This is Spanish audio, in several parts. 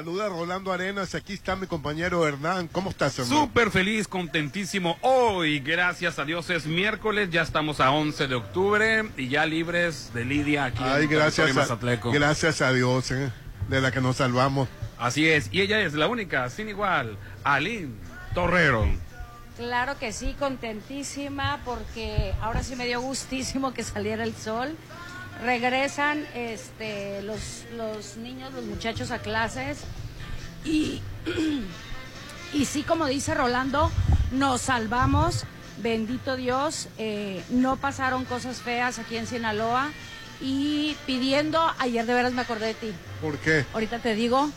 saluda Rolando Arenas. Aquí está mi compañero Hernán. ¿Cómo estás, Hernán? Súper feliz, contentísimo. Hoy, gracias a Dios, es miércoles. Ya estamos a 11 de octubre y ya libres de Lidia aquí Ay, en gracias a, Mazatleco. gracias a Dios, eh, de la que nos salvamos. Así es. Y ella es la única, sin igual, Aline Torrero. Claro que sí, contentísima porque ahora sí me dio gustísimo que saliera el sol. Regresan este, los, los niños, los muchachos a clases y, y sí, como dice Rolando, nos salvamos, bendito Dios, eh, no pasaron cosas feas aquí en Sinaloa y pidiendo, ayer de veras me acordé de ti, ¿Por qué? ahorita te digo,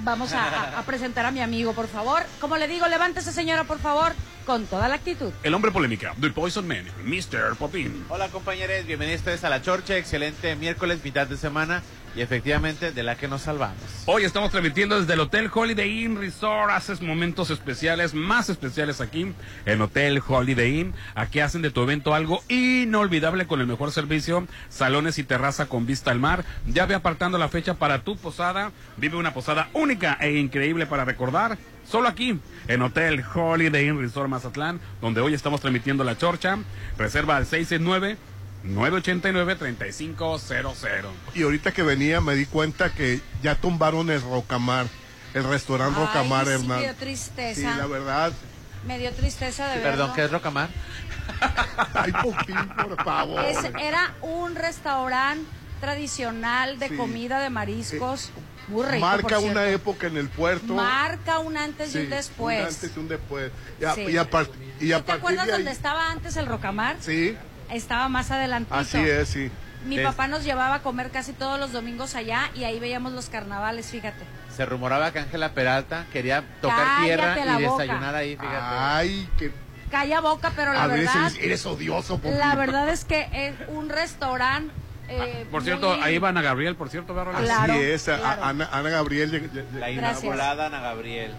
vamos a, a- a presentar a mi amigo, por favor. Como le digo, levántese señora, por favor, con toda la actitud. El hombre polémica, The Poison Man, Mr. Popin. Hola compañeros, bienvenidos a La Chorcha, excelente miércoles, mitad de semana y efectivamente de la que nos salvamos. Hoy estamos transmitiendo desde el Hotel Holiday Inn Resort. Haces momentos especiales, más especiales aquí en Hotel Holiday Inn. Aquí hacen de tu evento algo inolvidable con el mejor servicio, salones y terraza con vista al mar. Ya ve apartando la fecha para tu posada. Vive una posada única e increíble para recordar. Solo aquí, en Hotel Holiday Inn Resort Mazatlán, donde hoy estamos transmitiendo la chorcha. Reserva al 669 989-3500. Y ahorita que venía me di cuenta que ya tumbaron el Rocamar, el restaurante Ay, Rocamar, sí, Hernán. me dio Sí, tristeza. la verdad. Me dio tristeza de verlo. Perdón, ¿qué es Rocamar? Ay, Popín, por favor. Es- era un restaurante tradicional de Sí. comida de mariscos. Muy rico, Marca por una época en el puerto. Marca un antes y Sí, un después. Un antes y un después. Y a, Sí. y a par- y a ¿Te acuerdas de ahí- donde estaba antes el Rocamar? Sí, Estaba más adelantito. así es, sí. Mi Es- papá nos llevaba a comer casi todos los domingos allá y ahí veíamos los carnavales, fíjate. Se rumoraba que Ángela Peralta quería tocar Cállate tierra y boca. desayunar ahí, fíjate. Ay, que Calla boca, pero la a veces verdad, eres odioso, Popín. la verdad es que es un restaurante. eh, Por cierto, muy- ahí van a Gabriel, por cierto, ¿verdad? Así Claro, es, claro. Ana, Ana Gabriel. La Gracias. inmaculada Ana Gabriel.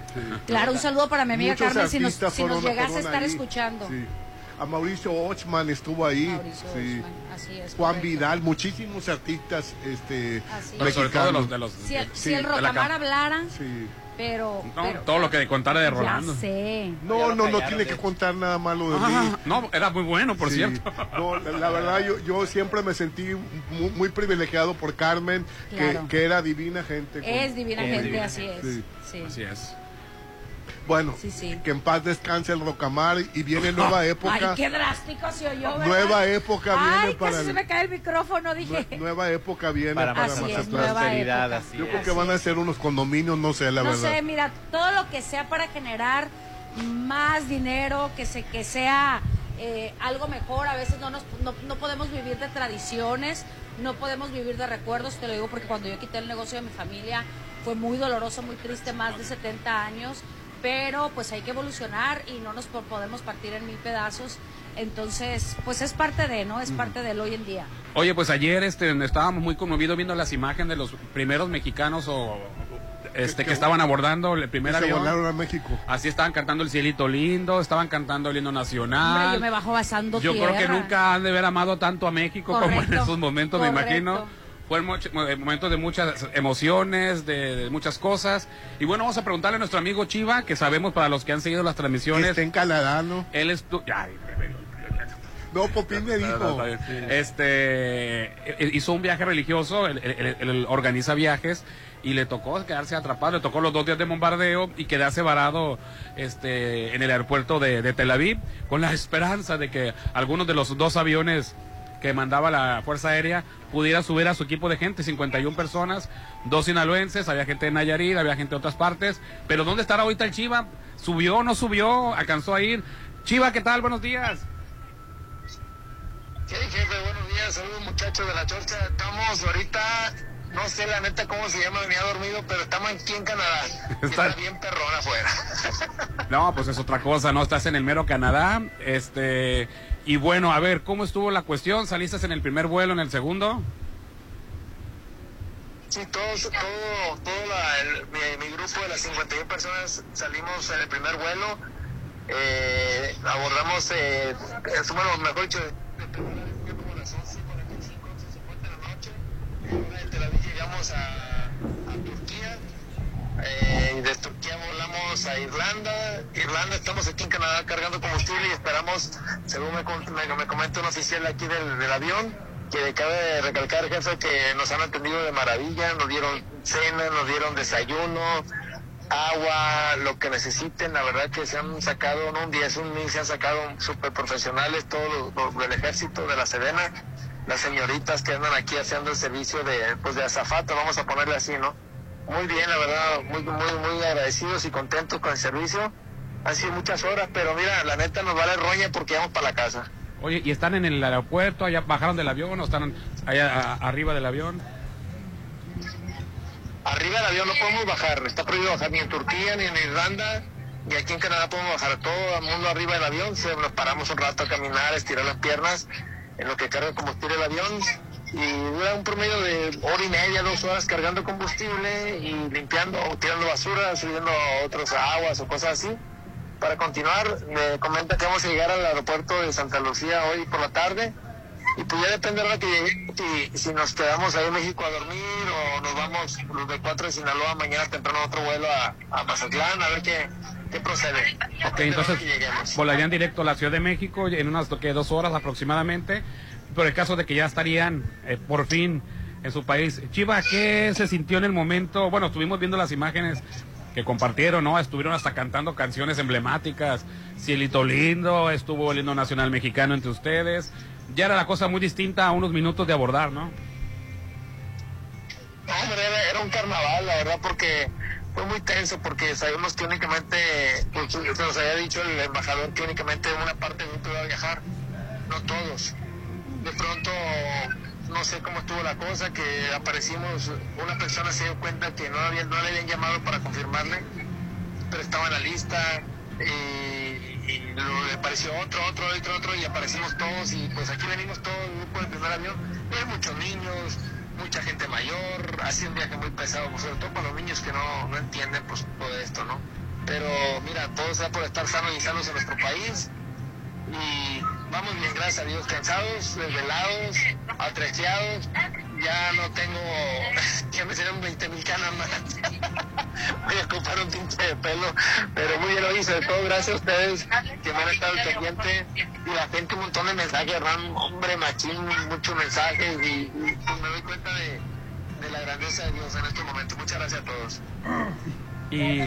Claro, un saludo para mi amiga Muchos Carmen si nos, si nos llegase a estar ahí. escuchando. Sí. A Mauricio Ochman estuvo ahí. Mauricio sí. Osman, así es. Juan correcto. Vidal, muchísimos artistas este, Así Pero es. sobre todo de los... mexicanos. De los Si el, Sí, si el la hablara, Sí. pero, No, pero- todo lo que contara de Rolando. Ya sé. No, no, no tiene que contar nada malo de mí. Ah, no, era muy bueno, por Sí. cierto. No, la, la verdad, yo, yo siempre me sentí muy, muy privilegiado por Carmen, Claro. que, que era divina gente. con- Es divina gente, divina así es. Sí. Sí. Así es. Bueno, Sí, sí. que en paz descanse el Rocamar y viene nueva época. Ay, qué drástico se oyó, ¿verdad? Nueva época viene Ay, para casi el- se me cae el micrófono, dije. Nue- nueva época viene Para para, Así es, prosperidad, así Yo creo que van a ser unos condominios, no sé, la no verdad. sé, mira, todo lo que sea para generar más dinero, que se que sea eh, algo mejor. A veces no, nos, no, no podemos vivir de tradiciones, no podemos vivir de recuerdos. Te lo digo porque cuando yo quité el negocio de mi familia, fue muy doloroso, muy triste, más de 70 años, pero pues hay que evolucionar y no nos po- podemos partir en mil pedazos. Entonces, pues es parte de, ¿no? Es parte del hoy en día. Oye, pues ayer este, estábamos muy conmovidos viendo las imágenes de los primeros mexicanos o este, que estaban abordando el primer Se avión. volaron a México. Así estaban cantando el cielito lindo, estaban cantando el himno Hombre, nacional. yo me bajo basando Yo creo que nunca han de haber amado tanto a México como en esos momentos, me imagino. Fueron eh, momentos de muchas emociones, de, de muchas cosas. Y bueno, vamos a preguntarle a nuestro amigo Chiva, que sabemos para los que han seguido las transmisiones, está en Canadá, ¿no? él estuvo... No, Popín me dijo. Este eh, hizo un viaje religioso, él, él- él- él organiza viajes y le tocó quedarse atrapado, le tocó los dos días de bombardeo y quedarse varado este, en el aeropuerto de, de Tel Aviv con la esperanza de que algunos de los dos aviones que mandaba la Fuerza Aérea pudiera subir a su equipo de gente, 51 personas, dos sinaloenses, había gente de Nayarit, había gente de otras partes, pero ¿dónde estará ahorita el Chiva? ¿Subió o no subió? ¿Alcanzó a ir? Chiva, ¿qué tal? Buenos días. Sí, jefe, buenos días, saludos muchachos de la chorcha. Estamos ahorita, no sé la neta cómo se llama, venía dormido, pero estamos aquí en Canadá. Está- Está bien perrón afuera. No, pues es otra cosa, ¿no? Estás en el mero Canadá, este, y bueno, a ver, ¿cómo estuvo la cuestión? ¿Saliste en el primer vuelo, en el segundo? Sí, todos, todo, todo la- el- mi, mi grupo de las 51 personas salimos en el primer vuelo. Eh, abordamos, eh, bueno, mejor dicho, como las 11:45, 11:50 de la noche. Ahora de Tel Aviv llegamos a, a. Eh, de Turquía volamos a Irlanda. Irlanda, estamos aquí en Canadá cargando combustible y esperamos, según me, me, me comenta un oficial aquí del, del avión, que cabe recalcar, jefe, que nos han atendido de maravilla, nos dieron cena, nos dieron desayuno, agua, lo que necesiten. La verdad que se han sacado, no un 10, un mil, se han sacado súper profesionales, todos los, del ejército, de la Sedena, las señoritas que andan aquí haciendo el servicio de, pues de azafato, vamos a ponerle así, ¿no? Muy bien, la verdad, muy, muy, muy agradecidos y contentos con el servicio. Han sido muchas horas, pero mira, la neta nos vale roña porque vamos para la casa. Oye, ¿y están en el aeropuerto? ¿Allá bajaron del avión o están allá a- arriba del avión? Arriba del avión no podemos bajar, está prohibido bajar ni en Turquía ni en Irlanda, ni aquí en Canadá podemos bajar todo el mundo arriba del avión, se nos paramos un rato a caminar, estirar las piernas, en lo que carga combustible el avión, y dura un promedio de hora y media, dos horas cargando combustible y limpiando o tirando basura, subiendo otras aguas o cosas así. Para continuar, me comenta que vamos a llegar al aeropuerto de Santa Lucía hoy por la tarde. Y pues ya depende de la que llegue, si, nos quedamos ahí en México a dormir o nos vamos los de 4 de Sinaloa mañana temprano a otro vuelo a, a Mazatlán a ver qué, qué procede. Ok, entonces volarían directo a la Ciudad de México en unas dos horas aproximadamente, por el caso de que ya estarían eh, por fin en su país. Chiva, ¿qué se sintió en el momento? Bueno, estuvimos viendo las imágenes que compartieron, ¿no? Estuvieron hasta cantando canciones emblemáticas, Cielito Lindo, estuvo el himno nacional mexicano entre ustedes. Ya era la cosa muy distinta a unos minutos de abordar, ¿no? No, era un carnaval, la verdad, porque fue muy tenso, porque sabemos que únicamente, pues, se nos había dicho el embajador que únicamente una parte del grupo iba a viajar, no todos. De pronto, no sé cómo estuvo la cosa, que aparecimos, una persona se dio cuenta que no, había, no le habían llamado para confirmarle, pero estaba en la lista y, y apareció otro, otro, otro, otro y aparecimos todos y pues aquí venimos todo el grupo del primer avión. Hay muchos niños, mucha gente mayor, ha un viaje muy pesado, pues, sobre todo para los niños que no, no entienden pues todo esto, ¿no? Pero mira, todo sea por estar sanos y sanos en nuestro país y vamos bien, gracias a Dios, cansados, desvelados, atrecheados, ya no tengo, ya me serán 20 mil canas más. Voy a comprar un tinte de pelo, pero muy bien, oye, sobre todo gracias a ustedes que me han estado pendiente y la gente un montón de mensajes, ¿verdad? hombre, machín, muchos mensajes y, pues, me doy cuenta de, de la grandeza de Dios en este momento. Muchas gracias a todos. ¿Y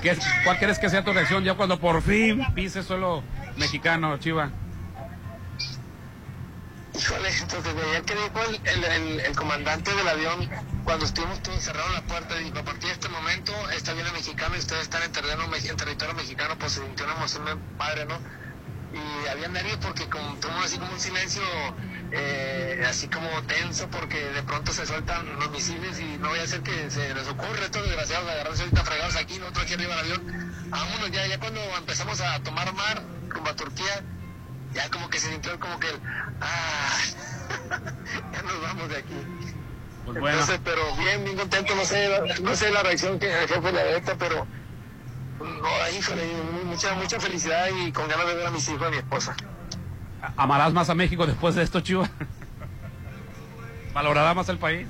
qué, cuál crees que sea tu reacción ya cuando por fin pise suelo mexicano, Chiva? Híjole, entonces ayer que dijo el, el, el- el comandante del avión, cuando estuvimos cerraron la puerta, dijo, a partir de este momento está bien mexicano y ustedes están en terreno, me- en territorio mexicano, pues se sintió una emoción padre, ¿no? Y había nervios porque como así como un silencio eh, así como tenso porque de pronto se sueltan los misiles y no voy a hacer que se les ocurre a estos desgraciados de agarrarse ahorita fregados aquí, nosotros aquí arriba del avión. Vámonos ya, ya cuando empezamos a tomar mar rumbo a Turquía, ya como que se sintió como que el, ah, ya nos vamos de aquí. Pues bueno, Entonces, pero bien, bien contento, no sé, no sé la reacción que el jefe le da, pero no, híjole, mucha, mucha felicidad y con ganas de ver a mis hijos y a mi esposa. ¿amarás más a México después de esto, Chiva? ¿Valorará más el país?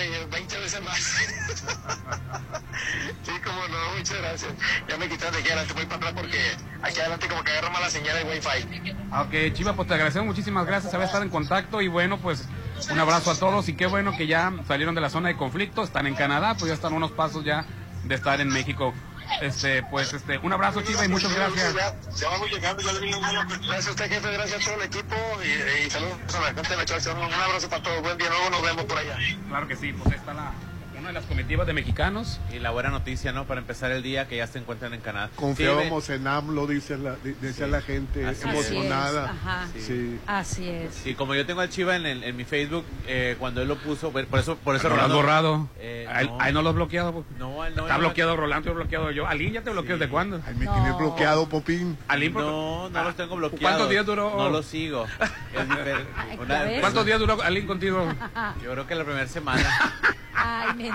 Hombre, 20 veces más. sí, como no, muchas gracias. Ya me quitaste de aquí adelante, voy para atrás porque aquí adelante como que agarro mala señal de wifi. Ok, Chiva, pues te agradecemos muchísimas gracias, haber estado en contacto y bueno, pues un abrazo a todos y qué bueno que ya salieron de la zona de conflicto, están en Canadá, pues ya están unos pasos ya de estar en México. Este, pues este, un abrazo Chiva y muchas gracias. Ya, ya vamos llegando, ya le digo, Gracias a usted, jefe, gracias a todo el equipo y, y saludos a la gente de la. Un abrazo para todos, buen día, luego nos vemos por allá. Claro que sí, pues ahí está la, una de las comitivas de mexicanos. Y la buena noticia, ¿no? Para empezar el día que ya se encuentran en Canadá. Confiábamos Sí, en AMLO, dice la, di- decía la gente Así emocionada. Así es, ajá. Sí. Así es. Sí, como yo tengo al Chiva en, el- en mi Facebook, eh, cuando él lo puso, por eso, por eso Pero lo has borrado. Eh, Ahí no. lo has bloqueado. pues. No, él no. Está bloqueado Rolando, yo bloqueado yo. Alín ya te bloqueó Sí. desde cuándo. Ay, me No. tiene bloqueado, Popín. Alín, No, no los tengo bloqueados. ¿Cuántos días duró? No los sigo. ¿Cuántos días duró Alín contigo? Yo creo que la primera semana. Ay,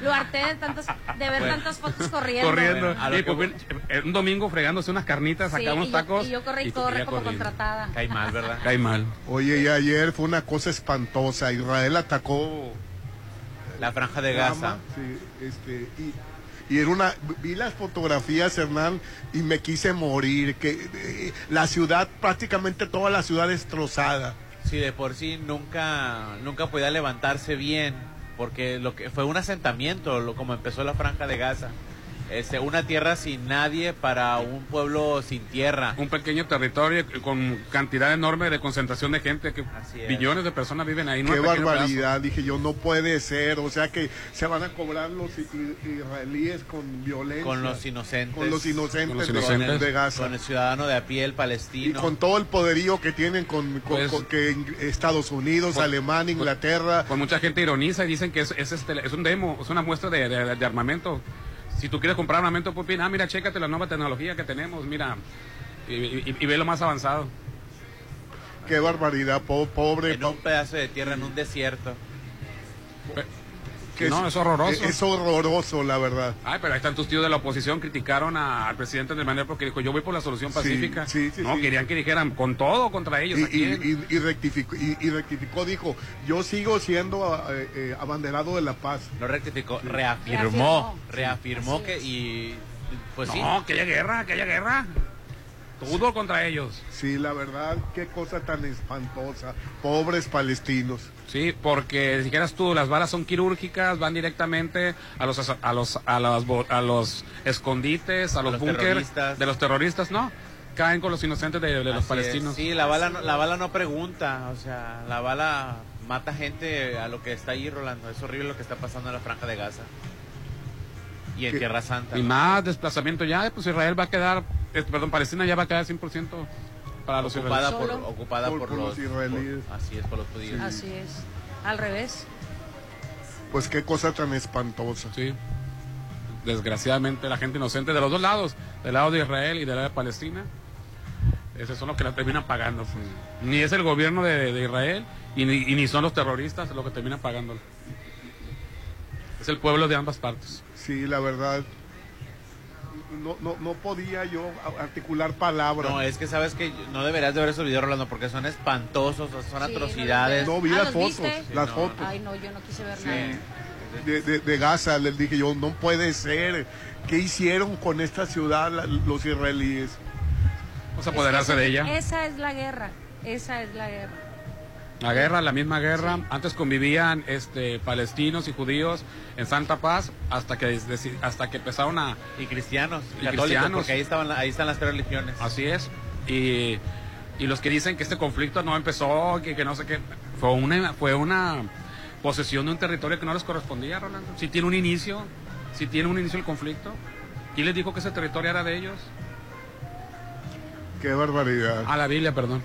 Lo harté de tantas, de ver Bueno. tantas fotos corriendo. Corriendo. Bueno, a lo Y, que pues, eh, un domingo fregándose unas carnitas, Sí, yo- tacos. Y yo corrí y corre como corriendo. contratada. Cae mal, ¿verdad? Cae mal. Oye, y ayer fue una cosa espantosa. Israel atacó La franja de Gama, Gaza. sí, este, y, y era una, vi las fotografías, Hernán, y me quise morir. Que eh, la ciudad, prácticamente toda la ciudad destrozada. Sí, de por sí nunca, nunca podía levantarse bien, porque lo que fue un asentamiento, lo, como empezó la franja de Gaza. Este, una tierra sin nadie para un pueblo sin tierra. Un pequeño territorio con cantidad enorme de concentración de gente, que billones de personas viven ahí. Qué barbaridad, dije yo, no puede ser. O sea que se van a cobrar los israelíes con violencia. Con los inocentes. Con los inocentes, Con los de- inocentes. de, Gaza. Con el ciudadano de a pie, el Y palestino. con todo el poderío que tienen con, con- Pues- con que Estados Unidos, Pues- Alemania, Inglaterra. Pues mucha gente ironiza y dicen que es, es, este, es un demo, es una muestra de, de- de armamento. Si tú quieres comprar armamento, pues ah, mira, chécate la nueva tecnología que tenemos, mira, y, y- y ve lo más avanzado. Qué barbaridad, po- pobre. en un pedazo de tierra, en un desierto. Que no, es horroroso. Es, horroroso, la verdad. Ay, pero ahí están tus tíos de la oposición, criticaron a- al presidente de manera porque dijo, yo voy por la solución pacífica. sí, sí, no, sí. querían que dijeran con todo contra ellos. Y, ¿a quién? y- y- y rectificó, y, y rectificó, dijo, yo sigo siendo eh, eh, abanderado de la paz. No rectificó, Reafirmó. reafirmó. Que y pues sí. no, que haya guerra, que haya guerra. Todo contra ellos. Sí, la verdad, qué cosa tan espantosa. Pobres palestinos. Sí, porque si dijeras tú, las balas son quirúrgicas, van directamente a los a los a los, bo- a los escondites, a los, los búnker terroristas. de los terroristas, ¿no? Caen con los inocentes de, de los Así es. palestinos. Sí, la bala, no, la bala no pregunta, o sea, la bala mata gente a lo que está ahí, Rolando. Es horrible lo que está pasando en la franja de Gaza. Y en ¿Qué? Tierra Santa. Y más desplazamiento ya, pues Israel va a quedar, perdón, Palestina ya va a quedar 100% para los ocupada israelíes. por, ocupada Por- por, por los, los israelíes. por- así es, por los judíos. Así es. Al revés. Pues qué cosa tan espantosa. Sí. Desgraciadamente la gente inocente de los dos lados, del lado de Israel y del lado de Palestina, esos son los que la terminan pagando. Ni es el gobierno de, de Israel y ni, y ni son los terroristas los que terminan pagando. Es el pueblo de ambas partes. Sí, la verdad. No, no, no podía yo articular palabras. No, es que sabes que no deberías de ver esos videos, Rolando, porque son espantosos, son Sí, atrocidades. No vi Ah, las ¿los fotos, viste? las no. fotos Ay, no, yo no quise ver Sí. nada. de, de- de Gaza. Les dije yo, no puede ser. ¿Qué hicieron con esta ciudad la- los israelíes? Vamos a apoderarse Es que de ella. Esa es la guerra. Esa es la guerra. La guerra, la misma guerra. Antes convivían este, palestinos y judíos en Santa Paz hasta que, hasta que empezaron a, Y cristianos, Y católicos, cristianos. porque ahí, estaban, ahí están las tres religiones. Así es. Y, y los que dicen que este conflicto no empezó, que, que no sé qué, fue una, fue una posesión de un territorio que no les correspondía, Rolando. Si tiene un inicio, si tiene un inicio el conflicto. ¿Quién les dijo que ese territorio era de ellos? Qué barbaridad. A la Biblia, perdón.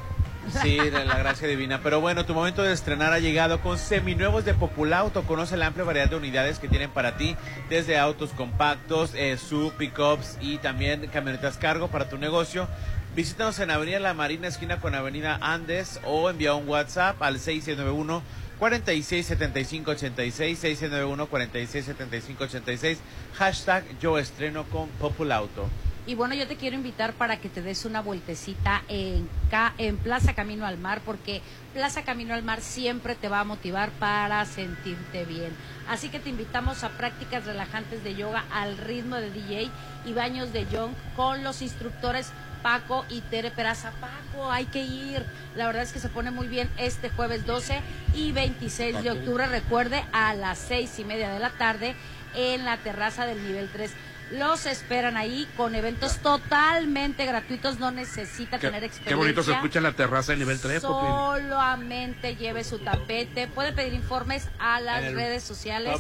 Sí, de la gracia divina. Pero bueno, tu momento de estrenar ha llegado con seminuevos de Populauto. Conoce la amplia variedad de unidades que tienen para ti, desde autos compactos, eh, sub, pickups y también camionetas cargo para tu negocio. Visítanos en Avenida La Marina, esquina con Avenida Andes, o envía un WhatsApp al 691 467586 691 467586 hashtag yo estreno con Populauto. Y bueno, yo te quiero invitar para que te des una vueltecita en, en Plaza Camino al Mar, porque Plaza Camino al Mar siempre te va a motivar para sentirte bien. Así que te invitamos a prácticas relajantes de yoga al ritmo de DJ y baños de young con los instructores Paco y Tere Peraza. Paco, hay que ir. La verdad es que se pone muy bien este jueves 12 y 26 de octubre. Recuerde, a las seis y media de la tarde en la terraza del nivel 3. Los esperan ahí con eventos totalmente gratuitos. No necesita Qué, tener experiencia. qué bonito se escucha en la terraza de nivel 3, Popín. Solamente lleve su tapete. Puede pedir informes a las redes sociales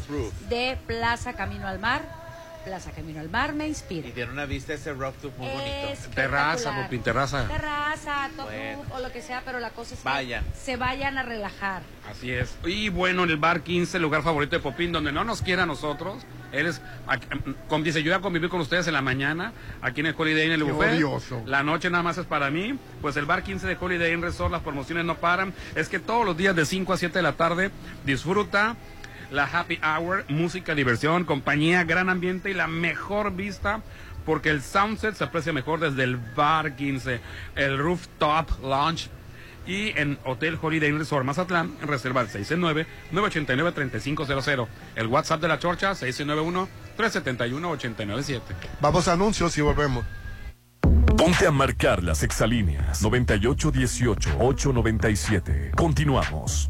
de Plaza Camino al Mar. Plaza Camino al Mar me Y inspira. tiene una vista ese rooftop muy bonito. Terraza, Popín, terraza. Terraza, top Bueno. o lo que sea, pero la cosa es que Vayan. se vayan a relajar. Así es. Y bueno, en el bar 15, el lugar favorito de Popín, donde no nos quiera a nosotros. Él es, aquí- con- dice, yo voy a convivir con ustedes en la mañana, aquí en el Holiday Inn, en el Qué buffet. odioso. La noche nada más es para mí. Pues el bar 15 de Holiday Inn Resort, las promociones no paran. Es que todos los días de 5 a 7 de la tarde disfruta la happy hour, música, diversión, compañía, gran ambiente y la mejor vista. Porque el soundset se aprecia mejor desde el bar 15, el rooftop lounge y en Hotel Holiday Inn Resort Mazatlán, reserva al 669-989-3500. El WhatsApp de la Chorcha, 691-371-897. Vamos a anuncios y volvemos. Ponte a marcar las exalíneas 9818-897. Continuamos.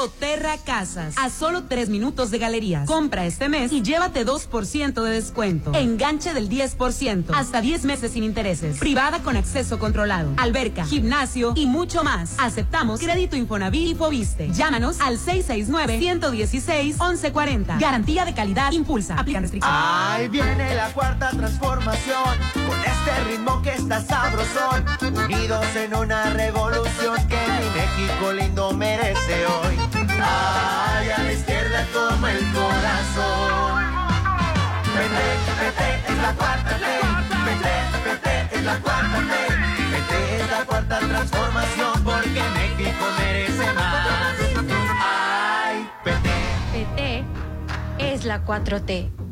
Soterra Casas, a solo tres minutos de galerías. Compra este mes y llévate 2% de descuento. Enganche del 10%, hasta 10 meses sin intereses. Privada con acceso controlado. Alberca, gimnasio y mucho más. Aceptamos crédito Infonavit y Fobiste. Llámanos al 669-116-1140. Garantía de calidad impulsa. Aplican restricciones. Ahí viene la cuarta transformación, con este ritmo que está sabrosón, unidos en una revolución que mi México lindo merece hoy. Ay, a la izquierda toma el corazón. PT, PT es la cuarta T, PT, PT es la cuarta T, PT es la cuarta transformación porque México merece más. Ay, PT. PT es la 4T.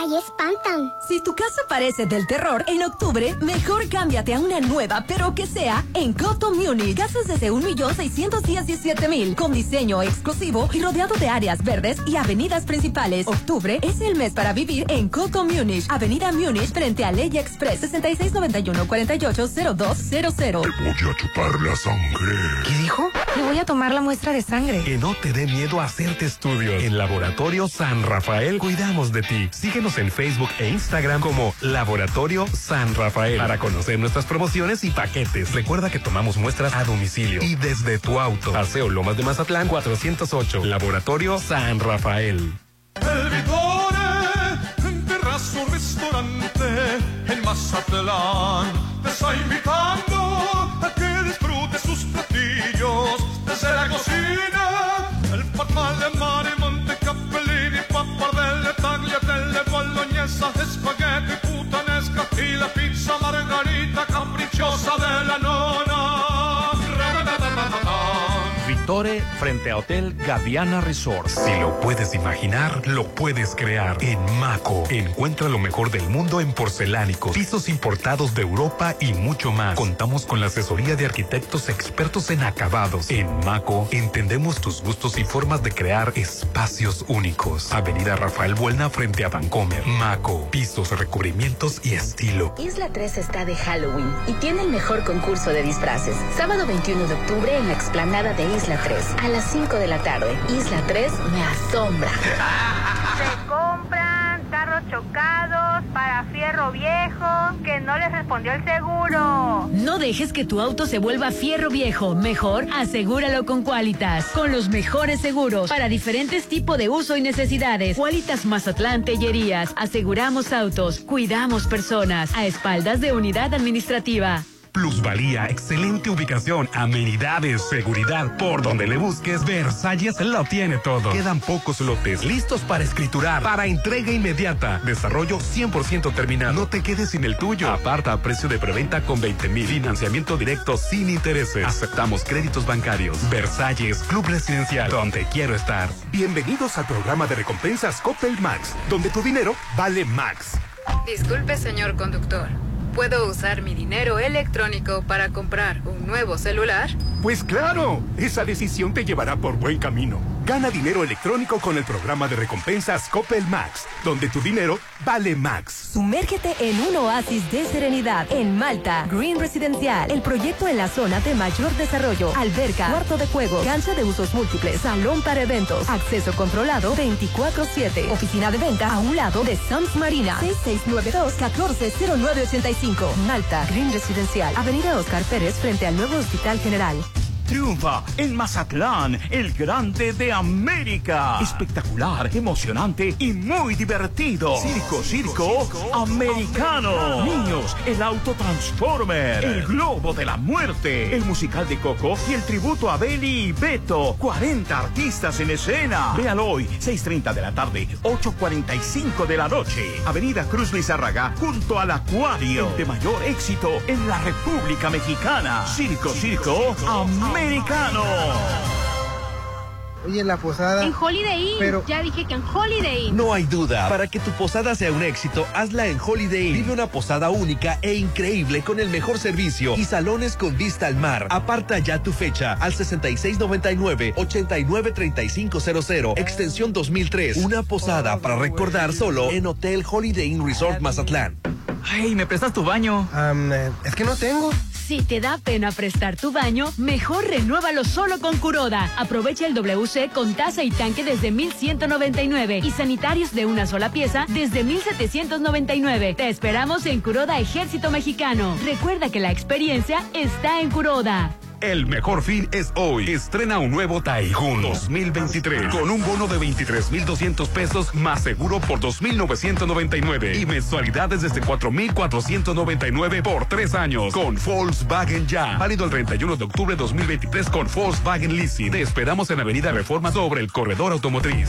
Ahí espantan. Si tu casa parece del terror, en octubre, mejor cámbiate a una nueva, pero que sea en Coto Munich. Casas desde 1.617.000, con diseño exclusivo y rodeado de áreas verdes y avenidas principales. Octubre es el mes para vivir en Coto Munich, Avenida Munich, frente a Ley Express, 6691-480200. Voy a chupar la sangre. ¿Qué dijo? Le voy a tomar la muestra de sangre. Que no te dé miedo hacerte estudios. En Laboratorio San Rafael cuidamos de ti. Síguenos en Facebook e Instagram como Laboratorio San Rafael para conocer nuestras promociones y paquetes. Recuerda que tomamos muestras a domicilio y desde tu auto. Paseo Lomas de Mazatlán 408. Laboratorio San Rafael. El Vitore, restaurante en Mazatlán, te invitando bolognesa, espagueti, putanesca y la pizza margarita capricciosa de la frente a Hotel Gaviana Resort. Si lo puedes imaginar, lo puedes crear. En Maco, encuentra lo mejor del mundo en porcelánicos, pisos importados de Europa y mucho más. Contamos con la asesoría de arquitectos expertos en acabados. En Maco, entendemos tus gustos y formas de crear espacios únicos. Avenida Rafael Buelna frente a Vancomer. Maco, pisos, recubrimientos y estilo. Isla 3 está de Halloween y tiene el mejor concurso de disfraces. Sábado 21 de octubre en la explanada de Isla 3 a las 5 de la tarde. Isla 3 me asombra. Se compran carros chocados para fierro viejo que no les respondió el seguro. No dejes que tu auto se vuelva fierro viejo. Mejor asegúralo con Qualitas. Con los mejores seguros para diferentes tipos de uso y necesidades. Qualitas Mazatlán Tellerías. Aseguramos autos, cuidamos personas. A espaldas de unidad administrativa. Plusvalía, excelente ubicación, amenidades, seguridad. Por donde le busques, Versalles lo tiene todo. Quedan pocos lotes listos para escriturar, para entrega inmediata. Desarrollo 100% terminado. No te quedes sin el tuyo. Aparta a precio de preventa con 20 mil. Financiamiento directo sin intereses. Aceptamos créditos bancarios. Versalles, Club Residencial, donde quiero estar. Bienvenidos al programa de recompensas Coppel Max, donde tu dinero vale Max. Disculpe, señor conductor. ¿Puedo usar mi dinero electrónico para comprar un nuevo celular? Pues claro, esa decisión te llevará por buen camino. Gana dinero electrónico con el programa de recompensas Coppel Max, donde tu dinero vale Max. Sumérgete en un oasis de serenidad en Malta, Green Residencial, el proyecto en la zona de mayor desarrollo, alberca, cuarto de juego, cancha de usos múltiples, salón para eventos, acceso controlado 24/7, oficina de venta a un lado de Sams Marina, 6692-140985, Malta, Green Residencial, Avenida Oscar Pérez frente al nuevo Hospital General. Triunfa en Mazatlán, el grande de América. Espectacular, emocionante y muy divertido. Circo, circo, americano. Niños, el auto Transformer. El globo de la muerte. El musical de Coco y el tributo a Beli y Beto. 40 artistas en escena. Véalo hoy, 6.30 de la tarde, 8.45 de la noche. Avenida Cruz Lizárraga, junto al Acuario. El de mayor éxito en la República Mexicana. Circo, circo, americano. Oye, en la posada. En Holiday Inn. Pero- Ya dije que en Holiday Inn. No hay duda, para que tu posada sea un éxito, hazla en Holiday Inn. Vive una posada única e increíble con el mejor servicio y salones con vista al mar. Aparta ya tu fecha al 6699-893500, extensión 2003. Una posada para recordar solo en Hotel Holiday Inn Resort Mazatlán. Ay, ¿me prestas tu baño? es que no tengo. Si te da pena prestar tu baño, mejor renuévalo solo con Curoda. Aprovecha el WC con taza y tanque desde 1199 y sanitarios de una sola pieza desde 1799. Te esperamos en Curoda Ejército Mexicano. Recuerda que la experiencia está en Curoda. El mejor fin es hoy. Estrena un nuevo Taijun 2023 con un bono de 23,200 pesos más seguro por 2,999 y mensualidades desde 4,499 por tres años con Volkswagen Ya. Válido el 31 de octubre de 2023 con Volkswagen Leasing. Te esperamos en Avenida Reforma sobre el corredor automotriz.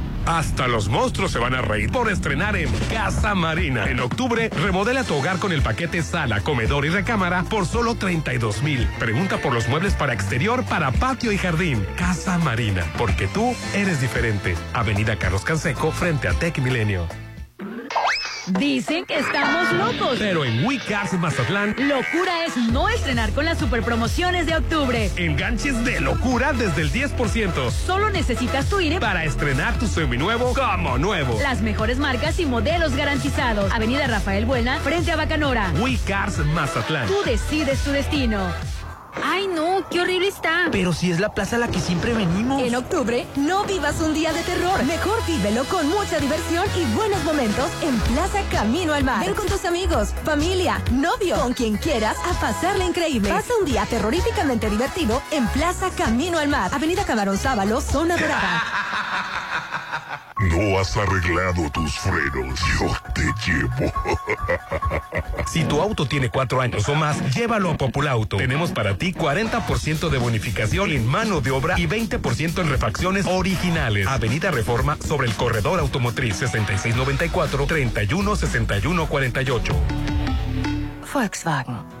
Hasta los monstruos se van a reír por estrenar en Casa Marina. En octubre, remodela tu hogar con el paquete sala, comedor y recámara por solo 32 mil. Pregunta por los muebles para exterior, para patio y jardín. Casa Marina, porque tú eres diferente. Avenida Carlos Canseco, frente a Tech Milenio. Dicen que estamos locos. Pero en WeCars Mazatlán, Locura es no estrenar con las superpromociones de octubre. enganches de locura desde el 10%. Solo necesitas tu INE Para estrenar tu seminuevo como nuevo. Las mejores marcas y modelos garantizados. Avenida Rafael Buena, frente a Bacanora. WeCars Mazatlán. Tú decides tu destino. Ay, no, qué horrible está. Pero si es la plaza a la que siempre venimos. En octubre, no vivas un día de terror. Mejor vívelo con mucha diversión y buenos momentos en Plaza Camino al Mar. Ven con tus amigos, familia, novio, con quien quieras a pasarle increíble. Pasa un día terroríficamente divertido en Plaza Camino al Mar. Avenida Camarón Sábalo, Zona Dorada. No has arreglado tus frenos. Yo te llevo. Si tu auto tiene cuatro años o más, llévalo a Populauto. Tenemos para ti 40% de bonificación en mano de obra y 20% en refacciones originales. Avenida Reforma sobre el corredor automotriz 6694-316148. Volkswagen.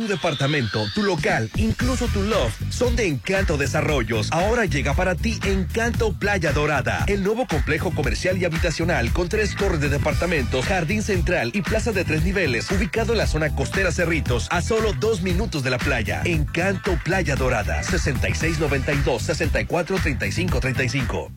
Tu departamento, tu local, incluso tu loft son de Encanto Desarrollos. Ahora llega para ti Encanto Playa Dorada, el nuevo complejo comercial y habitacional con tres torres de departamentos, jardín central y plaza de tres niveles, ubicado en la zona costera Cerritos, a solo dos minutos de la playa. Encanto Playa Dorada, 6692-643535. Uy,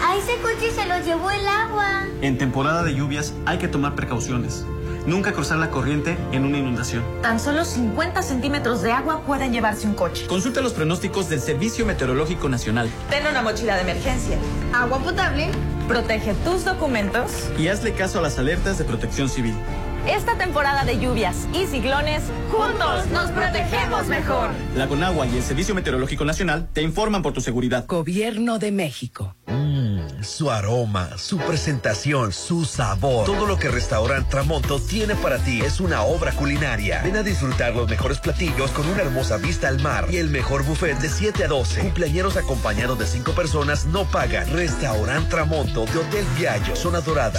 a ese coche se lo llevó el agua. En temporada de lluvias hay que tomar precauciones. Nunca cruzar la corriente en una inundación. Tan solo 50 centímetros de agua pueden llevarse un coche. Consulta los pronósticos del Servicio Meteorológico Nacional. Ten una mochila de emergencia. Agua potable. Protege tus documentos. Y hazle caso a las alertas de protección civil. Esta temporada de lluvias y ciclones, juntos nos protegemos mejor. La Conagua y el Servicio Meteorológico Nacional te informan por tu seguridad. Gobierno de México. Mmm, su aroma, su presentación, su sabor. Todo lo que Restaurant Tramonto tiene para ti es una obra culinaria. Ven a disfrutar los mejores platillos con una hermosa vista al mar y el mejor buffet de 7 a 12. Cumpleañeros acompañados de 5 personas no pagan. Restaurant Tramonto de Hotel Viallo, Zona Dorada,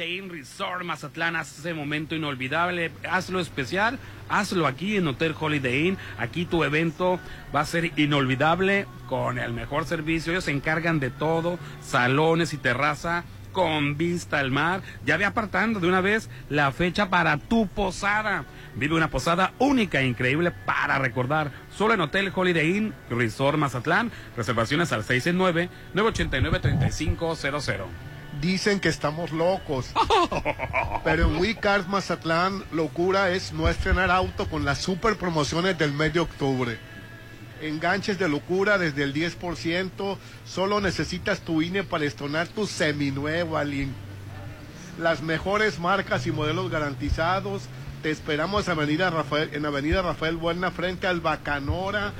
Holiday Inn Resort Mazatlán. Haz ese momento inolvidable. Hazlo especial. Hazlo aquí en Hotel Holiday Inn. Aquí tu evento va a ser inolvidable con el mejor servicio. Ellos se encargan de todo. Salones y terraza con vista al mar. Ya ve apartando de una vez la fecha para tu posada. Vive una posada única e increíble para recordar. Solo en Hotel Holiday Inn Resort Mazatlán. Reservaciones al 669-989-3500. Dicen que estamos locos. Pero en WeCars Mazatlán, locura es no estrenar auto con las super promociones del mes de octubre. Enganches de locura desde el 10%. Solo necesitas tu INE para estrenar tu seminuevo, Alin. Las mejores marcas y modelos garantizados. Te esperamos en Avenida Rafael, en Avenida Rafael Buena, frente al Bacanora.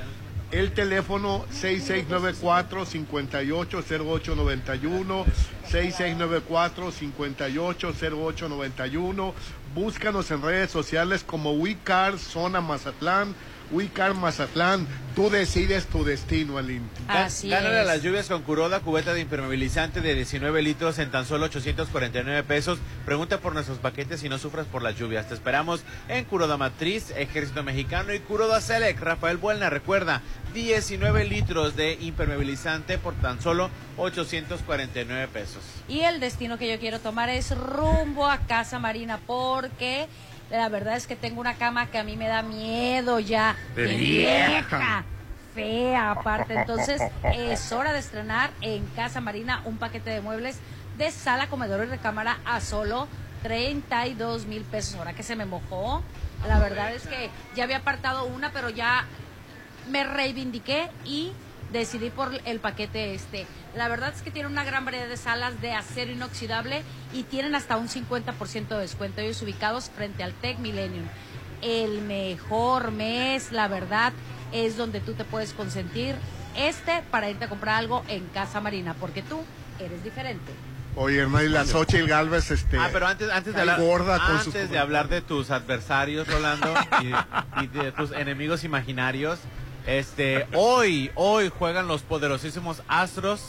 El teléfono 6694-580891, 6694-580891. Búscanos en redes sociales como WeCar Zona Mazatlán, WeCar Mazatlán. Tú decides tu destino, Alin. Así Gánale a las lluvias con Curoda, cubeta de impermeabilizante de 19 litros en tan solo 849 pesos. Pregunta por nuestros paquetes y no sufras por las lluvias. Te esperamos en Curoda Matriz, Ejército Mexicano y Curoda Select. Rafael Buelna, recuerda, 19 litros de impermeabilizante por tan solo 849 pesos. Y el destino que yo quiero tomar es rumbo a Casa Marina porque la verdad es que tengo una cama que a mí me da miedo ya. De vieja. Fea aparte. Entonces es hora de estrenar en Casa Marina un paquete de muebles de sala, comedor y recámara a solo 32 mil pesos. Ahora que se me mojó. La verdad es que ya había apartado una, pero ya me reivindiqué y decidí por el paquete este. La verdad es que tiene una gran variedad de salas de acero inoxidable y tienen hasta un 50% de descuento. Ellos ubicados frente al Tech Millennium. El mejor mes, la verdad, es donde tú te puedes consentir este para irte a comprar algo en Casa Marina, porque tú eres diferente. Oye, Hernán, y la Xochitl Galvez, este. Ah, pero antes, antes de hablar, gorda con antes sus- de hablar de tus adversarios, Rolando, y, y de tus enemigos imaginarios, este, hoy, hoy juegan los poderosísimos Astros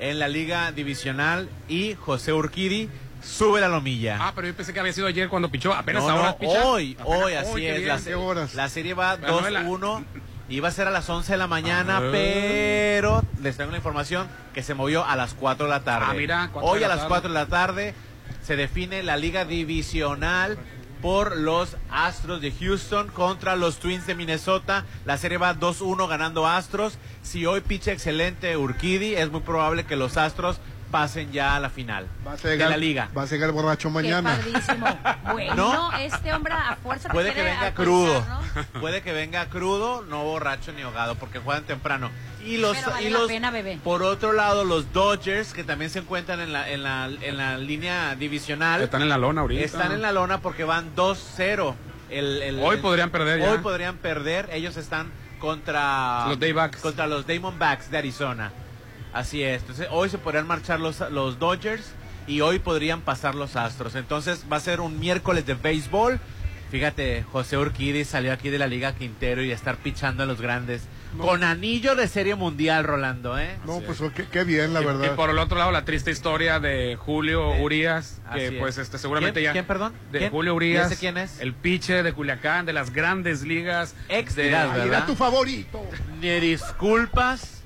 en la Liga Divisional y José Urquidi sube la lomilla. Ah, pero yo pensé que había sido ayer cuando pichó. Apenas No, ahora no, picha. hoy, Apenas hoy, así es. bien. La, se- la serie va La novela. 2-1. Iba a ser a las 11 de la mañana, Ah. pero les tengo la información que se movió a las 4 de la tarde. Ah, mira, 4 Hoy a la las tarde. 4 de la tarde se define la liga divisional por los Astros de Houston contra los Twins de Minnesota. La serie va 2-1 ganando Astros. Si hoy picha excelente Urquidi, es muy probable que los Astros pasen ya a la final Va a de la liga. Va a llegar borracho mañana. Qué padrísimo. Bueno, ¿No? este hombre a fuerza Puede que venga crudo. ¿no? Puede que venga crudo, no borracho ni ahogado, porque juegan temprano. Y los, Pero vale y la los- pena, bebé. por otro lado, los Dodgers, que también se encuentran en la, en la, en la línea divisional. Están en la lona ahorita. Están en la lona porque van 2-0. El- el- Hoy el- podrían perder ya. Hoy podrían perder. Ellos están contra Los Daybacks. contra los Diamondbacks de Arizona. Así es. Entonces, hoy se podrían marchar los, los Dodgers y hoy podrían pasar los Astros. Entonces, va a ser un miércoles de béisbol. Fíjate, José Urquidi salió aquí de la Liga Quintero y a estar pichando a los grandes. Con anillo de serie mundial, Rolando, ¿eh? No, pues qué, qué bien, la Y- verdad. Y por el otro lado, la triste historia de Julio Urias, que así pues es. este seguramente ¿Quién? ya... ¿Quién, perdón? De ¿Quién? Julio ¿Y Urias. ese quién es? El pitcher de Culiacán, de las grandes ligas. Ex de, era tu favorito. Me disculpas,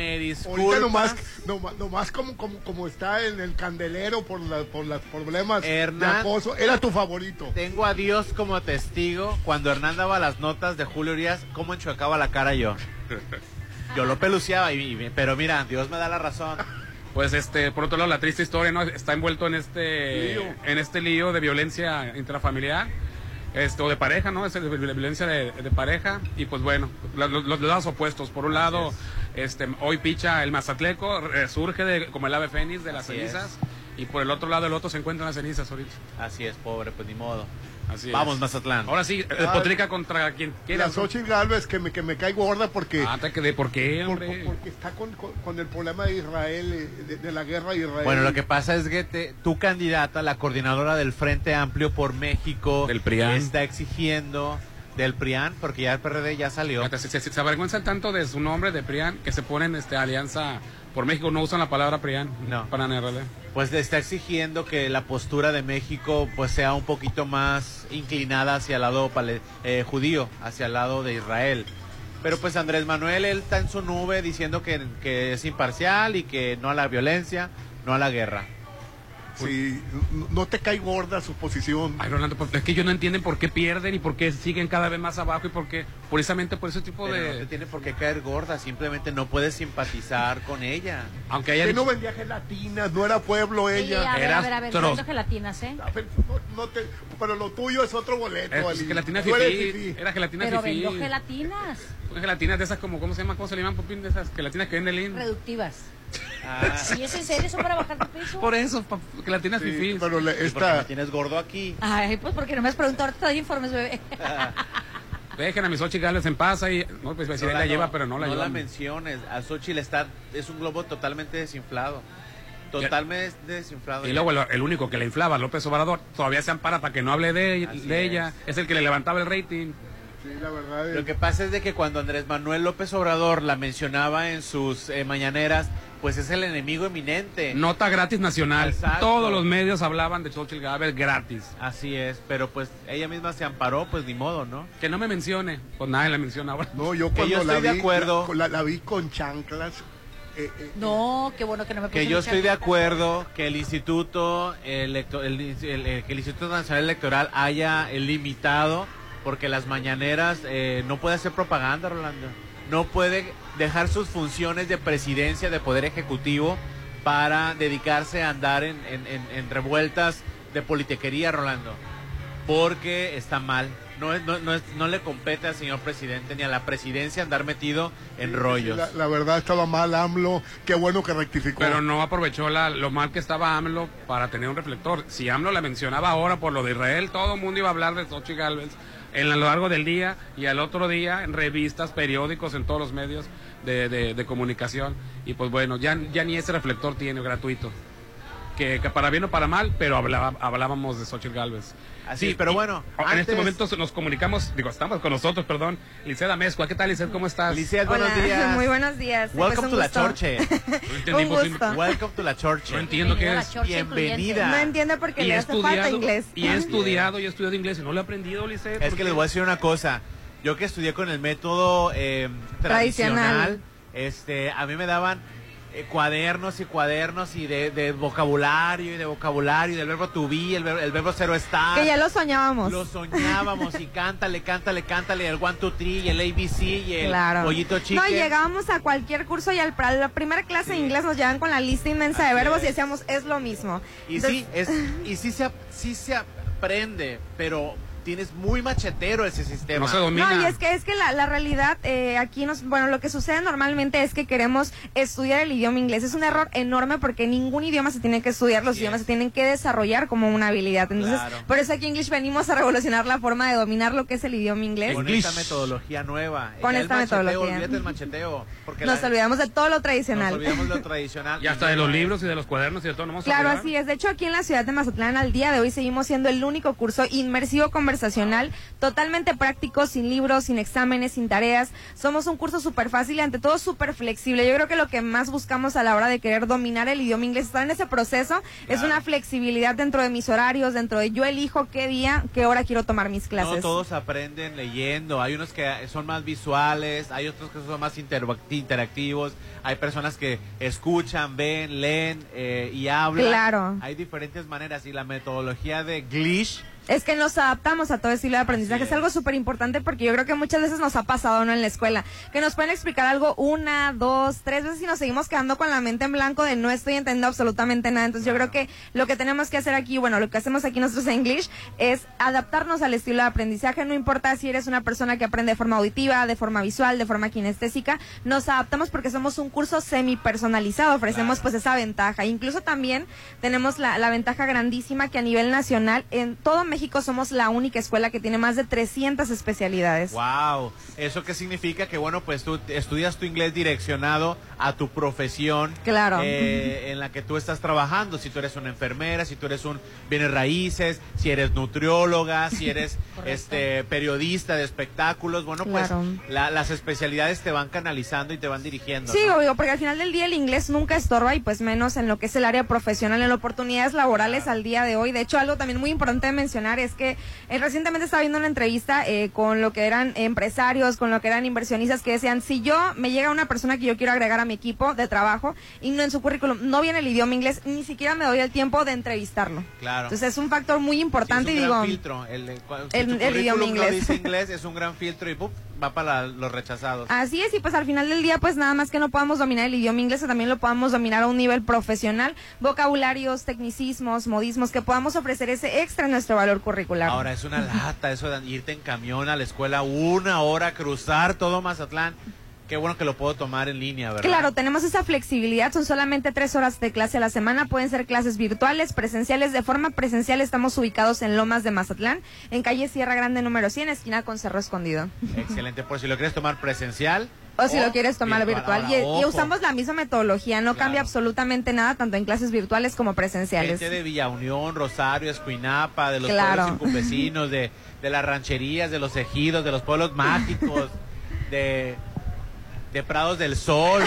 me disculpas. Ahorita nomás, nomás, nomás como, como, como está en el candelero por, la, por los problemas Hernán. de acoso, era tu favorito. Tengo a Dios como testigo cuando Hernán daba las notas de Julio Urias, cómo enchuecaba la cara yo. Yo lo peluceaba, y, y- pero mira, Dios me da la razón. Pues este, por otro lado, la triste historia, ¿no? Está envuelto en este Lío. en este lío de violencia intrafamiliar. Este, o de pareja, ¿no? Es de, de violencia de, de pareja. Y pues bueno, la- los, los lados opuestos. Por un lado, este, hoy picha el Mazatleco, resurge de, como el ave fénix de las Así es. cenizas. Y por el otro lado, el otro se encuentra en las cenizas ahorita. Así es, pobre, pues ni modo. Así Vamos, es. Mazatlán. Ahora sí, el Ah, Potrica contra quien quiera. La Xochitl Galvez que me, que me cae gorda porque, Ah, te quedé, ¿por qué, por- porque está con, con- con el problema de Israel, eh, de, de la guerra de Israel. Bueno, lo que pasa es que te- tu candidata, la coordinadora del Frente Amplio por México, Del PRIAN. está exigiendo del PRIAN, porque ya el PRD ya salió. Se, se- se avergüenzan tanto de su nombre, de Prián, que se ponen este, alianza por México, no usan la palabra Prián No. para NRD. pues le está exigiendo que la postura de México pues sea un poquito más inclinada hacia el lado eh, judío, hacia el lado de Israel. Pero pues Andrés Manuel, él está en su nube diciendo que, que es imparcial y que no a la violencia, no a la guerra. Sí, no- te cae gorda su posición. Ay, Rolando, pues, es que ellos no entienden por qué pierden y por qué siguen cada vez más abajo y por qué, precisamente por ese tipo Pero no te de... tiene por qué caer gorda, simplemente no puedes simpatizar con ella. Aunque haya Que no vendía gelatinas, no era pueblo Sí, ella. a ver, a ver, a ver, tros- gelatinas, ¿eh? A ver, no- no te- pero lo tuyo es otro boleto, pues, Ali. gelatina fifí, fifí. era gelatina Pero fifí. vendo gelatinas de esas como, ¿cómo se llama? ¿Cómo se le llaman, Popín? De esas gelatinas que vende Lin. reductivas. Ah, ¿Y es en serio eso para bajar de peso? Por eso, pa- gelatinas Sí, fifí. pero le- ¿y por qué esta, me tienes gordo aquí? Ay, pues porque no me has preguntado, ahorita te doy informes, bebé. Dejen a mis ocho gales en paz y... No, pues si él la lleva, pero no la lleva. menciones. A Xochitl está, es un globo totalmente desinflado. Totalmente desinflado. Y luego el, el único que le inflaba, López Obrador, todavía se ampara para que no hable de, de ella. es. Es el que le levantaba el rating. sí, la verdad es- Lo que pasa es de que cuando Andrés Manuel López Obrador la mencionaba en sus eh, mañaneras, pues es el enemigo eminente. Nota gratis nacional. Exacto. Todos los medios hablaban de Xochitl Gálvez gratis. Así es, pero pues ella misma se amparó, pues ni modo, ¿no? Que no me mencione. Pues nadie la menciona ahora. No, yo Que cuando yo la estoy de vi, acuerdo. La, la vi con chanclas. eh, eh, No, qué bueno que no me Que yo estoy de acuerdo que el Instituto Electo- el, el- el Instituto Nacional Electoral haya limitado porque las mañaneras eh, no puede hacer propaganda, Rolando. No puede dejar sus funciones de presidencia, de poder ejecutivo, para dedicarse a andar en, en- en- en revueltas de politiquería, Rolando. Porque está mal. No, es- no, no, es- no le compete al señor presidente ni a la presidencia andar metido en rollos. La, la verdad estaba mal AMLO. Qué bueno que rectificó. Pero no aprovechó la, lo mal que estaba AMLO para tener un reflector. Si AMLO la mencionaba ahora por lo de Israel, todo el mundo iba a hablar de Xochitl Gálvez en a lo largo del día y al otro día en revistas, periódicos, en todos los medios de, de- de comunicación. Y pues bueno, ya, ya ni ese reflector tiene gratuito. que, que para bien o para mal, pero hablaba- hablábamos de Xochitl Galvez. Así, pero y- bueno, En antes- este momento nos comunicamos, digo, estamos con nosotros, perdón, Liceda Mezcua. ¿Qué tal, Liced? ¿Cómo estás? Liced, buenos días. Muy buenos días. Welcome Pues to la gusto. chorche. No Un pues, gusto. Welcome to la chorche. No entiendo qué es. la Bienvenida. No entiende porque le hace falta inglés. y he estudiado, y he estudiado inglés y no lo he aprendido, Liced. Es que les voy a decir una cosa. Yo que estudié con el método eh, Tradicional. tradicional, este, a mí me daban eh, cuadernos y cuadernos y de, de vocabulario y de vocabulario y del verbo to be, el, ver- el verbo cero está. Que ya lo soñábamos. Lo soñábamos y cántale, cántale, cántale el one, two, three y el ABC y el Claro. pollito chicken. No, llegábamos a cualquier curso y al, para la primera clase de inglés nos llevan con la lista inmensa de verbos y decíamos, es lo mismo. Y Entonces, sí, es, y sí se, sí se aprende, pero tienes muy machetero ese sistema. No se domina. No, y es que es que la, la realidad eh, aquí nos, bueno, lo que sucede normalmente es que queremos estudiar el idioma inglés. Es un error enorme porque ningún idioma se tiene que estudiar, los idiomas se tienen que desarrollar como una habilidad. Entonces, Claro. por eso aquí en English venimos a revolucionar la forma de dominar lo que es el idioma inglés. Con esta metodología nueva. Con el esta macheteo, metodología. Olvídate el macheteo. Porque Nos la- olvidamos de todo lo nos tradicional. olvidamos de lo tradicional. Y hasta de los libros y de los cuadernos y de todo. ¿no vamos Claro, así es. De hecho, aquí en la ciudad de Mazatlán, al día de hoy, seguimos siendo el único curso inmersivo conversacional, totalmente práctico, sin libros, sin exámenes, sin tareas. Somos un curso súper fácil y ante todo súper flexible. Yo creo que lo que más buscamos a la hora de querer dominar el idioma inglés, estar en ese proceso, es una flexibilidad dentro de mis horarios, dentro de yo elijo qué día, qué hora quiero tomar mis No clases. todos aprenden leyendo. Hay unos que son más visuales, hay otros que son más interactivos. Hay personas que escuchan, ven, leen eh, y hablan. Claro. Hay diferentes maneras y la metodología de Glish Es que nos adaptamos a todo estilo de aprendizaje. Es. algo súper importante porque yo creo que muchas veces nos ha pasado ¿no? en la escuela. Que nos pueden explicar algo una, dos, tres veces y nos seguimos quedando con la mente en blanco de no estoy entendiendo absolutamente nada. Entonces yo creo que lo que tenemos que hacer aquí, bueno, lo que hacemos aquí nosotros en English es adaptarnos al estilo de aprendizaje. No importa si eres una persona que aprende de forma auditiva, de forma visual, de forma kinestésica. Nos adaptamos porque somos un curso semi personalizado. Ofrecemos pues esa ventaja. Incluso también tenemos la, la ventaja grandísima que a nivel nacional en todo México somos la única escuela que tiene más de 300 especialidades. Wow, ¿eso qué significa? Que bueno, pues tú estudias tu inglés direccionado a tu profesión Claro. eh, en la que tú estás trabajando. Si tú eres una enfermera, si tú eres un bienes raíces, si eres nutrióloga, si eres este periodista de espectáculos, bueno, Claro. pues la- las especialidades te van canalizando y te van dirigiendo. Sí, ¿no? obvio, porque al final del día el inglés nunca estorba y pues menos en lo que es el área profesional, en oportunidades laborales al día de hoy. De hecho, algo también muy importante de mencionar es que eh, recientemente estaba viendo una entrevista eh, con lo que eran empresarios, con lo que eran inversionistas que decían, si yo me llega una persona que yo quiero agregar a mi equipo de trabajo y no en su currículum no viene el idioma inglés, ni siquiera me doy el tiempo de entrevistarlo. Claro. Entonces es un factor muy importante Sí, es y un gran digo... filtro. El, si el- el idioma no inglés. dice inglés es un gran filtro y ¡pum! va para los rechazados. Así es, y pues al final del día, pues nada más que no podamos dominar el idioma inglés, que también lo podamos dominar a un nivel profesional, vocabularios, tecnicismos, modismos, que podamos ofrecer ese extra en nuestro valor curricular. Ahora es una lata eso de irte en camión a la escuela una hora, cruzar todo Mazatlán. Qué bueno que lo puedo tomar en línea, ¿verdad? Claro, tenemos esa flexibilidad, son solamente tres horas de clase a la semana, pueden ser clases virtuales, presenciales. De forma presencial estamos ubicados en Lomas de Mazatlán, en calle Sierra Grande número 100, esquina con Cerro Escondido. Excelente, por si lo quieres tomar presencial. O si lo quieres tomar virtual. Ahora, Y, usamos la misma metodología, no cambia absolutamente nada, tanto en clases virtuales como presenciales. Gente de Villa Unión, Rosario, Escuinapa, de los Claro. pueblos circunvecinos, de, de las rancherías, de los ejidos, de los pueblos mágicos, de, de Prados del Sol.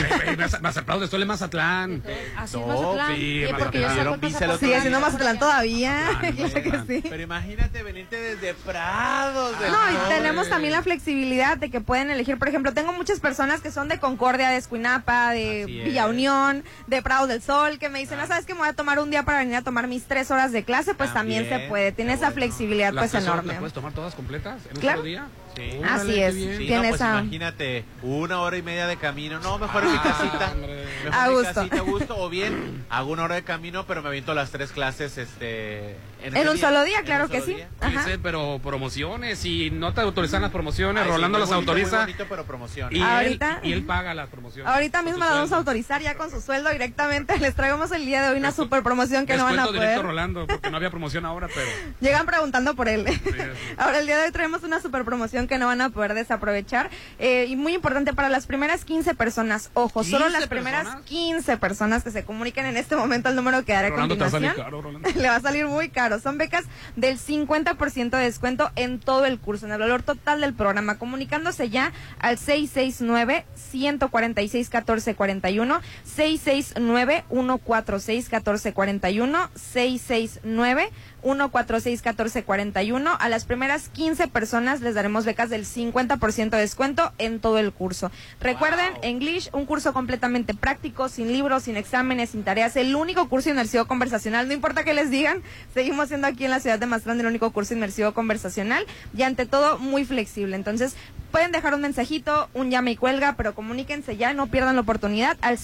Mazatlán del Sol es Mazatlán. Así No, Mazatlán. sí, Sí, porque Mazatlán. yo Dieron Sigue siendo. Mazatlán todavía. Claro que sí. Pero imagínate venirte desde Prados del No, Sol. y tenemos también la flexibilidad de que pueden elegir, por ejemplo, tengo muchas personas que son de Concordia, de Escuinapa, de Así Villa es. Unión, de Prados del Sol, que me dicen, no sabes que me voy a tomar un día para venir a tomar mis tres horas de clase, pues también, También, se puede, tiene esa flexibilidad ¿Las pues enorme. ¿Las puedes tomar todas completas en un Claro. solo día? Sí. Así es, Sí, no, pues esa- imagínate, una hora y media de camino. No, mejor en mi casita. Mejor A mi gusto. casita a gusto. O bien, hago una hora de camino, pero me aviento las tres clases este, En, un día? solo día, ¿En claro que sí. Dice, pero promociones y no te autorizan las promociones, Ay, Rolando las bonito, autoriza bonito, pero promoción. y, Ahorita- él, y él paga las promociones. Ahorita mismo su la vamos a autorizar ya con su sueldo directamente. Les traemos el día de hoy una super promoción que no van a Descuento directo poder. Rolando, porque no había promoción ahora, pero... Llegan preguntando por él. Ahora, el día de hoy traemos una super promoción que no van a poder desaprovechar. Eh, y muy importante para las primeras 15 personas. Ojo, solo 15 las primeras personas. 15 personas que se comuniquen en este momento al número que daré a Rolando, te va a salir continuación. caro, Rolando. Le va a salir muy caro. Son becas del 50% de descuento en todo el curso, en el valor total del programa. Comunicándose ya al 669-146-1441, 669-146-1441, 669 146-1441. A las primeras 15 personas les daremos becas del 50% de descuento en todo el curso. Recuerden, English, un curso completamente práctico, sin libros, sin exámenes, sin tareas. El único curso inmersivo conversacional, no importa qué les digan, seguimos siendo aquí en la ciudad de Mazatlán el único curso inmersivo conversacional y ante todo muy flexible. Entonces, pueden dejar un mensajito, un llame y cuelga, pero comuníquense ya, no pierdan la oportunidad al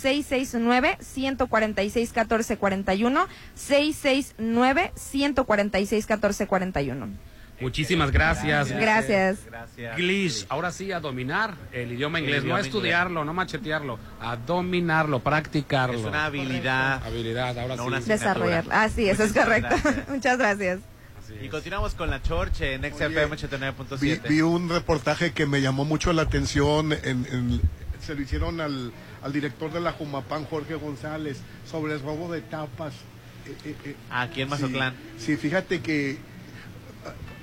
669-146-1441, 669-146-1441. Muchísimas gracias. Gracias. Glish, ahora sí a dominar el idioma inglés, no a estudiarlo, no machetearlo, a dominarlo, practicarlo. Es una habilidad. Habilidad, ahora sí. una asignatura. Desarrollar. Así es, es Muchísimas correcto. gracias. Muchas gracias. Y continuamos con la Chorche en XFM Vi, 89.7. vi un reportaje que me llamó mucho la atención, en- en- se lo hicieron al, al director de la Jumapán, Jorge González, sobre el robo de tapas. Eh, eh, eh, Aquí en sí, Mazatlán. Sí, fíjate que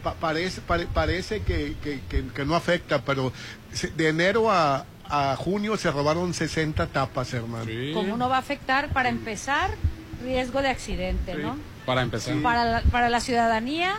pa- parece, pare- parece que, que- que- que no afecta, pero se- de enero a, a junio se robaron 60 tapas, hermano. ¿Cómo no va a afectar, para empezar, riesgo de accidente, ¿no? Para empezar. Para la, para la ciudadanía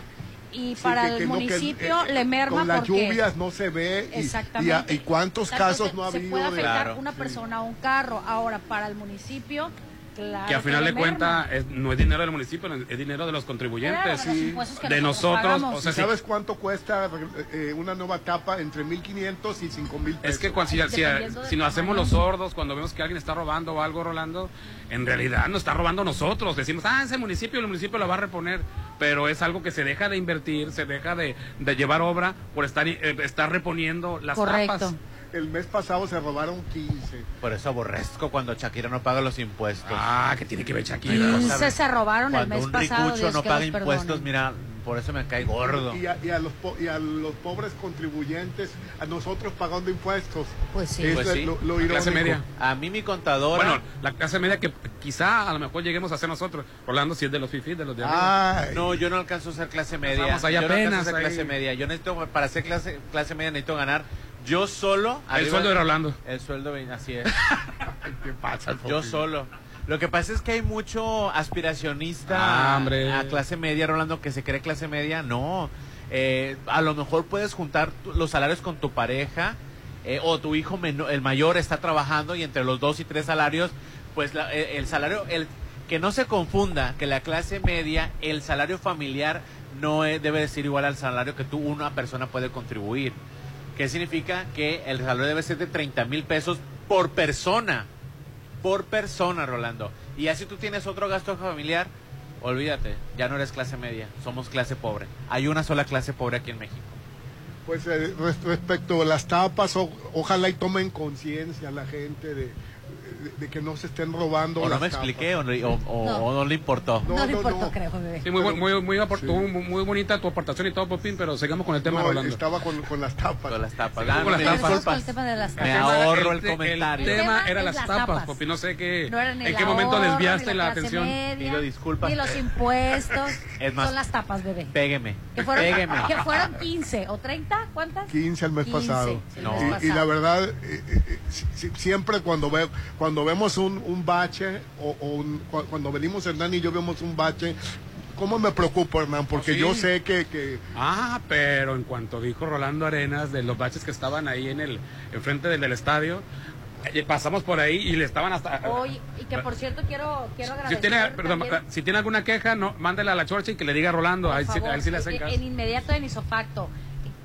y Sí, para que- el que no, que, municipio eh, le merma Con las porque... lluvias no se ve. y- y, Exactamente. y cuántos Tanto casos se- no ha se habido. puede de- afectar una persona o un carro. Ahora, para el municipio, claro que a final le de cuentas es- no es dinero del municipio, es dinero de los contribuyentes, Claro, de los impuestos que de nosotros. O sea, ¿Y si- ¿Sabes cuánto cuesta eh, una nueva tapa? Entre 1.500 y 5.000 pesos. es que cuando, si, si- si nos hacemos los sordos, cuando vemos que alguien está robando o algo, Rolando, en realidad nos está robando nosotros. Decimos, ah, ese municipio, el municipio lo va a reponer. Pero es algo que se deja de invertir, se deja de, de llevar obra por estar, eh, estar reponiendo las tapas. El mes pasado se robaron 15. Por eso aborrezco cuando Shakira no paga los impuestos. Ah, que tiene que ver Shakira. 15 se robaron el Cuando mes un pasado. ricucho Dios no que paga impuestos, mira, por eso me cae gordo. Y a, y a los, po- y a los pobres contribuyentes, a nosotros pagando impuestos. Pues sí. Pues sí. lo, lo La clase media. A mí mi contadora... Bueno, la clase media que quizá a lo mejor lleguemos a ser nosotros. Rolando si es de los fifí, de los de arriba. No, yo no alcanzo a ser clase media. Estamos ahí yo no apenas, alcanzo a ser clase media. Yo necesito, para ser clase, clase media necesito ganar yo solo. El arriba- sueldo de Rolando. El sueldo, así es. ¿Qué pasa, yo solo. Lo que pasa es que hay mucho aspiracionista Ah, a clase media, Rolando, que se cree clase media. No. Eh, a lo mejor puedes juntar los salarios con tu pareja eh, o tu hijo el mayor está trabajando y entre los dos y tres salarios, pues la- eh, el salario, el que no se confunda que la clase media, el salario familiar no es- debe de ser igual al salario que tú, una persona puede contribuir. ¿Qué significa? Que el salario debe ser de 30 mil pesos por persona. Por persona, Rolando. Y así tú tienes otro gasto familiar, olvídate, ya no eres clase media, somos clase pobre. Hay una sola clase pobre aquí en México. Pues eh, res- respecto a las tapas, ojalá y tomen conciencia la gente de, de- de que no se estén robando. O no me expliqué o, o- o- No. o no le importó. No, No, le no, importó, no. creo, bebé. Sí, muy, muy, muy, apor- muy, muy bonita tu aportación y todo, Popín, pero sigamos con el tema, No, Rolando. estaba con, con las tapas. Con las tapas. Sí, Ah, con las me tapas. Con el tema de las Me tapas. ahorro el comentario. El tema era las tapas, tapas. Popín. No sé qué. ¿En qué momento ahorro, desviaste la atención? media, Pido disculpas. Ni los impuestos. Es más- Son las tapas, bebé. Pégueme. Que fueron, Pégueme. que fueron 15 o 30, ¿cuántas? 15 el mes 15 pasado. Y- Y, la verdad, eh, eh, eh, si- si- siempre cuando ve, cuando vemos un, un bache o, o un- cu- cuando venimos Hernán y yo vemos un bache, ¿cómo me preocupo, Hernán? Porque Sí. yo sé que, que Ah, pero en cuanto dijo Rolando Arenas de los baches que estaban ahí en el enfrente del, del estadio, eh, pasamos por ahí y le estaban hasta Oye, y que por cierto quiero, quiero si agradecer tiene, perdón, también, si tiene alguna queja, no, mándela a la chorcha y que le diga a Rolando, por a él, sí- favor, a él sí le hacen en- caso. en inmediato en isofacto.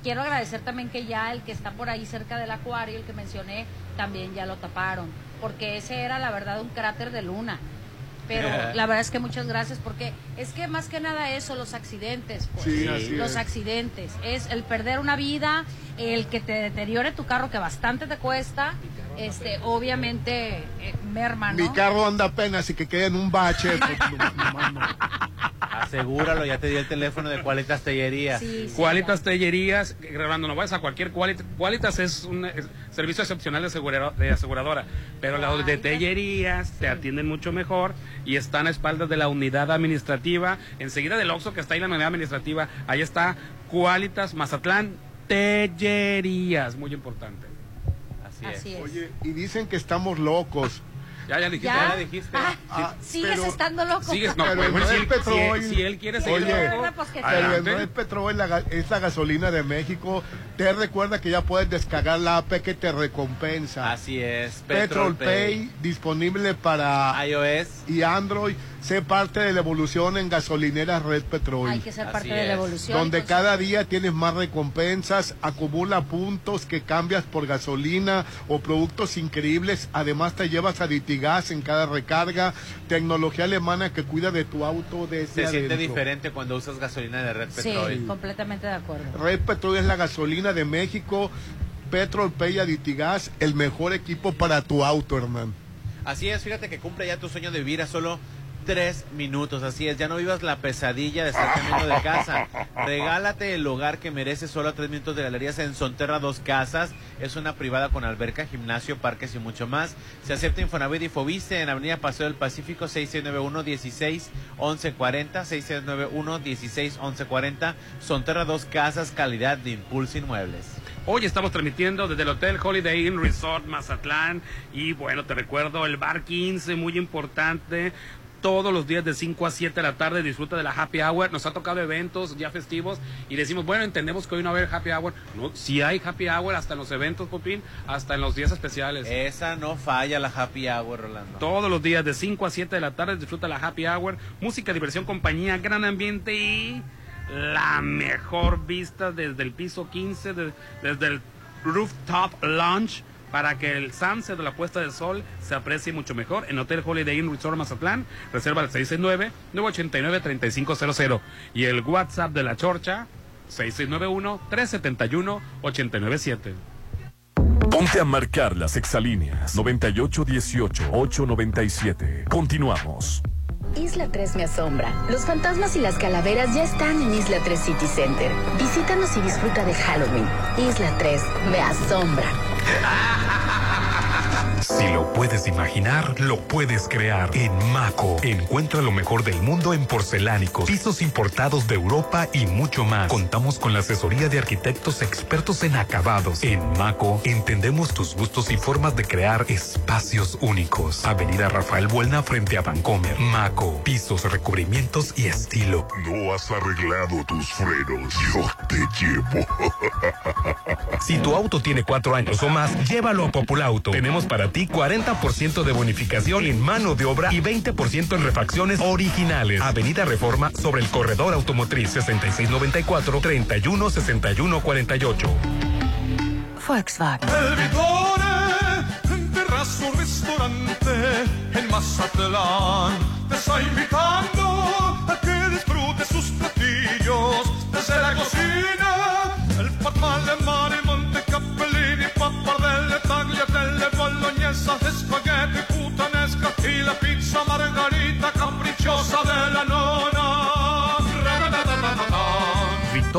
Quiero agradecer también que ya el que está por ahí cerca del acuario, el que mencioné, también ya lo taparon, porque ese era la verdad un cráter de luna. Pero la verdad es que muchas gracias porque es que más que nada eso, los accidentes. pues. Sí, así los es. accidentes. Es el perder una vida, el que te deteriore tu carro, que bastante te cuesta. Este, obviamente, eh, merma, ¿no? Mi carro anda apenas y que quede en un bache. pues, no, no, no. Asegúralo, ya te di el teléfono de Cualitas Tellería. Cualitas Tellerías, Rolando, no vayas a cualquier Qualitas. Qualitas es un eh, servicio excepcional de, asegurado- de aseguradora, pero los de Tellerías te atienden mucho mejor y están a espaldas de la unidad administrativa. Enseguida del Oxxo que está ahí la unidad administrativa, ahí está Qualitas Mazatlán Tellerías, muy importante. Así Así es. Oye, y dicen que estamos locos. Ya, ya dijiste. ¿Ya? Ya dijiste. Ah, sigues pero- estando loco. Sigues, no, Pero no si, es él- petróleo. si- si él quiere seguir Oye, loco, pues que. Pero no es petróleo, es la, es la gasolina de México. Te recuerda que ya puedes descargar la app que te recompensa. Así es. Petrol Pay, disponible para iOS. y Android. Sé parte de la evolución en gasolineras Red Petrol. Hay que ser parte Así de la evolución. donde Pues, cada día tienes más recompensas, acumula puntos que cambias por gasolina o productos increíbles, además te llevas a Ditigas en cada recarga, tecnología alemana que cuida de tu auto desde Se siente adentro. diferente cuando usas gasolina de Red Petrol. Sí, completamente de acuerdo. Red Petrol es la gasolina de México, Petrol Pay a Ditigas, el mejor equipo para tu auto, Hernán. Así es, fíjate que cumple ya tu sueño de vivir a solo tres minutos. Así es, ya no vivas la pesadilla de estar cambiando de casa. Regálate el hogar que mereces solo a tres minutos de galerías en Sonterra Dos Casas. Es una privada con alberca, gimnasio, parques y mucho más. Se acepta Infonavit y Fobiste en Avenida Paseo del Pacífico 6691 16 1140 6691 16 1140 Sonterra Dos Casas, calidad de impulso inmuebles. Hoy estamos transmitiendo desde el Hotel Holiday Inn Resort Mazatlán y bueno, te recuerdo el Bar 15, muy importante. Todos los días de 5 a 7 de la tarde disfruta de la happy hour. Nos ha tocado eventos ya festivos y decimos, bueno, entendemos que hoy no va a haber happy hour. No, si hay happy hour hasta en los eventos, Popín, hasta en los días especiales. Esa no falla la happy hour, Rolando. Todos los días de 5 a 7 de la tarde disfruta la happy hour. Música, diversión, compañía, gran ambiente y la mejor vista desde el piso 15, de- desde el rooftop lounge para que el sunset de la puesta del sol se aprecie mucho mejor en Hotel Holiday Inn Resort Mazatlán. Reserva al 669-989-3500 y el WhatsApp de la Chorcha 6691-371-897. Ponte a marcar las exalíneas 9818-897. Continuamos. Isla 3 me asombra. Los fantasmas y las calaveras ya están en Isla 3 City Center. Visítanos y disfruta de Halloween. Isla 3 me asombra. Si lo puedes imaginar, lo puedes crear. En Maco, encuentra lo mejor del mundo en porcelánicos, pisos importados de Europa y mucho más. Contamos con la asesoría de arquitectos expertos en acabados. En Maco, entendemos tus gustos y formas de crear espacios únicos. Avenida Rafael Buelna frente a Vancomer. Maco, pisos, recubrimientos y estilo. No has arreglado tus frenos. Yo te llevo. Si tu auto tiene cuatro años o más, llévalo a Populauto. Tenemos para ti 40% de bonificación en mano de obra y 20% en refacciones originales. Avenida Reforma sobre el corredor automotriz 6694-316148. Volkswagen. El Vitore, en terrazo restaurante en Mazatlán, te está invitando a que disfrutes sus platillos desde la cocina. El patma alemán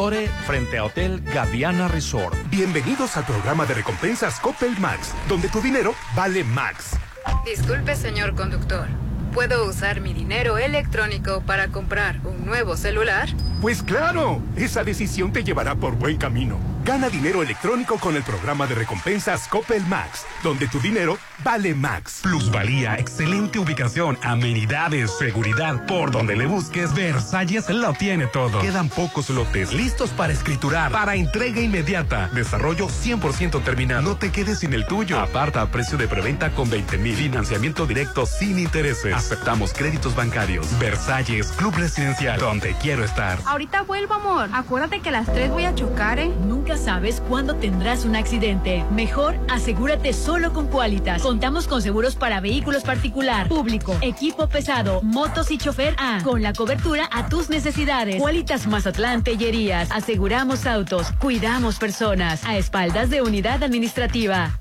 Frente a Hotel Gaviana Resort. Bienvenidos al programa de recompensas Coppel Max, donde tu dinero vale Max. Disculpe, señor conductor. ¿Puedo usar mi dinero electrónico para comprar un nuevo celular? Pues claro, esa decisión te llevará por buen camino. Gana dinero electrónico con el programa de recompensas Coppel Max, donde tu dinero vale Max. Plusvalía, excelente ubicación, amenidades, seguridad. Por donde le busques, Versalles lo tiene todo. Quedan pocos lotes listos para escriturar, para entrega inmediata. Desarrollo 100% terminado. No te quedes sin el tuyo. Aparta a precio de preventa con 20 mil. Financiamiento directo sin intereses. Aceptamos créditos bancarios. Versalles, Club Residencial, donde quiero estar. Ahorita vuelvo, amor. Acuérdate que a las tres voy a chocar, ¿eh? Nunca Sabes cuándo tendrás un accidente. Mejor asegúrate solo con Qualitas. Contamos con seguros para vehículos particular, público, equipo pesado, motos y chofer A, con la cobertura a tus necesidades. Qualitas Mazatlán Tellerías. Aseguramos autos, cuidamos personas. A espaldas de unidad administrativa.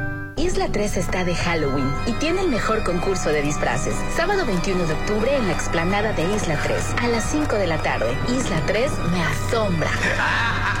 Isla 3 está de Halloween y tiene el mejor concurso de disfraces. Sábado 21 de octubre en la explanada de Isla 3 a las 5 de la tarde. Isla 3 me asombra.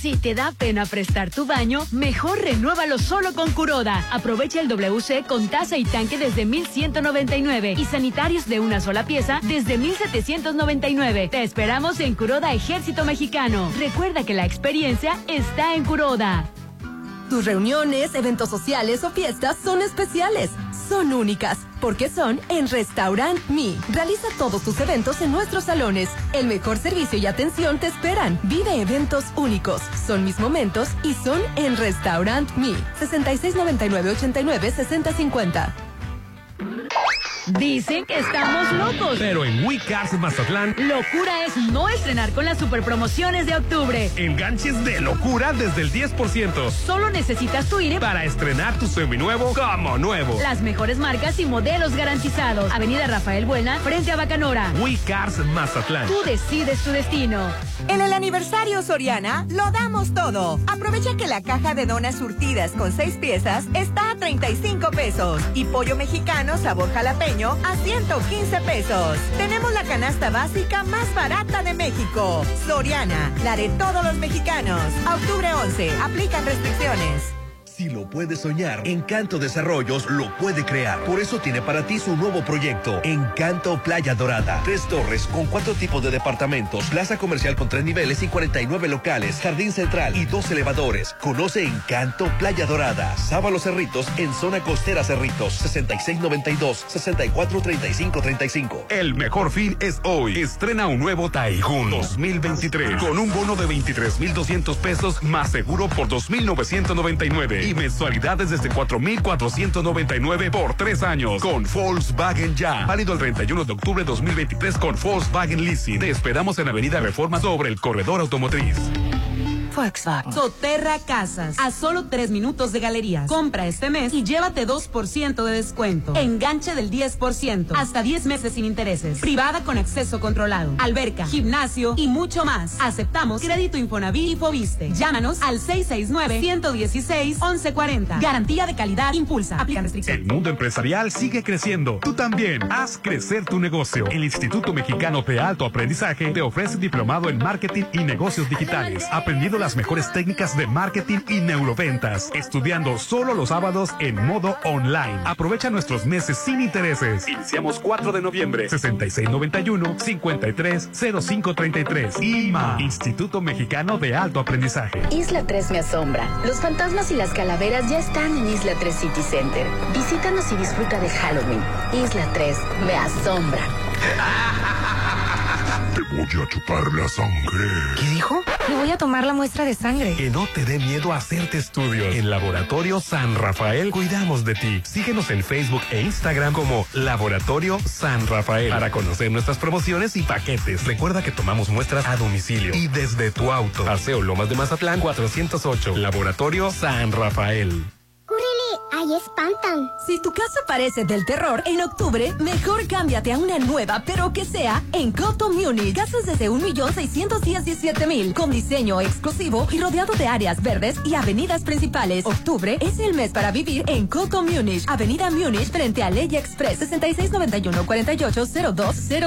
Si te da pena prestar tu baño, mejor renuévalo solo con Curoda. Aprovecha el WC con taza y tanque desde 1199 y sanitarios de una sola pieza desde 1799. Te esperamos en Curoda Ejército Mexicano. Recuerda que la experiencia está en Curoda. Tus reuniones, eventos sociales o fiestas son especiales, son únicas, porque son en Restaurant Me. Realiza todos tus eventos en nuestros salones. El mejor servicio y atención te esperan. Vive eventos únicos. Son mis momentos y son en Restaurant Me. 6699 89 6050. Dicen que estamos locos. Pero en WeCars Mazatlán, locura es no estrenar con las super promociones de octubre. Enganches de locura desde el 10%. Solo necesitas tu INE para estrenar tu seminuevo como nuevo. Las mejores marcas y modelos garantizados. Avenida Rafael Buena, frente a Bacanora. WeCars Mazatlán. Tú decides tu destino. En el aniversario Soriana, lo damos todo. Aprovecha que la caja de donas surtidas con seis piezas está a 35 pesos y pollo mexicano sabor jalapeño a 115 pesos. Tenemos la canasta básica más barata de México. Soriana, la de todos los mexicanos. Octubre 11, aplican restricciones. Si lo puede soñar, Encanto Desarrollos lo puede crear. Por eso tiene para ti su nuevo proyecto, Encanto Playa Dorada. Tres torres con cuatro tipos de departamentos, plaza comercial con tres niveles y 49 locales, jardín central y dos elevadores. Conoce Encanto Playa Dorada. Sábalo Cerritos en zona costera Cerritos, 6692-643535. El mejor fin es hoy. Estrena un nuevo Taijun 2023 con un bono de 23,200 pesos más seguro por 2,999 y mensualidades desde 4,499 por tres años con Volkswagen Ya. Válido el 31 de octubre de 2023 con Volkswagen Leasing. Te esperamos en Avenida Reforma sobre el corredor automotriz. Volkswagen. Soterra Casas. A solo tres minutos de galerías. Compra este mes y llévate 2% de descuento. Enganche del 10%. Hasta 10 meses sin intereses. Privada con acceso controlado. Alberca, gimnasio y mucho más. Aceptamos crédito Infonavit y Fobiste. Llámanos al 669-116-1140. Garantía de calidad impulsa. Aplican restricciones. El mundo empresarial sigue creciendo. Tú también. Haz crecer tu negocio. El Instituto Mexicano de Alto Aprendizaje te ofrece diplomado en marketing y negocios digitales. Aprendido las mejores técnicas de marketing y neuroventas, estudiando solo los sábados en modo online. Aprovecha nuestros meses sin intereses. Iniciamos 4 de noviembre, 6691-530533. IMA, Instituto Mexicano de Alto Aprendizaje. Isla 3 me asombra. Los fantasmas y las calaveras ya están en Isla 3 City Center. Visítanos y disfruta de Halloween. Isla 3 me asombra. Voy a chupar la sangre. ¿Qué dijo? Le voy a tomar la muestra de sangre. Que no te dé miedo hacerte estudios. En Laboratorio San Rafael cuidamos de ti. Síguenos en Facebook e Instagram como Laboratorio San Rafael para conocer nuestras promociones y paquetes. Recuerda que tomamos muestras a domicilio y desde tu auto. Paseo Lomas de Mazatlán 408. Laboratorio San Rafael. ¡Ahí espantan! Si tu casa parece del terror, en octubre, mejor cámbiate a una nueva, pero que sea en Coto Munich. Casas desde 1.617.000, con diseño exclusivo y rodeado de áreas verdes y avenidas principales. Octubre es el mes para vivir en Coto Munich. Avenida Munich frente a Ley Express 6691-480200. Se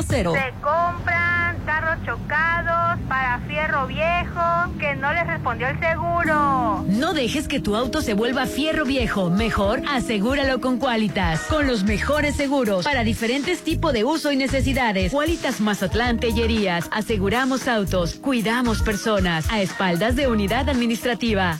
compran carros chocados para fierro viejo que no les respondió el seguro. No dejes que tu auto se vuelva fierro viejo. Mejor asegúralo con Qualitas. Con los mejores seguros para diferentes tipos de uso y necesidades. Qualitas Mazatlán Tellerías. Aseguramos autos. Cuidamos personas. A espaldas de unidad administrativa.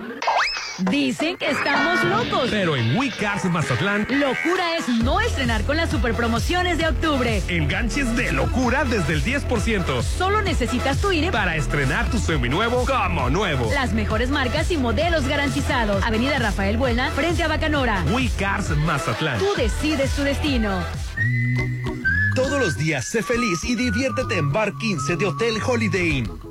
Dicen que estamos locos. Pero en WeCars Mazatlán, locura es no estrenar con las super promociones de octubre. Enganches de locura desde el 10%. Solo necesitas tu INE para estrenar tu seminuevo como nuevo. Las mejores marcas y modelos garantizados. Avenida Rafael Buena, frente a Bacanora. WeCars Mazatlán. Tú decides tu destino. Todos los días sé feliz y diviértete en Bar 15 de Hotel Holiday Inn.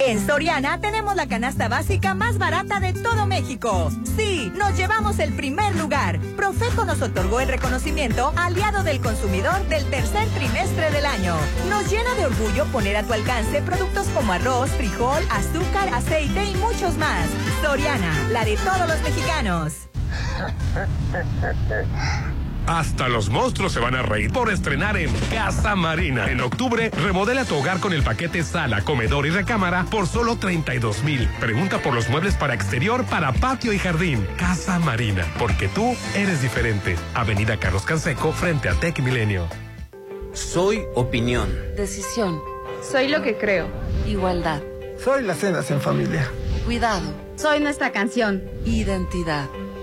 En Soriana tenemos la canasta básica más barata de todo México. Sí, nos llevamos el primer lugar. Profeco nos otorgó el reconocimiento Aliado del Consumidor del tercer trimestre del año. Nos llena de orgullo poner a tu alcance productos como arroz, frijol, azúcar, aceite y muchos más. Soriana, la de todos los mexicanos. Hasta los monstruos se van a reír por estrenar en Casa Marina. En octubre, remodela tu hogar con el paquete sala, comedor y recámara por solo 32 mil. Pregunta por los muebles para exterior, para patio y jardín. Casa Marina, porque tú eres diferente. Avenida Carlos Canseco, frente a Tech Milenio. Soy opinión. Decisión. Soy lo que creo. Igualdad. Soy las cenas en familia. Cuidado. Soy nuestra canción. Identidad.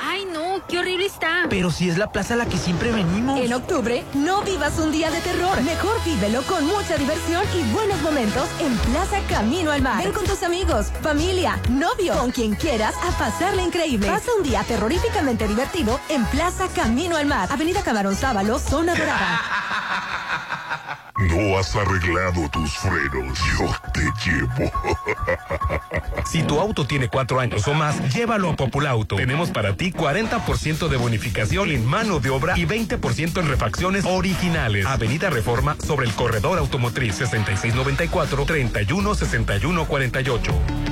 Ay, no, qué horrible está. Pero si es la plaza a la que siempre venimos. En octubre, no vivas un día de terror. Mejor vívelo con mucha diversión y buenos momentos en Plaza Camino al Mar. Ven con tus amigos, familia, novio, con quien quieras a pasarle increíble. Pasa un día terroríficamente divertido en Plaza Camino al Mar. Avenida Camarón Sábalo, Zona Dorada. No has arreglado tus frenos, yo te llevo. Si tu auto tiene cuatro años o más, llévalo a Populauto. Tenemos para ti 40% de bonificación en mano de obra y 20% en refacciones originales. Avenida Reforma sobre el corredor automotriz 6694-316148.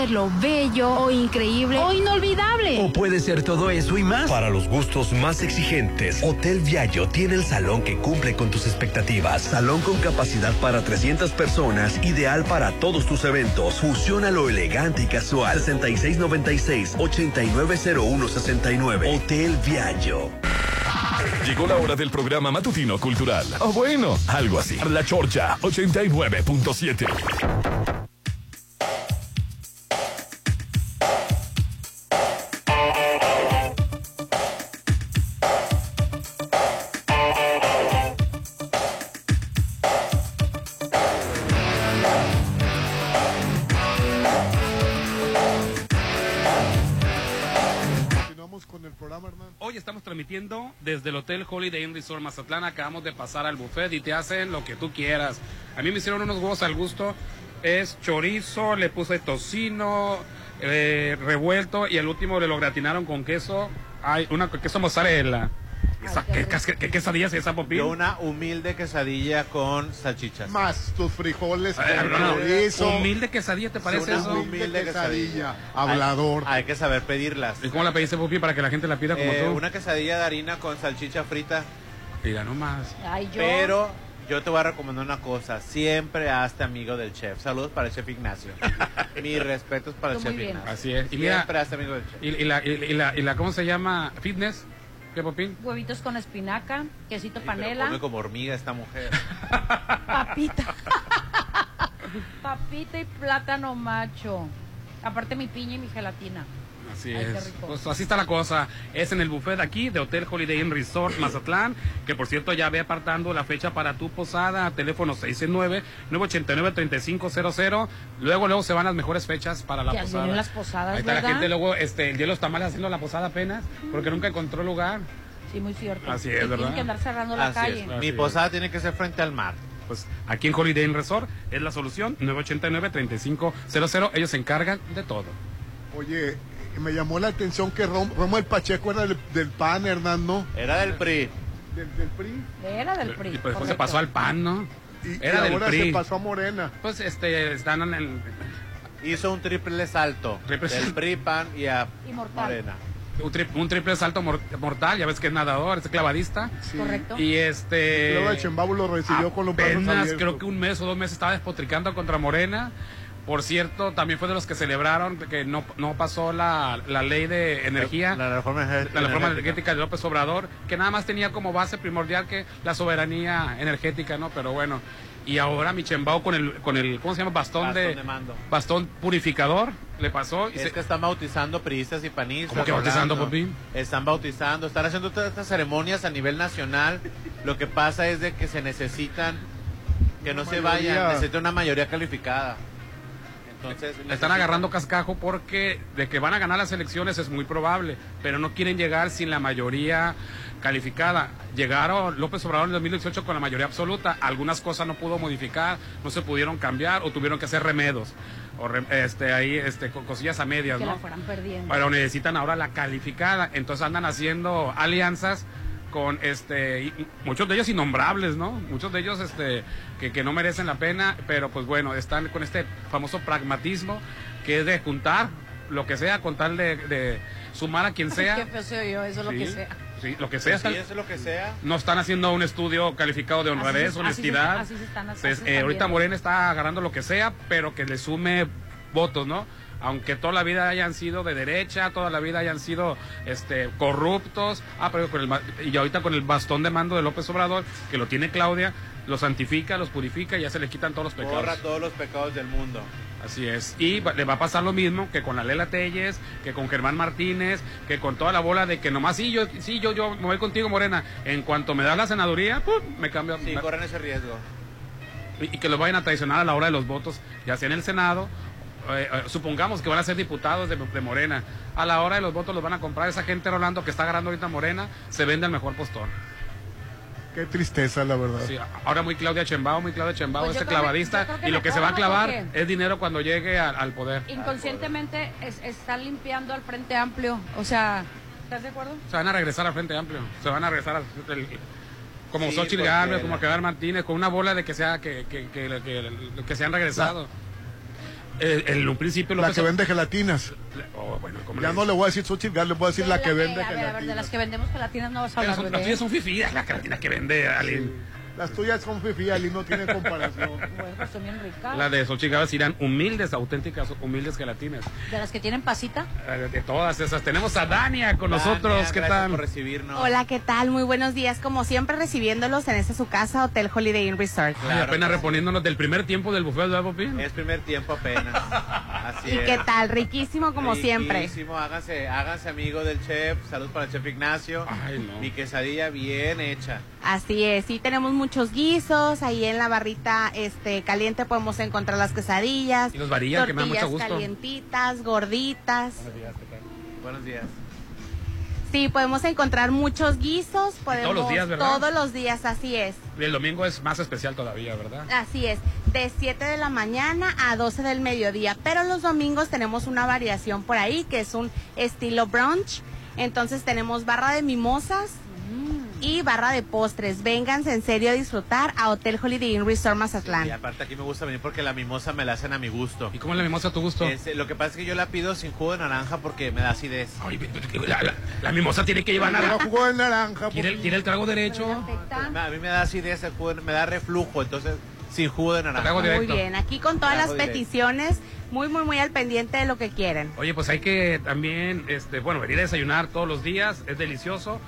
hacerlo bello o increíble o inolvidable. O puede ser todo eso y más. Para los gustos más exigentes, Hotel Viallo tiene el salón que cumple con tus expectativas. Salón con capacidad para 300 personas, ideal para todos tus eventos. Fusiona lo elegante y casual. 6696-890169. Hotel Viallo. Llegó la hora del programa matutino cultural. O bueno, algo así. La Chorcha 89.7. desde el Hotel Holiday Inn Resort Mazatlán. Acabamos de pasar al buffet y te hacen lo que tú quieras. A mí me hicieron unos huevos al gusto. Es chorizo, le puse tocino, eh, revuelto y el último le lo gratinaron con queso. Hay una queso mozzarella. Esa- ¿Qué, qué- qué quesadilla es esa, Popín? Yo una humilde quesadilla con salchichas. Más tus frijoles con Eh, no, no, chorizo. Humilde quesadilla, ¿te parece Una eso? humilde quesadilla. Hablador. Hay, hay que saber pedirlas. ¿Y cómo la pediste, Pupi, para que la gente la pida como Eh, tú? una quesadilla de harina con salchicha frita. Mira nomás. Ay, yo. Pero yo te voy a recomendar una cosa. Siempre hazte amigo del chef. Saludos para el chef Ignacio. Mis respetos para el chef bien. Ignacio. Así es. Y mira, Siempre hazte amigo del chef. y, y la, y, y la, y la, ¿cómo se llama? ¿Fitness? ¿Qué, Popín? Huevitos con espinaca, quesito Ay, pero panela, come como hormiga esta mujer. papita. Papita y plátano macho. Aparte mi piña y mi gelatina. Así Ay, es. Pues así está la cosa. Es en el buffet aquí de Hotel Holiday Inn Resort Mazatlán, que por cierto ya ve apartando la fecha para tu posada, teléfono 669-989-3500. Luego, luego se van las mejores fechas para la Ya posada. vienen las posadas, Ahí está la gente luego, este, el día de los tamales haciendo la posada apenas, porque nunca encontró lugar. Sí, muy cierto. Así es, Y ¿verdad? Tienen que andar cerrando la Así calle. es. Mi es. posada tiene que ser frente al mar. Pues aquí en Holiday Inn Resort es la solución, 989-3500. Ellos se encargan de todo. Oye, me llamó la atención que Rom- Romo el Pacheco era del, del PAN, Hernán, ¿no? Era del PRI. Del, del PRI. Era del PRI. Y pues después se correcto. pasó al PAN, ¿no? Y, Era y del ahora PRI. se pasó a Morena. Pues este, están en el, Hizo un triple salto. Triple del salto. PRI, PAN y a Inmortal. Morena. un, tri- un triple salto mor- mortal, ya ves que es nadador, es clavadista. Correcto. Y este. Luego el Chembabo lo recibió con los brazos apenas, abiertos. creo que un mes o dos meses estaba despotricando contra Morena. Por cierto, también fue de los que celebraron que no, no pasó la, la ley de energía. La reforma energética. la reforma energética de López Obrador, que nada más tenía como base primordial que la soberanía energética, ¿no? Pero bueno, y ahora Michembao con el, con el, ¿cómo se llama? Bastón, Bastón de, de mando. bastón purificador, le pasó. Y Es se- que están bautizando priistas y panistas. ¿Cómo que bautizando. Popín? Están bautizando, están haciendo todas estas ceremonias a nivel nacional. Lo que pasa es de que se necesitan, que no se mayoría. vayan, necesitan una mayoría calificada. Entonces, están agarrando cascajo porque de que van a ganar las elecciones es muy probable, pero no quieren llegar sin la mayoría calificada. Llegaron López Obrador en 2018 con la mayoría absoluta, algunas cosas no pudo modificar, no se pudieron cambiar o tuvieron que hacer remedos o re- este ahí este co- cosillas a medias, Que ¿no? la fueran perdiendo. Pero necesitan ahora la calificada, entonces andan haciendo alianzas con este y muchos de ellos innombrables, ¿no? Muchos de ellos este que, que no merecen la pena, pero pues bueno, están con este famoso pragmatismo que es de juntar lo que sea con tal de, de sumar a quien sea. Qué feo oyó, eso es lo Sí, que sea. sí, lo que sea. Sí, están- eso es lo que sea. no están haciendo un estudio calificado de honradez, honestidad. así se- así se están- así Entonces, se eh, están ahorita. Morena está agarrando lo que sea, pero que le sume votos, ¿no? Aunque toda la vida hayan sido de derecha, toda la vida hayan sido este, corruptos, ah, pero con el, y ahorita con el bastón de mando de López Obrador, que lo tiene Claudia, los santifica, los purifica y ya se le quitan todos los pecados. Borra todos los pecados del mundo. Así es. Y va- le va a pasar lo mismo que con la Lela Telles, que con Germán Martínez, que con toda la bola de que nomás sí, yo, sí, yo, yo me voy contigo, Morena. En cuanto me das la senaduría, ¡pum! me cambio. Sí, me- corren ese riesgo. y, y que los vayan a traicionar a la hora de los votos, ya sea en el Senado. Eh, eh, supongamos que van a ser diputados de, de Morena. A la hora de los votos los van a comprar. Esa gente, Rolando, que está agarrando ahorita Morena, se vende al mejor postor. Qué tristeza, la verdad. Sí, ahora muy Claudia Chembao, muy Claudia Chembao, Pues este que- clavadista. que y lo que se va a clavar Porque- es dinero cuando llegue al, al poder. Inconscientemente es- están limpiando al Frente Amplio. O sea, ¿estás de acuerdo? Se van a regresar al Frente Amplio. Se van a regresar al, el- como Sí, Xochitl Gálvez, como Quedar Martínez, con una bola de que sea que, que, que, que- que se han regresado. Eh, en un principio La López que vende gelatinas. Oh, bueno, ¿cómo Ya le no le voy a decir Xochitl Gálvez, le voy a decir la que vende a ver, a ver, de gelatinas. las que vendemos gelatinas no vas a hablar las tuyas son fifías, las gelatinas que vende Aline. Las tuyas son fifi, Ali, no tienen comparación. Bueno, pues son bien ricas. Las de Gálvez irán humildes, auténticas, humildes gelatinas. De las que tienen pasita. Eh, De todas esas. Tenemos a Dania con Dania, nosotros. ¿Qué gracias tal? por recibirnos. Hola, ¿qué tal? Muy buenos días. Como siempre, recibiéndolos en esta su casa, Hotel Holiday Inn Resort. Ay, apenas reponiéndonos del primer tiempo del buffet de Popín. Es primer tiempo apenas. Así ¿Y es. qué tal? Riquísimo como siempre. Riquísimo, háganse, háganse amigo del chef. Salud para el chef Ignacio. Mi quesadilla bien hecha. Así es, sí tenemos muchos guisos, ahí en la barrita este caliente podemos encontrar las quesadillas, Y nos varían, que me da mucho gusto. calientitas, gorditas. Buenos días. Sí, podemos encontrar muchos guisos, podemos todos los días, ¿verdad? todos los días, así es. Y el domingo es más especial todavía, ¿verdad? Así es, de 7 de la mañana a 12 del mediodía, pero los domingos tenemos una variación por ahí que es un estilo brunch. Entonces tenemos barra de mimosas y barra de postres. Vénganse en serio a disfrutar a Hotel Holiday Inn Resort Mazatlán. Y aparte aquí me gusta venir porque la mimosa me la hacen a mi gusto. ¿Y cómo es la mimosa a tu gusto? Eh, lo que pasa es que yo la pido sin jugo de naranja porque me da acidez. la, la- la mimosa tiene que llevar naranja. jugo de naranja. ¿Quiere, quiere el trago derecho? A mí me da acidez, el jugo, me da reflujo, entonces sin jugo de naranja. Muy bien, aquí con todas las directo. peticiones, muy, muy, muy al pendiente de lo que quieren. Oye, pues hay que también, este, bueno, venir a desayunar todos los días, es delicioso,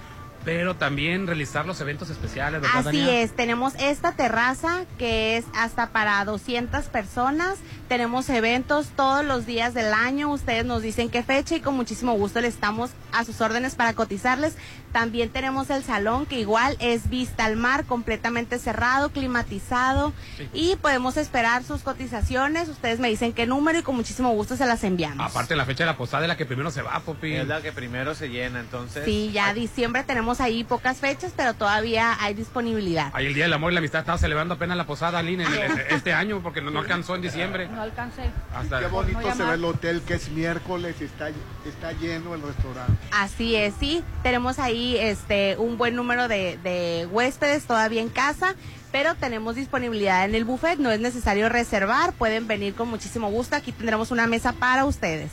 pero también realizar los eventos especiales, ¿verdad, Así Dania? es, tenemos esta terraza que es hasta para 200 personas. Tenemos eventos todos los días del año. Ustedes nos dicen qué fecha y con muchísimo gusto le estamos a sus órdenes para cotizarles. También tenemos el salón que igual es vista al mar, completamente cerrado, climatizado y podemos esperar sus cotizaciones. Ustedes me dicen qué número y con muchísimo gusto se las enviamos. Aparte, la fecha de la posada es la que primero se va, Popi. Es la que primero se llena, entonces. Sí, ya diciembre tenemos ahí pocas fechas, pero todavía hay disponibilidad. Ahí el Día del Amor y la Amistad estaba celebrando apenas la posada, Aline, en el- este año, porque no, no alcanzó en diciembre. No alcancé. Hasta Qué bonito No se ve el hotel que es miércoles y está, está lleno el restaurante. Así es, sí. Tenemos ahí este un buen número de, de huéspedes todavía en casa, pero tenemos disponibilidad en el buffet. No es necesario reservar, pueden venir con muchísimo gusto. Aquí tendremos una mesa para ustedes.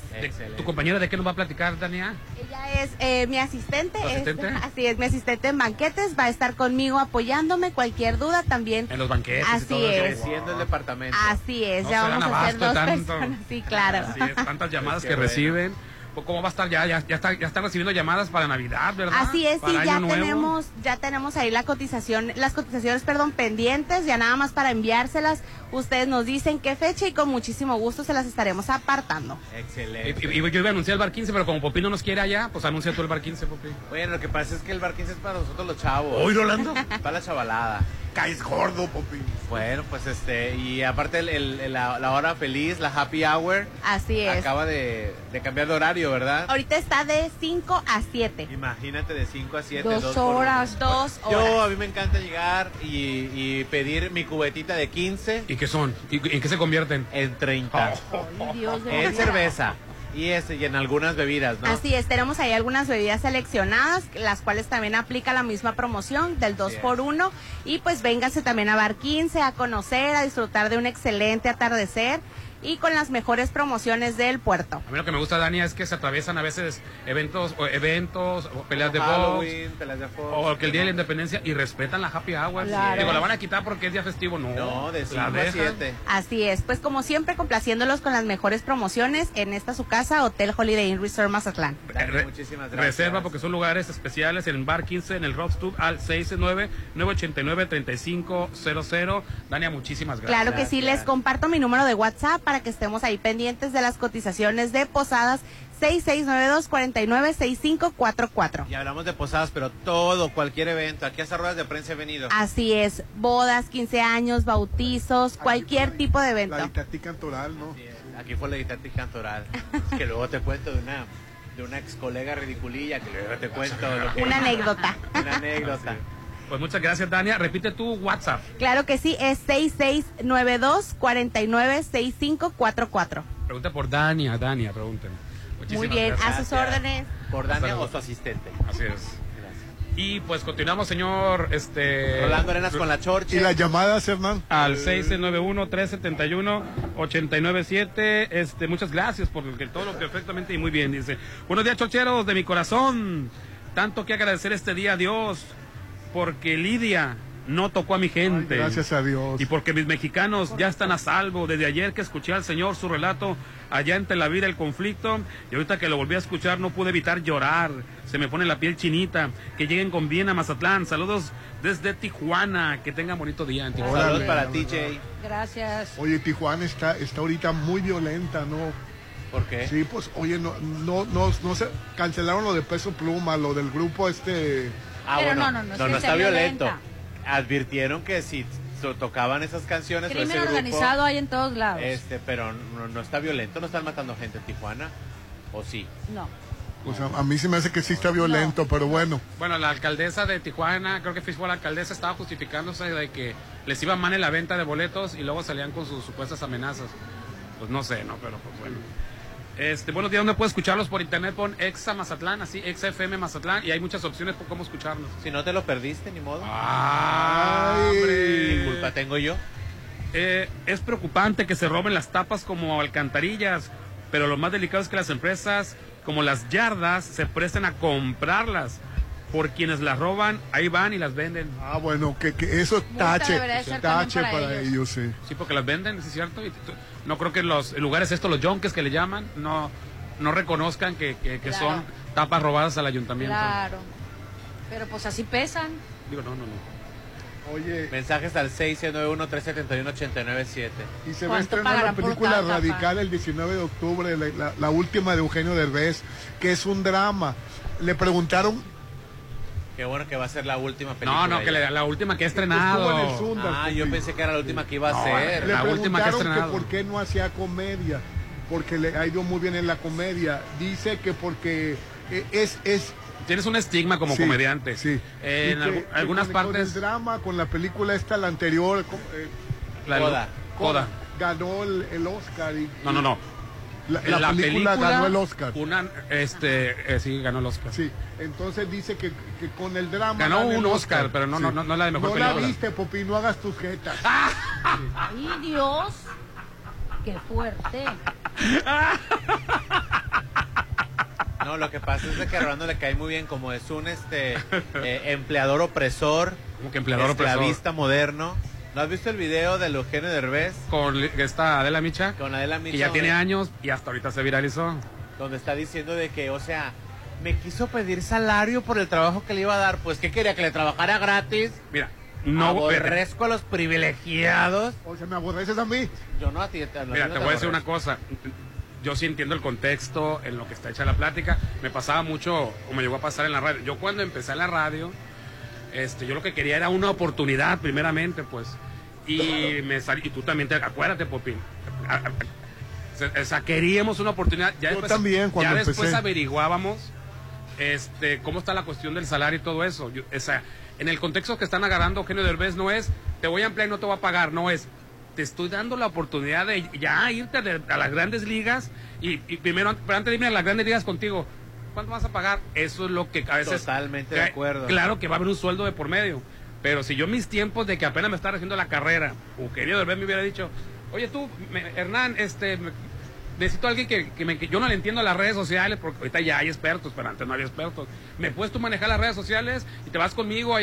¿Tu compañera de qué nos va a platicar, Dania? Ella es eh, mi asistente. ¿Tu es- asistente? así es, mi asistente en banquetes. Va a estar conmigo apoyándome. Cualquier duda también. En los banquetes y Así todo es. Creciendo el departamento. Así es, No ya vamos a hacer dos tanto. personas. Sí, claro. Así es, tantas llamadas que reciben. ¿Cómo va a estar ya? Ya, ya, está, ya están recibiendo llamadas para Navidad, ¿verdad? Así es, sí, Para ya Año Nuevo. tenemos, ya tenemos ahí la cotización, las cotizaciones, perdón, pendientes, ya nada más para enviárselas. Ustedes nos dicen qué fecha y con muchísimo gusto se las estaremos apartando. Excelente. Y, y- y yo iba a anunciar el bar 15, pero como Popi no nos quiere allá, pues anuncia tú el bar 15, Popi. Bueno, lo que pasa es que el bar 15 es para nosotros los chavos. ¿Oí, Rolando? Para la chavalada. Caes gordo, Popi. Bueno, pues este, y aparte el- el- la, la hora feliz, la happy hour, Así es. acaba de, de cambiar de horario, ¿verdad? Ahorita está de 5 a 7. Imagínate de 5 a 7. Dos horas, dos Yo, horas. a mí me encanta llegar y, y pedir mi cubetita de 15. ¿Y qué son? ¿Y en qué se convierten? En 30. Ay, Dios de en vida. cerveza. Y, este, y en algunas bebidas, ¿no? Así es, tenemos ahí algunas bebidas seleccionadas, las cuales también aplica la misma promoción del 2 por 1 y pues vénganse también a Bar 15 a conocer, a disfrutar de un excelente atardecer y con las mejores promociones del puerto. A mí lo que me gusta, Dania, es que se atraviesan a veces eventos, o eventos, o peleas de box, Halloween, peleas de Fox. o que el Día de la Independencia, y respetan la happy hour. Claro. Digo, la van a quitar porque es día festivo, no. No, de La 5 a dejan. 7. Así es, pues como siempre complaciéndolos con las mejores promociones en esta su casa, Hotel Holiday Inn Resort Mazatlán. Re- Muchísimas gracias. Reserva porque son lugares especiales en el bar 15 en el Rock Tube al 669-989-3500. Dania, muchísimas gracias. Claro que sí, les comparto mi número de WhatsApp para que estemos ahí pendientes de las cotizaciones de posadas 6692-496544. Y hablamos de posadas, pero todo, cualquier evento. Aquí hasta ruedas de prensa he venido. Así es, bodas, 15 años, bautizos, cualquier tipo de evento. La Itatí Cantoral, ¿no? Aquí fue la guitarra cantoral. que luego te cuento de una, de una ex colega ridiculilla, que luego te cuento lo que... Una anécdota. Una anécdota. Pues muchas gracias, Dania. Repite tu WhatsApp. Claro que sí, es 6692-496544. Pregunta por Dania, Dania, pregunten. Muy bien, gracias. a sus órdenes. ¿Por Dania o su asistente? Así es. Y pues continuamos, señor. Este, Rolando Arenas con la chorcha. ¿Y las llamadas, Hernán? Al 691-371-897. Este, muchas gracias por que todo lo perfectamente y muy bien. Dice, buenos días, chocheros de mi corazón. Tanto que agradecer este día a Dios, porque Lidia no tocó a mi gente. Ay, gracias a Dios. Y porque mis mexicanos ya están a salvo. Desde ayer que escuché al Señor su relato allá en Tel Aviv el conflicto, y ahorita que lo volví a escuchar no pude evitar llorar. Se me pone la piel chinita. Que lleguen con bien a Mazatlán. Saludos desde Tijuana. Que tengan bonito día en Tijuana. Saludos para TJ. Gracias. Oye, Tijuana está, está ahorita muy violenta, ¿no? ¿Por qué? Sí, pues, oye, no, no, no, no se cancelaron lo de Peso Pluma, lo del grupo este... Ah, Pero bueno, no, no, no, no, no está violento. violenta. Advirtieron que si to- tocaban esas canciones o Crimen ese grupo, organizado hay en todos lados. este, pero no, no está violento, no están matando gente en Tijuana, ¿o sí? No. Pues a, a mí se me hace que sí está violento, pero bueno. Bueno, la alcaldesa de Tijuana, creo que fue la alcaldesa, estaba justificándose de que les iba mal en la venta de boletos y luego salían con sus supuestas amenazas. Pues no sé, ¿no? Pero pues bueno. Este, buenos días, ¿dónde puedo escucharlos por internet? Pon Exa Mazatlán, así, Exa FM Mazatlán, y hay muchas opciones por cómo escucharnos. Si no te lo perdiste, ni modo. ¡Ah, hombre! ¿Qué culpa tengo yo? Eh, es preocupante que se roben las tapas como alcantarillas, pero lo más delicado es que las empresas como las yardas se presten a comprarlas. Por quienes las roban, ahí van y las venden. Ah, bueno, que, que eso es tache, tache para para, ellos. ellos. sí. Sí, porque las venden, ¿sí es cierto. Y no creo que los lugares estos, los yonques que le llaman, no, no reconozcan que, que- que Claro. son tapas robadas al ayuntamiento. Claro. Pero pues así pesan. Digo, no, no, no. Oye, Mensajes al 691-371-897. y se va a ¿Cuánto estrenar la película? Radical el 19 de octubre, la, la- la última de Eugenio Derbez, que es un drama. Le preguntaron, Qué bueno que va a ser la última película. No, no, que la última que ha Estuvo en el estrenado. Sundance, Ah, yo pensé que era la última que iba a No, ser. le la última que ha preguntaron que estrenado. por qué no hacía comedia, porque le ha ido muy bien en la comedia. Dice que porque eh, es... es Tienes un estigma como Sí, comediante. Sí. Eh, en que- que algunas con- Con partes. el drama, con la película esta, la anterior, eh, la- Coda. Coda. ganó el, el Oscar. Y, No, no, no. La, película, ganó el Oscar. Una, este, eh, sí, ganó el Oscar. Sí, entonces dice que, que con el drama. Ganó un Oscar, pero no- no- no- no la de mejor no película. la viste, Popi, no hagas tus jetas. ¡Ay, Dios! ¡Qué fuerte! No, lo que pasa es de que a Rolando le cae muy bien como es un este eh, empleador opresor, Como que empleador opresor. esclavista moderno. ¿No has visto el video de Eugenio Derbez Con esta Adela Micha. con Adela Que Micha? ya tiene años y hasta ahorita se viralizó. Donde está diciendo de que, o sea, me quiso pedir salario por el trabajo que le iba a dar. Pues, ¿qué quería? ¿Que le trabajara gratis? Mira, no. Aborrezco a los privilegiados. O sea, me aborreces a mí. Yo no a ti. a- Mira, no te voy a decir una cosa. Yo sí entiendo el contexto en lo que está hecha la plática. Me pasaba mucho, o me llegó a pasar en la radio. Yo cuando empecé en la radio, este, yo lo que quería era una oportunidad, primeramente, pues. Y me sal- y tú también te acuérdate, Popín. A- a- se- O sea, queríamos una oportunidad. Ya Yo después, también, cuando ya después averiguábamos este, cómo está la cuestión del salario y todo eso. Yo- o sea, en el contexto que están agarrando Eugenio Derbez no es, te voy a emplear y no te voy a pagar, no es, te estoy dando la oportunidad de ya irte a las grandes ligas y, y primero, pero antes de irme a las grandes ligas contigo, ¿cuánto vas a pagar? Eso es lo que a veces... Totalmente de acuerdo. Claro que va a haber un sueldo de por medio, pero si yo mis tiempos de que apenas me estaba haciendo la carrera, Eugenio Derbez me hubiera dicho, oye tú, me- Hernán, este... me- necesito a alguien que, que me- que yo no le entiendo a las redes sociales, porque ahorita ya hay expertos, pero antes no había expertos. ¿Me puedes tú manejar las redes sociales y te vas conmigo?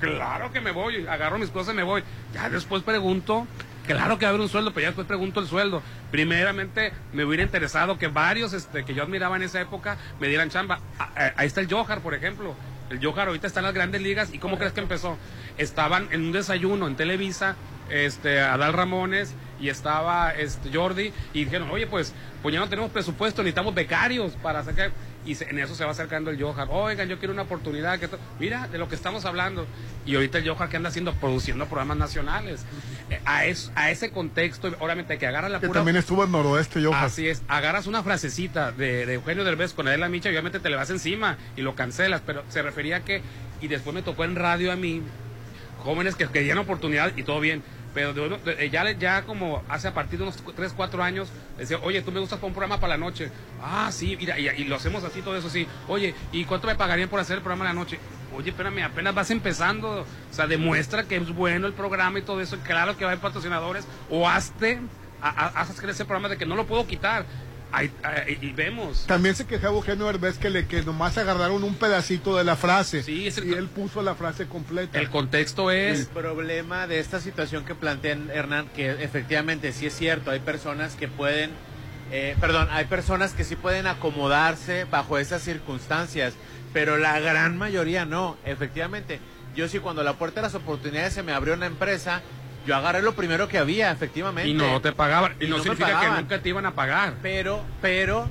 Claro que me voy, agarro mis cosas y me voy. Ya después pregunto, claro que va a haber un sueldo, pero ya después pregunto el sueldo. Primeramente, me hubiera interesado que varios este, que yo admiraba en esa época me dieran chamba. A- a- Ahí está el Johar, por ejemplo. El Johar ahorita está en las grandes ligas. ¿Y cómo crees que empezó? Estaban en un desayuno en Televisa, este, Adal Ramones y estaba este, Jordi, y dijeron, oye, pues, pues ya no tenemos presupuesto, necesitamos becarios para sacar. Y se- en eso se va acercando el Johar. Oigan, yo quiero una oportunidad. Que esto-". Mira, de lo que estamos hablando. Y ahorita el Johar que anda haciendo, produciendo programas nacionales. Eh, a, es- a ese contexto, obviamente, que agarra la Que pura también estuvo en Noroeste, yo. Así es, agarras una frasecita de, de Eugenio Derbez con Adela Micha y obviamente te le vas encima y lo cancelas, pero se refería a que, y después me tocó en radio a mí, jóvenes que querían oportunidad y todo bien, pero de- ya, ya como hace a partir de unos 3, 4 años, decía, oye, tú me gustas para un programa para la noche. Ah, sí, y, lo hacemos así, todo eso sí. Oye, ¿y cuánto me pagarían por hacer el programa de la noche? oye, espérame, apenas vas empezando. O sea, demuestra que es bueno el programa y todo eso. Claro que va a haber patrocinadores. O hazte, haz creer ese programa de que no lo puedo quitar. Ahí- ahí- y vemos. También se quejaba Eugenio Derbez que, le, que nomás agarraron un pedacito de la frase. Sí, es el- y él puso la frase completa. El contexto El es... problema de esta situación que plantean Hernán, que efectivamente sí es cierto, hay personas que pueden, eh, perdón, hay personas que sí pueden acomodarse bajo esas circunstancias, pero la gran mayoría no. Efectivamente, yo sí cuando la puerta de las oportunidades se me abrió una empresa, yo agarré lo primero que había, efectivamente. Y no te pagaban. Y, Y no, no significa que nunca te iban a pagar. Pero, pero,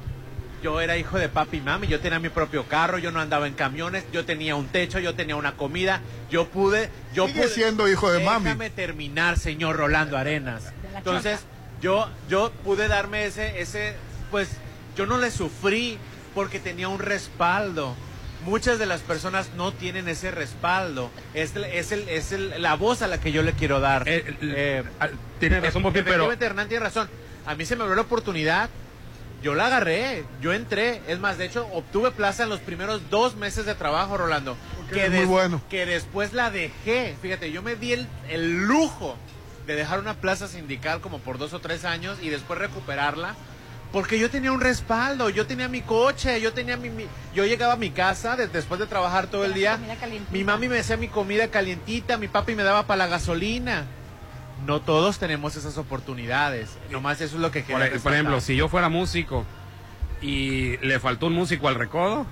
yo era hijo de papi y mami, yo tenía mi propio carro, yo no andaba en camiones, yo tenía un techo, yo tenía una comida, yo pude, yo Sigue pude. siendo hijo de mami. Déjame terminar, señor Rolando Arenas. Entonces, yo, yo pude darme ese, ese, pues, yo no le sufrí porque tenía un respaldo. Muchas de las personas no tienen ese respaldo. Es, es, el, es el- la voz a la que yo le quiero dar. Eh, tiene razón, pero- Hernán tiene razón. A mí se me abrió la oportunidad. Yo la agarré, yo entré. Es más, de hecho, obtuve plaza en los primeros dos meses de trabajo, Rolando. eres muy bueno. que después la dejé. Fíjate, yo me di el, el lujo de dejar una plaza sindical como por dos o tres años y después recuperarla. Porque yo tenía un respaldo, yo tenía mi coche, yo tenía mi, mi- yo llegaba a mi casa de- después de trabajar todo el día. Mi mami me hacía mi comida calientita, mi papi me daba para la gasolina. No todos tenemos esas oportunidades. Nomás eso es lo que Por, quería por ejemplo, si yo fuera músico y le faltó un músico al recodo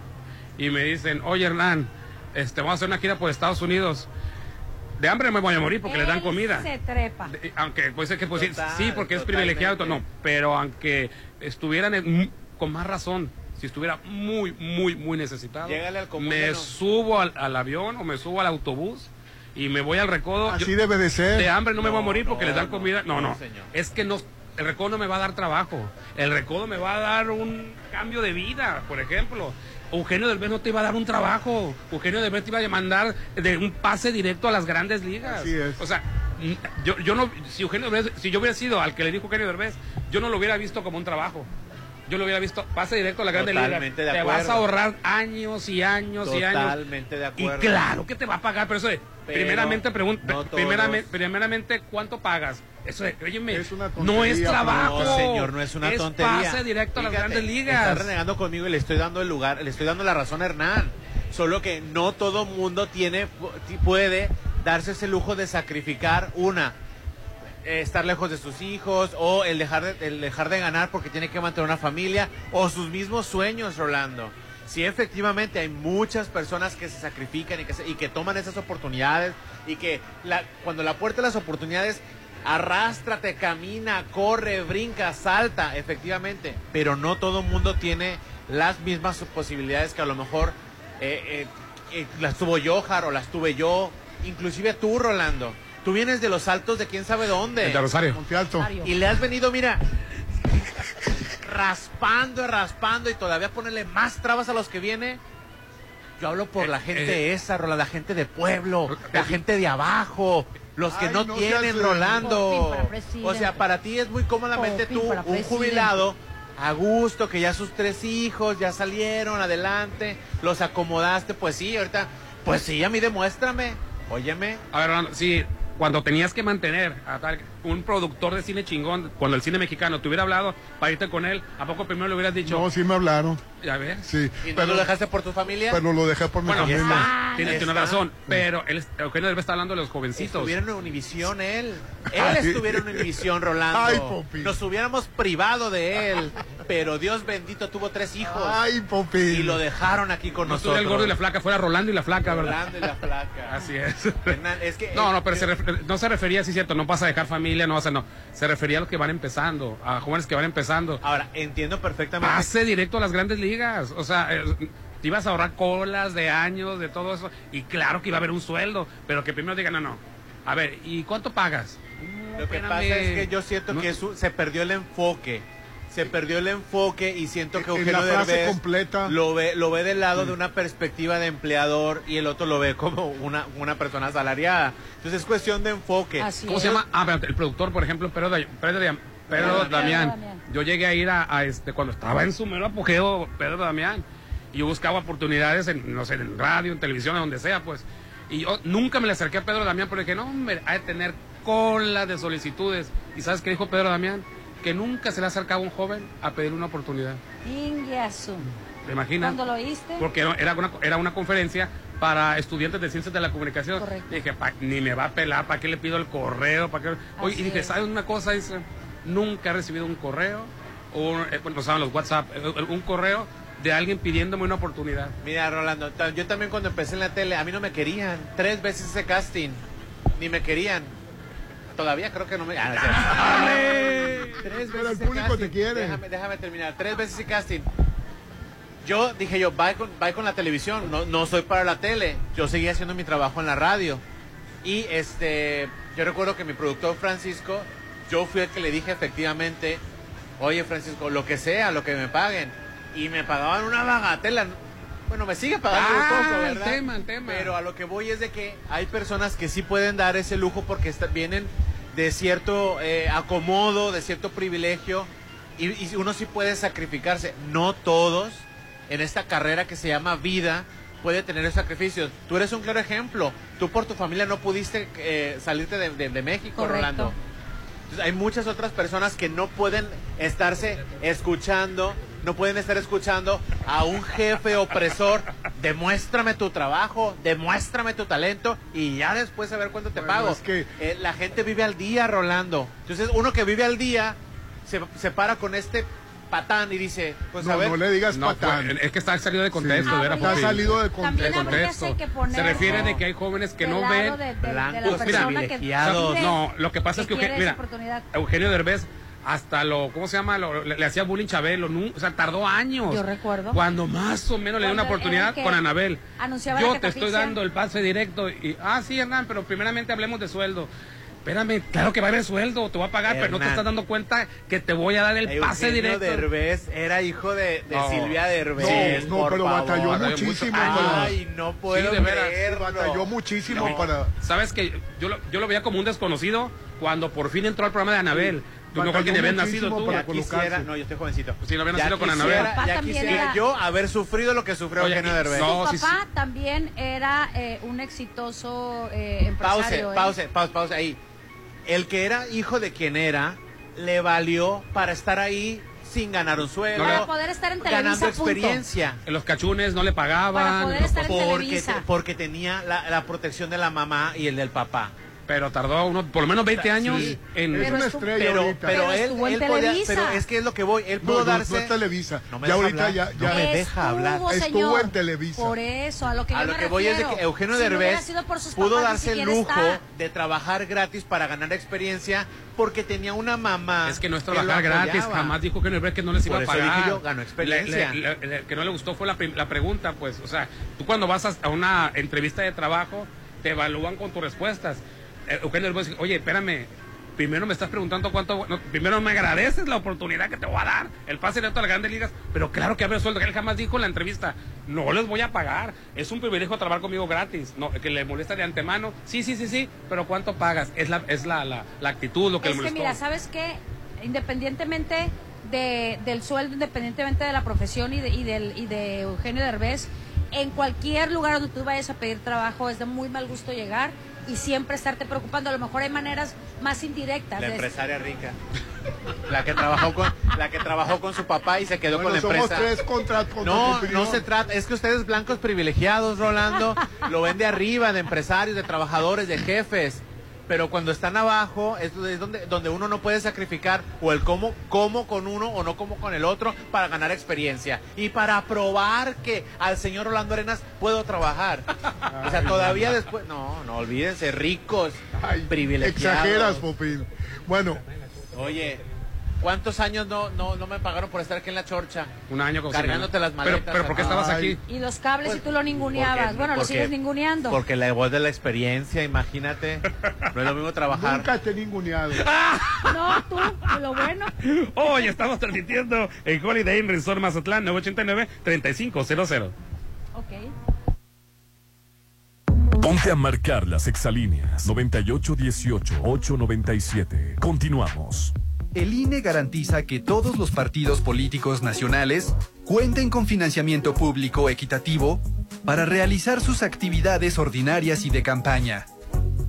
y me dicen, oye Hernán, este, vamos a hacer una gira por Estados Unidos. De hambre me voy a morir porque le dan comida. Se trepa. Aunque puede ser que pues, sí, Total, sí, porque es privilegiado, no, pero aunque estuvieran en- con más razón, si estuviera muy, muy, muy necesitado, al me no- subo al, al avión o me subo al autobús y me voy al recodo. Así Yo- debe de ser. de hambre no me voy a No, morir porque no, les dan no, comida. No, no, no. señor. Es que no. El recodo no me va a dar trabajo. El recodo me va a dar un cambio de vida, por ejemplo. Eugenio Derbez no te iba a dar un trabajo. Eugenio Derbez te iba a mandar de un pase directo a las grandes ligas. Así es. O sea, yo, yo no, si Eugenio Derbez, si yo hubiera sido al que le dijo Eugenio Derbez, yo no lo hubiera visto como un trabajo. Yo lo hubiera visto, pase directo a la grande liga. Totalmente de Te vas acuerdo. a ahorrar años y años y años. Totalmente de Y acuerdo. claro que te va a pagar, pero eso de, Pero primeramente, pregunta, no primeramente, primeramente, ¿cuánto pagas? Eso de, óyeme, Es una no es trabajo. No, señor, no es una tontería. pase directo a las grandes Está ligas. renegando conmigo y le estoy dando el lugar, le estoy dando la razón a Hernán. Solo que no todo mundo tiene, pu- puede darse ese lujo de sacrificar una, estar lejos de sus hijos o el dejar de, el dejar de ganar porque tiene que mantener una familia o sus mismos sueños, Rolando. Sí, efectivamente hay muchas personas que se sacrifican y que, se- y que toman esas oportunidades y que la, cuando la puerta de las oportunidades arrástrate, camina, corre, brinca, salta, efectivamente, pero no todo mundo tiene las mismas posibilidades que a lo mejor eh, eh, eh, las tuvo Johar o las tuve yo, inclusive tú, Rolando. Tú vienes de los altos de quién sabe dónde. El de Rosario. Monte Alto. Y le has venido, mira, raspando y raspando y todavía ponerle más trabas a los que viene. Yo hablo por la gente eh. esa, Rolando, la gente de pueblo, la gente de abajo, los que Ay, no, no tienen, Rolando. O sea, para ti es muy cómodamente tú, un jubilado, a gusto, que ya sus tres hijos ya salieron adelante, los acomodaste, pues sí, ahorita, pues sí, a mí demuéstrame, óyeme. A ver, Rolando, sí, cuando tenías que mantener a tal- un productor de cine chingón, cuando el cine mexicano te hubiera hablado para irte con él, ¿a poco primero le hubieras dicho? No, sí me hablaron. Ya ves. Sí. ¿Y no Pero, lo dejaste por tu familia? pero lo dejé por mi Bueno, familia. está. tienes, está. razón, pero él, Eugenio Derbez está hablando de los jovencitos. Estuviera en Univisión él. Él Ay. estuviera en Univisión, Rolando. Ay, Popi. Nos hubiéramos privado de él. Pero Dios bendito tuvo tres hijos. Ay, Popi. Y lo dejaron aquí con No nosotros. estuviera el gordo y la flaca, fuera Rolando y la flaca, ¿verdad? Rolando y la flaca. Así es. Hernán, es que, No, no, pero se no se refería, sí, cierto, no vas a dejar familia, no vas a, no. Se refería a los que van empezando, a jóvenes que van empezando. Ahora, entiendo perfectamente. Pase directo a las grandes ligas. O sea, eh, te ibas a ahorrar colas de años, de todo eso. Y claro que iba a haber un sueldo, pero que primero digan, no, no. A ver, ¿y cuánto pagas? Lo que espérame. pasa es que yo siento No- que eso- se perdió el enfoque. Se perdió el enfoque y siento que En Eugenio la frase Derbez completa. lo ve lo ve del lado de una perspectiva de empleador y el otro lo ve como una, una persona asalariada. Entonces es cuestión de enfoque. Así ¿Cómo es. se llama? Ah, pero el productor, por ejemplo, Pedro, Day- Pedro, Day- Pedro Pedro Damián. Damián. Yo llegué a ir a, a este, cuando estaba en su mero apogeo, Pedro Damián. Y yo buscaba oportunidades en, no sé, en radio, en televisión, en donde sea, pues. Y yo nunca me le acerqué a Pedro Damián porque dije, no, hombre, hay de tener cola de solicitudes. ¿Y sabes qué dijo Pedro Damián? Que nunca se le ha acercado a un joven a pedir una oportunidad. ¿Te imaginas? ¿Cuándo lo oíste? Porque era era una, era una conferencia para estudiantes de ciencias de la comunicación. Correcto. Y dije, pa- ni me va a pelar, ¿para qué le pido el correo? ¿Para qué? Oye, y dije, es. ¿sabes una cosa? Dice, nunca he recibido un correo, o, eh, bueno, saben los WhatsApp, eh, un correo de alguien pidiéndome una oportunidad. Mira, Rolando, yo también cuando empecé en la tele, a mí no me querían. Tres veces ese casting, ni me querían. Todavía creo que no me... Ah, no. Tres Pero el veces público te casting. quiere. Déjame, déjame terminar. Tres veces ese casting. Yo dije yo, bye con, bye con la televisión, no, no soy para la tele. Yo seguía haciendo mi trabajo en la radio. Y este, yo recuerdo que mi productor Francisco, yo fui el que le dije efectivamente, oye Francisco, lo que sea, lo que me paguen. Y me pagaban una bagatela. Bueno, me sigue pagando Ah, un poco, el ¿verdad? tema, el tema. Pero a lo que voy es de que hay personas que sí pueden dar ese lujo porque está- vienen de cierto eh, acomodo, de cierto privilegio. Y, y uno sí puede sacrificarse. No todos en esta carrera que se llama vida puede tener esos sacrificios. Tú eres un claro ejemplo. Tú por tu familia no pudiste eh, salirte de, de- de México, Correcto. Rolando. Entonces, hay muchas otras personas que no pueden estarse escuchando, no pueden estar escuchando a un jefe opresor. Demuéstrame tu trabajo, demuéstrame tu talento y ya después a ver cuánto te Bueno, pago. es que- Eh, la gente vive al día, Rolando. Entonces, uno que vive al día se, se para con este patán y dice, pues a No, ver. no le digas No, patán. pues, es que está salido de contexto, Sí. era Está salido de contexto. que poner Se refiere de que hay jóvenes que no ven de, de- de la blancos que vive, No, lo que pasa es que, mira, esa oportunidad. Eugenio Derbez hasta lo, ¿cómo se llama? Lo- le, le hacía bullying Chabelo, nu- o sea, tardó años. Yo recuerdo. Cuando más o menos le dio una oportunidad con Anabel. anunciaba Yo la te estoy dando el pase directo y, ah, sí, Hernán, pero primeramente hablemos de sueldo. Espérame, claro que va a haber sueldo, te voy a pagar, pero no te estás dando cuenta que te voy a dar el pase Eugenio directo. Derbez era hijo de, de No. Silvia Derbez. No, no, pero favor. batalló muchísimo. para- Ay, no puedo Sí, de veras. creerlo. batalló muchísimo No. para... Sabes que yo lo, yo lo veía como un desconocido cuando por fin entró al programa de Anabel. Tú mejor Batalló que nacido tú. para quisiera, no, yo estoy jovencito. Sí, lo había Ya nacido con Anabel. Ya quisiera era- yo haber sufrido lo que sufrió Oye, Eugenio y- Derbez. no, Su sí, papá también era eh, un exitoso eh, Pause, empresario. ¿eh? pause, pause, pause ahí. El que era hijo de quien era, le valió para estar ahí sin ganar un sueldo. Para poder estar en Televisa, Ganando punto. experiencia. En los cachunes no le pagaban. Para poder estar en Porque, Televisa. te- porque tenía la, la protección de la mamá y el del papá. Pero tardó uno, por lo menos 20 años Sí. en... Es Pero una estrella Pero, ahorita. pero, Pero él, él podía- pero es que es lo que voy. Él No, pudo no, darse. no es Televisa. No me ya deja ahorita hablar. ya, No ya me deja hablar. Estuvo, en Televisa. Por eso, a lo que A yo lo me que voy es de que Eugenio si no Derbez sido por sus pudo papás, darse el lujo está. de trabajar gratis para ganar experiencia porque tenía una mamá. Es que no es trabajar gratis, jamás dijo que no que no les iba Por a pagar. dije yo, ganó experiencia. Le- le- le- que no le gustó fue la, la pregunta, pues, o sea, tú cuando vas a una entrevista de trabajo, te evalúan con tus respuestas. Eh, Eugenio Derbez dice, oye, espérame, primero me estás preguntando cuánto, no, primero me agradeces la oportunidad que te voy a dar, el pase directo a las grandes ligas, pero claro que haber sueldo, que él jamás dijo en la entrevista, no les voy a pagar, es un privilegio trabajar conmigo gratis, no, que le molesta de antemano, sí, sí, sí, sí, pero ¿cuánto pagas? Es la, es la, la, la actitud lo que Es le que mira, ¿sabes qué? Independientemente de, del sueldo, independientemente de la profesión y de, y del, y de Eugenio Derbez, en cualquier lugar donde tú vayas a pedir trabajo es de muy mal gusto llegar y siempre estarte preocupando. A lo mejor hay maneras más indirectas. La de- empresaria rica. La que trabajó con, la que trabajó con su papá y se quedó Bueno, con la somos empresa. tres contra, contra tu No, no se trata, es que ustedes blancos privilegiados, Rolando, lo ven de arriba, de empresarios, de trabajadores, de jefes. Pero cuando están abajo es es donde, donde uno no puede sacrificar o el cómo, cómo con uno o no como con el otro para ganar experiencia. Y para probar que al señor Rolando Arenas puedo trabajar. O sea, todavía después... No, no, olvídense, ricos, Ay, privilegiados. Exageras, Popín. Bueno, Oye, ¿cuántos años no, no, no me pagaron por estar aquí en la chorcha? Un año con Cargándote las maletas. Pero, pero ¿por qué estabas aquí? Y los cables y tú lo ninguneabas. Porque- bueno, lo sigues ninguneando. Porque la voz de la experiencia, imagínate. No es lo mismo trabajar. nunca te he ninguneado. No, tú, lo bueno. Hoy estamos transmitiendo en Holiday Inn Resort Mazatlán 989-3500. Ok. Ponte a marcar las exalíneas 9818-897. Continuamos. El INE garantiza que todos los partidos políticos nacionales cuenten con financiamiento público equitativo para realizar sus actividades ordinarias y de campaña.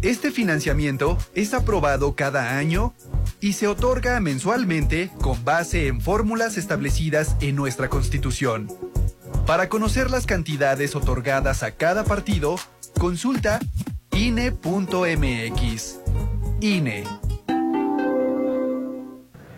Este financiamiento es aprobado cada año y se otorga mensualmente con base en fórmulas establecidas en nuestra Constitución. Para conocer las cantidades otorgadas a cada partido, consulta INE.mx. INE.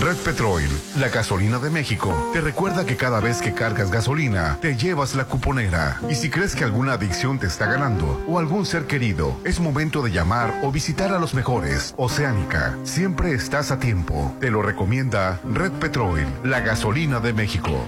Red Petrol, la gasolina de México, te recuerda que cada vez que cargas gasolina, te llevas la cuponera. Y si crees que alguna adicción te está ganando o algún ser querido, es momento de llamar o visitar a los mejores. Oceánica, siempre estás a tiempo. Te lo recomienda Red Petrol, la gasolina de México.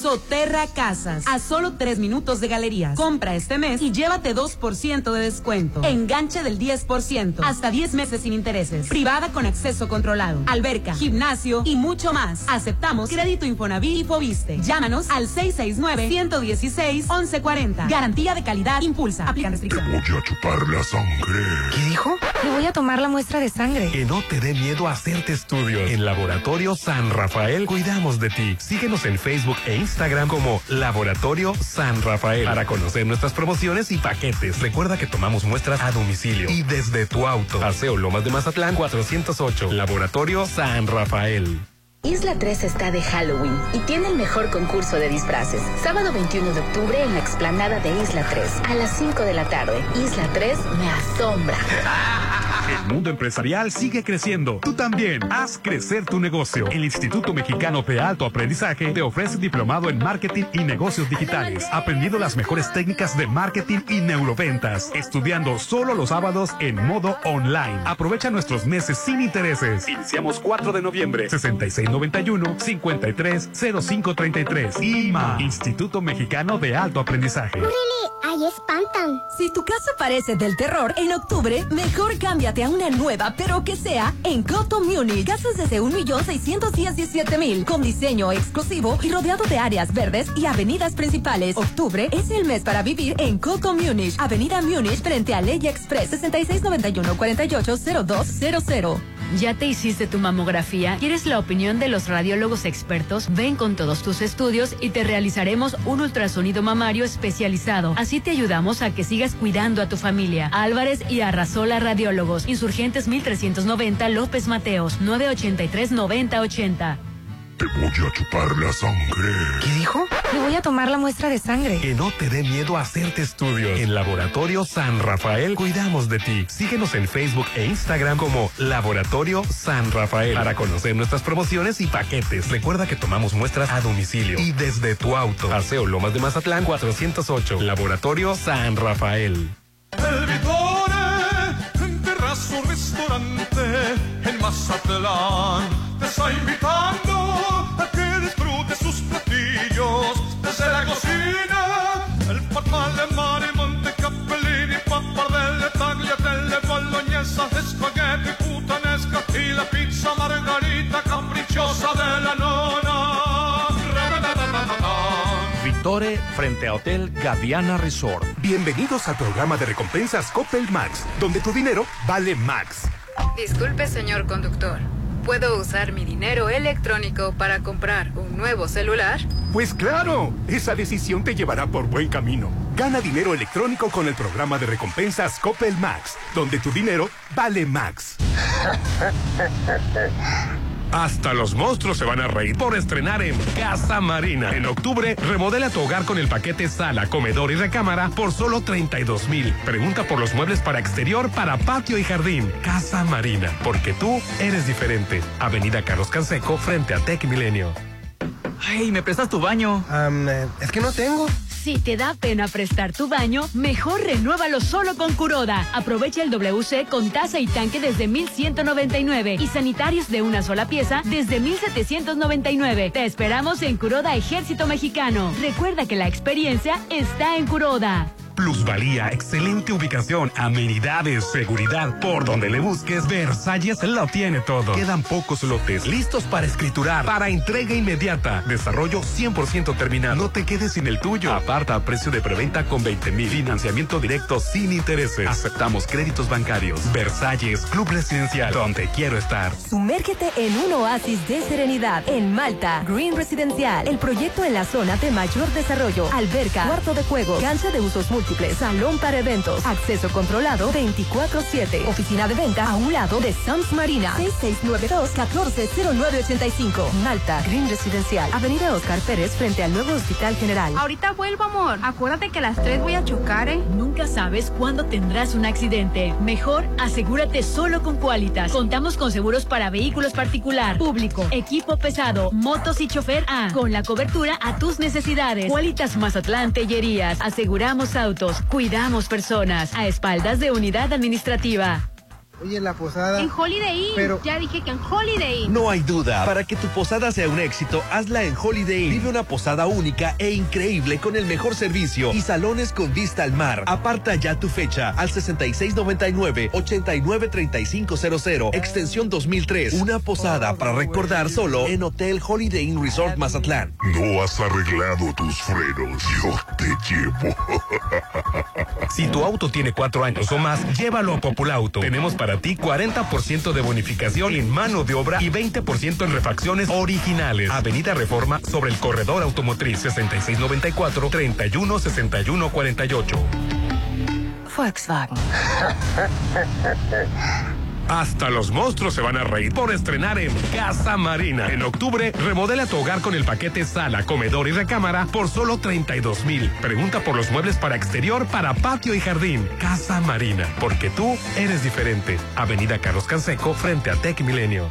Soterra Casas, a solo tres minutos de galerías. Compra este mes y llévate 2% de descuento. Enganche del 10%, hasta 10 meses sin intereses. Privada con acceso controlado. Alberca, gimnasio y mucho más. Aceptamos crédito Infonavit y Fobiste. Llámanos al 669-116-1140. Garantía de calidad impulsa. Aplican restricciones. Voy a chupar la sangre. ¿Qué dijo? Le voy a tomar la muestra de sangre. Que no te dé miedo hacerte estudios. En Laboratorio San Rafael cuidamos de ti. Síguenos en Facebook e Instagram como Laboratorio San Rafael para conocer nuestras promociones y paquetes. Recuerda que tomamos muestras a domicilio y desde tu auto. Paseo Lomas de Mazatlán 408. Laboratorio San Rafael. Isla 3 está de Halloween y tiene el mejor concurso de disfraces. Sábado 21 de octubre en la explanada de Isla 3 a las 5 de la tarde. Isla 3 me asombra. El mundo empresarial sigue creciendo. Tú también. Haz crecer tu negocio. El Instituto Mexicano de Alto Aprendizaje te ofrece diplomado en marketing y negocios digitales, aprendiendo las mejores técnicas de marketing y neuroventas, estudiando solo los sábados en modo online. Aprovecha nuestros meses sin intereses. Iniciamos 4 de noviembre, 6691-530533. IMA, Instituto Mexicano de Alto Aprendizaje. ahí espantan. Si tu casa parece del terror, en octubre, mejor cámbiate a una nueva, pero que sea en Coto Munich. Casas desde 1.617.000, con diseño exclusivo y rodeado de áreas verdes y avenidas principales. Octubre es el mes para vivir en Coto Munich, Avenida Munich, frente a Ley Express, 6691-480200. ¿Ya te hiciste tu mamografía? ¿Quieres la opinión de los radiólogos expertos? Ven con todos tus estudios y te realizaremos un ultrasonido mamario especializado. Así te ayudamos a que sigas cuidando a tu familia. Álvarez y Arrasola Radiólogos. Insurgentes 1390 López Mateos. 983 9080. Te voy a chupar la sangre. ¿Qué dijo? Le voy a tomar la muestra de sangre. Que no te dé miedo hacerte estudios. En Laboratorio San Rafael cuidamos de ti. Síguenos en Facebook e Instagram como Laboratorio San Rafael para conocer nuestras promociones y paquetes. Recuerda que tomamos muestras a domicilio y desde tu auto. Paseo Lomas de Mazatlán 408. Laboratorio San Rafael. El Mazatlán, te está invitando a que disfrutes sus platillos desde la cocina. El papá de mare, monte capellini, pappardelle, tagliatelle, bolognesa, spaghetti, puttanesca y la pizza margarita capricciosa de la nona. Victore frente a Hotel Gaviana Resort. Bienvenidos al programa de recompensas Coppel Max, donde tu dinero vale Max. Disculpe, señor conductor. ¿Puedo usar mi dinero electrónico para comprar un nuevo celular? Pues claro, esa decisión te llevará por buen camino. Gana dinero electrónico con el programa de recompensas Coppel Max, donde tu dinero vale Max. Hasta los monstruos se van a reír por estrenar en Casa Marina. En octubre, remodela tu hogar con el paquete sala, comedor y recámara por solo 32 mil. Pregunta por los muebles para exterior, para patio y jardín. Casa Marina, porque tú eres diferente. Avenida Carlos Canseco, frente a Tech Milenio. Ay, ¿me prestas tu baño? es que no tengo. Si te da pena prestar tu baño, mejor renuévalo solo con Curoda. Aprovecha el WC con taza y tanque desde 1199 y sanitarios de una sola pieza desde 1799. Te esperamos en Curoda Ejército Mexicano. Recuerda que la experiencia está en Curoda. Plusvalía, excelente ubicación, amenidades, seguridad. Por donde le busques, Versalles lo tiene todo. Quedan pocos lotes listos para escriturar, para entrega inmediata. Desarrollo 100% terminado. No te quedes sin el tuyo. Aparta a precio de preventa con 20 mil. Financiamiento directo sin intereses. Aceptamos créditos bancarios. Versalles, Club Residencial, donde quiero estar. Sumérgete en un oasis de serenidad en Malta. Green Residencial, el proyecto en la zona de mayor desarrollo. Alberca, cuarto de juego, cancha de usos múltiples, salón para eventos, acceso controlado 24-7. Oficina de venta a un lado de Sams Marina. 6692-140985. Malta, Green Residencial, Avenida Oscar Pérez frente al nuevo Hospital General. Ahorita vuelvo, amor. Acuérdate que a las 3 voy a chocar, ¿eh? Nunca sabes cuándo tendrás un accidente. Mejor asegúrate solo con Qualitas. Contamos con seguros para vehículos particular, público, equipo pesado, motos y chofer A. Con la cobertura a tus necesidades. Qualitas Mazatlán Tellerías. Aseguramos cuidamos personas. A espaldas de unidad administrativa. Oye, la posada. En Holiday Inn. Pero- Ya dije que en Holiday Inn. No hay duda, para que tu posada sea un éxito, hazla en Holiday Inn. Vive una posada única e increíble con el mejor servicio y salones con vista al mar. Aparta ya tu fecha al 6699-893500, extensión 2003. Una posada para recordar solo en Hotel Holiday Inn Resort Mazatlán. No has arreglado tus frenos. Yo te llevo. Si tu auto tiene cuatro años o más, llévalo a Populauto. Tenemos para ti 40% de bonificación en mano de obra y 20% en refacciones originales. Avenida Reforma sobre el corredor automotriz 6694-316148. Volkswagen. Hasta los monstruos se van a reír por estrenar en Casa Marina. En octubre, remodela tu hogar con el paquete sala, comedor y recámara por solo 32 mil. Pregunta por los muebles para exterior, para patio y jardín. Casa Marina, porque tú eres diferente. Avenida Carlos Canseco, frente a Tech Milenio.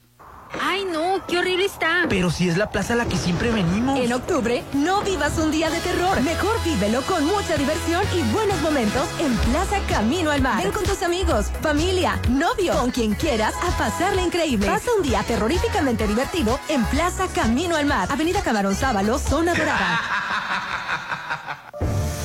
Ay, no, qué horrible está. Pero si es la plaza a la que siempre venimos. En octubre, no vivas un día de terror. Mejor vívelo con mucha diversión y buenos momentos en Plaza Camino al Mar. Ven con tus amigos, familia, novio, con quien quieras a pasarle increíble. Pasa un día terroríficamente divertido en Plaza Camino al Mar. Avenida Camarón Sábalo, Zona Dorada.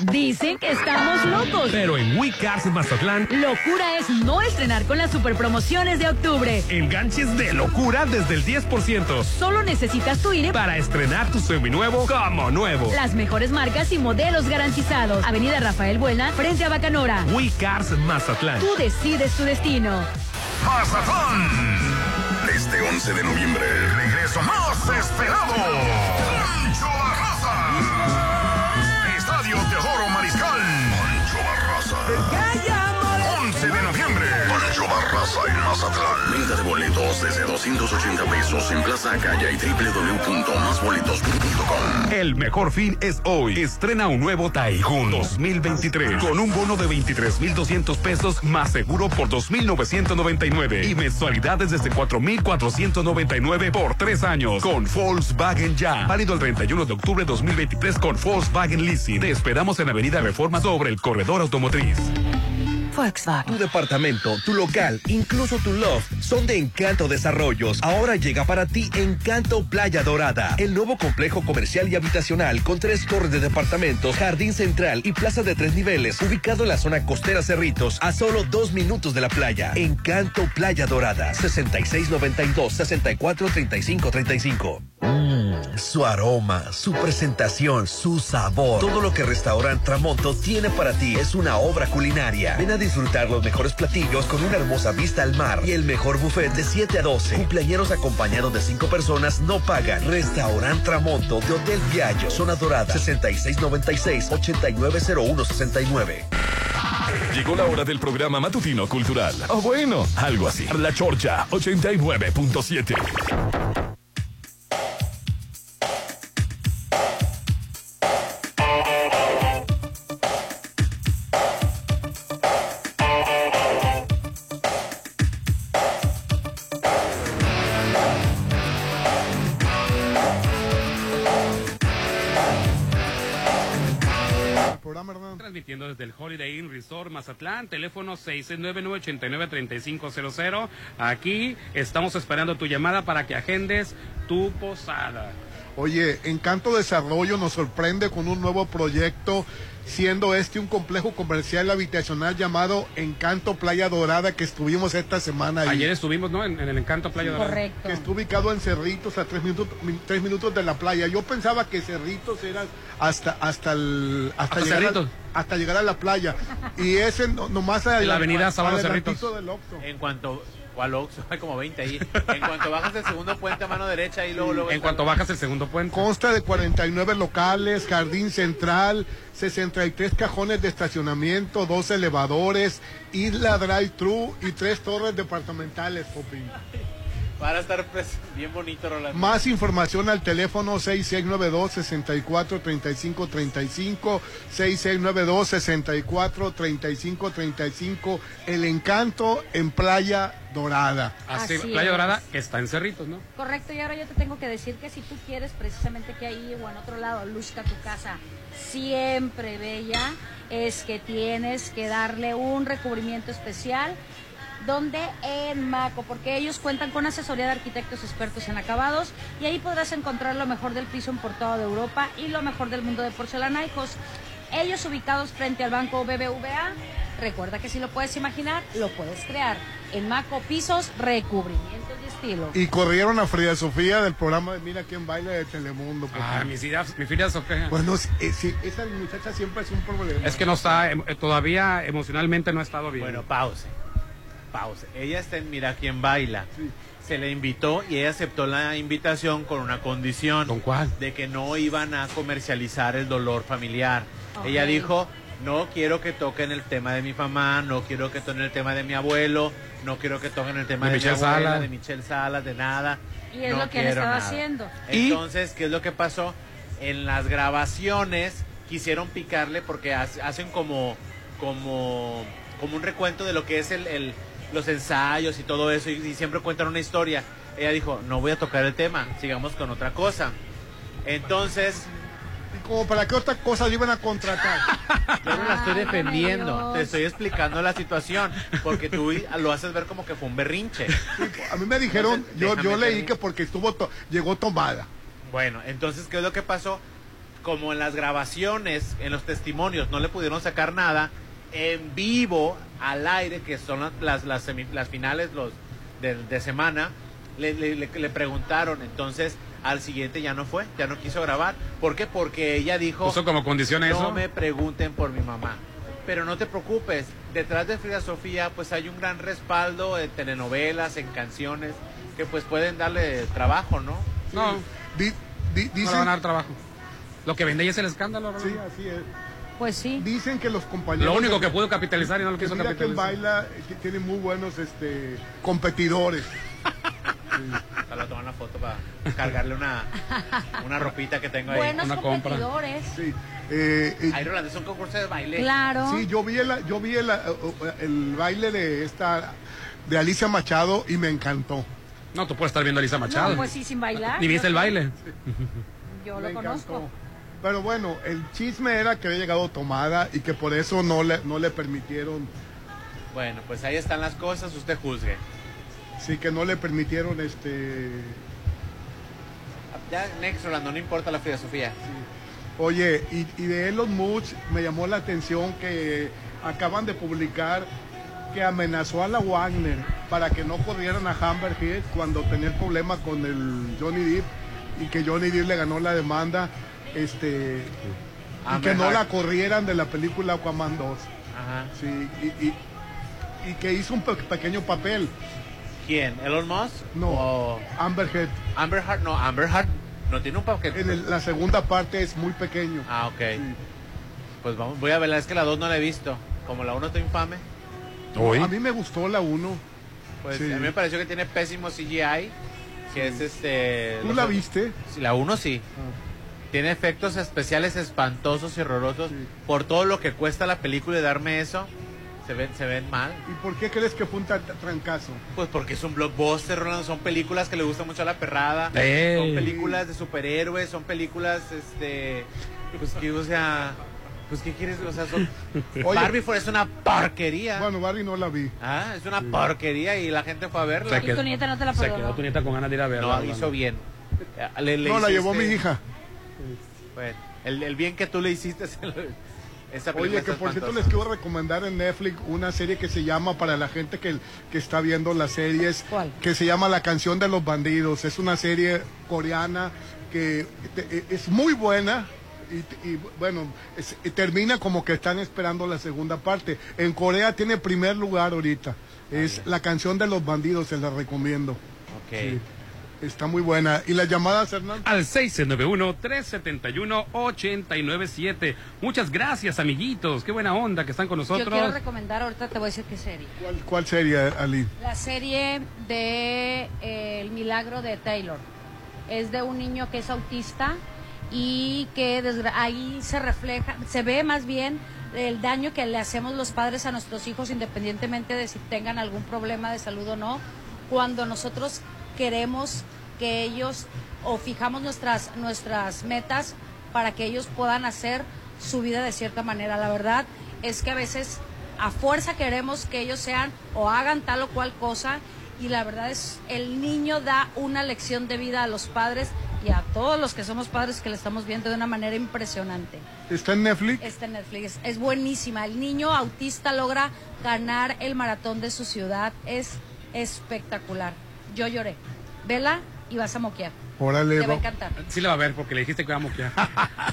Dicen que estamos locos. Pero en WeCars Mazatlán, Locura es no estrenar con las super promociones de octubre. enganches de locura desde el 10%. Solo necesitas tu INE Para estrenar tu seminuevo como nuevo. Las mejores marcas y modelos garantizados. Avenida Rafael Buena, frente a Bacanora. WeCars Mazatlán. Tú decides tu destino. Mazatlán. Este 11 de noviembre, el regreso más esperado. Barraza en Mazatlán. Venta de boletos desde 280 pesos en Plaza Acaya y www.masboletos.com. El mejor fin es hoy. Estrena un nuevo Taijun 2023 con un bono de 23,200 pesos más seguro por 2,999 y mensualidades desde 4,499 por tres años con Volkswagen Ya. Válido el 31 de octubre 2023 con Volkswagen Leasing. Te esperamos en Avenida Reforma sobre el corredor automotriz. Volkswagen. Tu departamento, tu local, incluso tu loft son de Encanto Desarrollos. Ahora llega para ti Encanto Playa Dorada, el nuevo complejo comercial y habitacional con tres torres de departamentos, jardín central y plaza de tres niveles, ubicado en la zona costera Cerritos, a solo dos minutos de la playa. Encanto Playa Dorada, 6692-643535. Mmm, su aroma, su presentación, su sabor. Todo lo que Restaurant Tramonto tiene para ti es una obra culinaria. Ven a disfrutar los mejores platillos con una hermosa vista al mar y el mejor buffet de 7 a 12. Cumpleaños acompañados de 5 personas no pagan. Restaurant Tramonto de Hotel Viallo, Zona Dorada, 6696-890169. Llegó la hora del programa matutino cultural. O bueno, algo así. La Chorcha 89.7. Transmitiendo desde el Holiday Inn Resort Mazatlán, teléfono 669-89-3500. Aquí estamos esperando tu llamada para que agendes tu posada. Oye, Encanto Desarrollo nos sorprende con un nuevo proyecto, siendo este un complejo comercial habitacional llamado Encanto Playa Dorada, que estuvimos esta semana ahí. Ayer estuvimos, ¿no? En, en el Encanto Playa Dorada. Correcto. Que está ubicado en Cerritos, a tres minutos, mi- tres minutos de la playa. Yo pensaba que Cerritos era hasta hasta el hasta, ¿Hasta llegar, Cerritos? a, hasta llegar a la playa. Y ese no- nomás En la avenida Sábado Cerritos. del. En cuanto. ¿Cuál Oxxo? Hay como 20 ahí. En cuanto bajas el segundo puente a mano derecha y luego. luego En cuanto bajas el segundo puente. Consta de 49 locales, jardín central, 63 cajones de estacionamiento, dos elevadores, isla drive-thru y tres torres departamentales, Popi. Para estar pues, bien bonito, Rolando. Más información al teléfono 6692-643535, 6692-643535, El Encanto en Playa Dorada. Así, Así Playa es. Dorada está en Cerritos, ¿no? Correcto, y ahora yo te tengo que decir que si tú quieres precisamente que ahí o en otro lado luzca tu casa siempre bella, es que tienes que darle un recubrimiento especial. Donde en Maco, porque ellos cuentan con asesoría de arquitectos expertos en acabados y ahí podrás encontrar lo mejor del piso importado de Europa y lo mejor del mundo de porcelanaicos. Ellos ubicados frente al banco BBVA. Recuerda que si lo puedes imaginar, lo puedes crear. En Maco Pisos, recubrimientos de estilo. Y corrieron a Frida Sofía del programa de Mira quién baila de Telemundo. porque- Ah, mi Frida, mi Frida Sofía. Bueno, sí, esa muchacha siempre es un problema. Es que no está, em- todavía emocionalmente no ha estado bien. Bueno, pause. Pause. Ella está en Mira quién baila. Se le invitó y ella aceptó la invitación con una condición. ¿Con cuál? De que no iban a comercializar el dolor familiar. Ella dijo, no quiero que toquen el tema de mi mamá, no quiero que toquen el tema de mi abuelo, no quiero que toquen el tema De de, Michelle mi abuela, Salas. de Michelle Salas, de nada. Y es No lo que estado nada. haciendo. Entonces, ¿qué es lo que pasó? En las grabaciones quisieron picarle porque ha- hacen como, como, como un recuento de lo que es el, el- los ensayos y todo eso y, y siempre cuentan una historia. Ella dijo, no voy a tocar el tema, sigamos con otra cosa. Entonces, ¿Y como para qué otra cosa le iban a contratar? yo no la estoy defendiendo, te estoy explicando la situación, porque tú lo haces ver como que fue un berrinche. A mí me dijeron, Entonces, yo, yo leí terminar. que porque estuvo to- llegó tomada. Bueno, entonces, ¿qué es lo que pasó? Como en las grabaciones, en los testimonios, no le pudieron sacar nada, en vivo, al aire, que son las, las, las, semi- las finales los de, de semana, le, le- le- le preguntaron, entonces al siguiente ya no fue, ya no quiso grabar. ¿Por qué? Porque ella dijo, ¿Puso como condición no eso? me pregunten por mi mamá. Pero no te preocupes, detrás de Frida Sofía pues hay un gran respaldo en telenovelas, en canciones, que pues pueden darle trabajo, ¿no? No, Di- di- no le dicen, van a dar trabajo. Lo que vende ella es el escándalo, ¿no? sí, así es. Pues sí. Dicen que los compañeros. Lo único que pudo capitalizar y no lo que quiso mira capitalizar. baila, eh, que tiene muy buenos este competidores. Te lo toman la foto para cargarle una, una ropita que tengo ahí. Buenos una compra. competidores. Sí. Eh, eh, Ay, Rolando, es un concurso de baile. Claro. sí, yo vi, el, yo vi el, eh, el baile de esta de Alicia Machado y me encantó. No, tú puedes estar viendo a Lisa Machado. No, pues sí, sin bailar. Ni viste el baile. Yo Me lo conozco. Pero bueno, el chisme era que había llegado tomada y que por eso no le, no le permitieron Bueno, pues ahí están las cosas, usted juzgue. Sí, que no le permitieron este. Ya, next, Rolando, no importa la filosofía. Oye, y, y de Elon Musk me llamó la atención que acaban de publicar que amenazó a la Wagner para que no corrieran a Amber Heard cuando tenía el problema con el Johnny Depp y que Johnny Depp le ganó la demanda este y que no la corrieran de la película Aquaman 2. Ajá. Sí, y, y- y que hizo un pe- pequeño papel. ¿Quién? ¿Elon Musk? No, O- Amber Heard. Amber Heard, no, Amber Heard no tiene un paquete. En el- la segunda parte es muy pequeño. Ah, ok. Pues vamos, voy a verla, es que la 2 no la he visto. Como la 1 está infame, A mí me gustó la 1. pues Sí. a mí me pareció que tiene pésimo CGI, que es este... ¿Tú la viste? Sí, la 1 sí. Tiene efectos especiales espantosos y horrorosos. Por todo lo que cuesta la película y darme eso, se ven, se ven mal. ¿Y por qué crees que fue un trancazo? Pues porque es un blockbuster, Rolando. Son películas que le gusta mucho a la perrada. Ey. Son películas de superhéroes, son películas, este... Pues que, o sea... Pues, ¿qué quieres? O sea, son... Oye. Barbie fue, es una porquería. Bueno, Barbie no la vi. Ah, es una porquería y la gente fue a verla. Se quedó- tu nieta no te la Se quedó tu nieta con ganas de ir a verla. No, hizo bien. Le- le No, la hiciste- llevó mi hija. Bueno, el, el bien que tú le hiciste, se lo- esa película Oye, que por cierto les quiero recomendar en Netflix una serie que se llama, para la gente que, que está viendo las series, que se llama La canción de los bandidos. Es una serie coreana que te- es muy buena. Y, y, bueno, es- y termina como que están esperando la segunda parte. En Corea tiene primer lugar ahorita. Es la canción de los bandidos, se la recomiendo. Ok. Sí, está muy buena. ¿Y las llamadas, Hernán? Al 691-371-897. Muchas gracias, amiguitos. Qué buena onda que están con Yo quiero nosotros. recomendar, ahorita te voy a decir qué serie. ¿Cuál, cuál serie, Ali? La serie de eh, El milagro de Taylor. Es de un niño que es autista y que desgra- ahí se refleja, se ve más bien el daño que le hacemos los padres a nuestros hijos independientemente de si tengan algún problema de salud o no, cuando nosotros queremos que ellos o fijamos nuestras nuestras metas para que ellos puedan hacer su vida de cierta manera. La verdad es que a veces a fuerza queremos que ellos sean o hagan tal o cual cosa y la verdad es el niño da una lección de vida a los padres y a todos los que somos padres que le estamos viendo de una manera impresionante. ¿Está en Netflix? Está en Netflix, es buenísima. El niño autista logra ganar el maratón de su ciudad, es espectacular. Yo lloré. Vela y vas a moquear. Órale, Te va a encantar. Sí le va a ver porque le dijiste que vamos ya.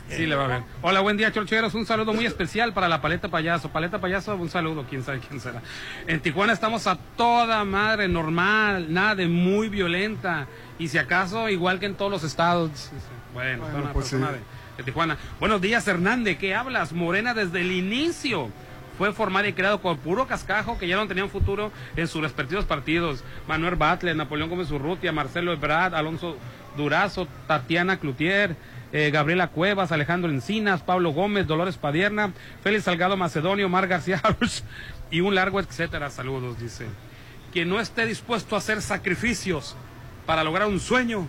Sí le va a ver. Hola, buen día, chorcheros. Un saludo muy especial para la Paleta Payaso. Paleta Payaso, un saludo, quién sabe quién será. En Tijuana estamos a toda madre, normal, nada de muy violenta. Y si acaso, igual que en todos los estados. Bueno, Bueno, una pues persona sí. de, de Tijuana. Buenos días, Hernández. ¿Qué hablas? Morena desde el inicio. Fue formada y creado con puro cascajo que ya no tenían futuro en sus respectivos partidos. Manuel Batle, Napoleón Gómez Urrutia, Marcelo Ebrard, Alonso Durazo, Tatiana Cloutier, eh, Gabriela Cuevas, Alejandro Encinas, Pablo Gómez, Dolores Padierna, Félix Salgado Macedonio, Mar García y un largo etcétera. Saludos, dice. Quien no esté dispuesto a hacer sacrificios para lograr un sueño,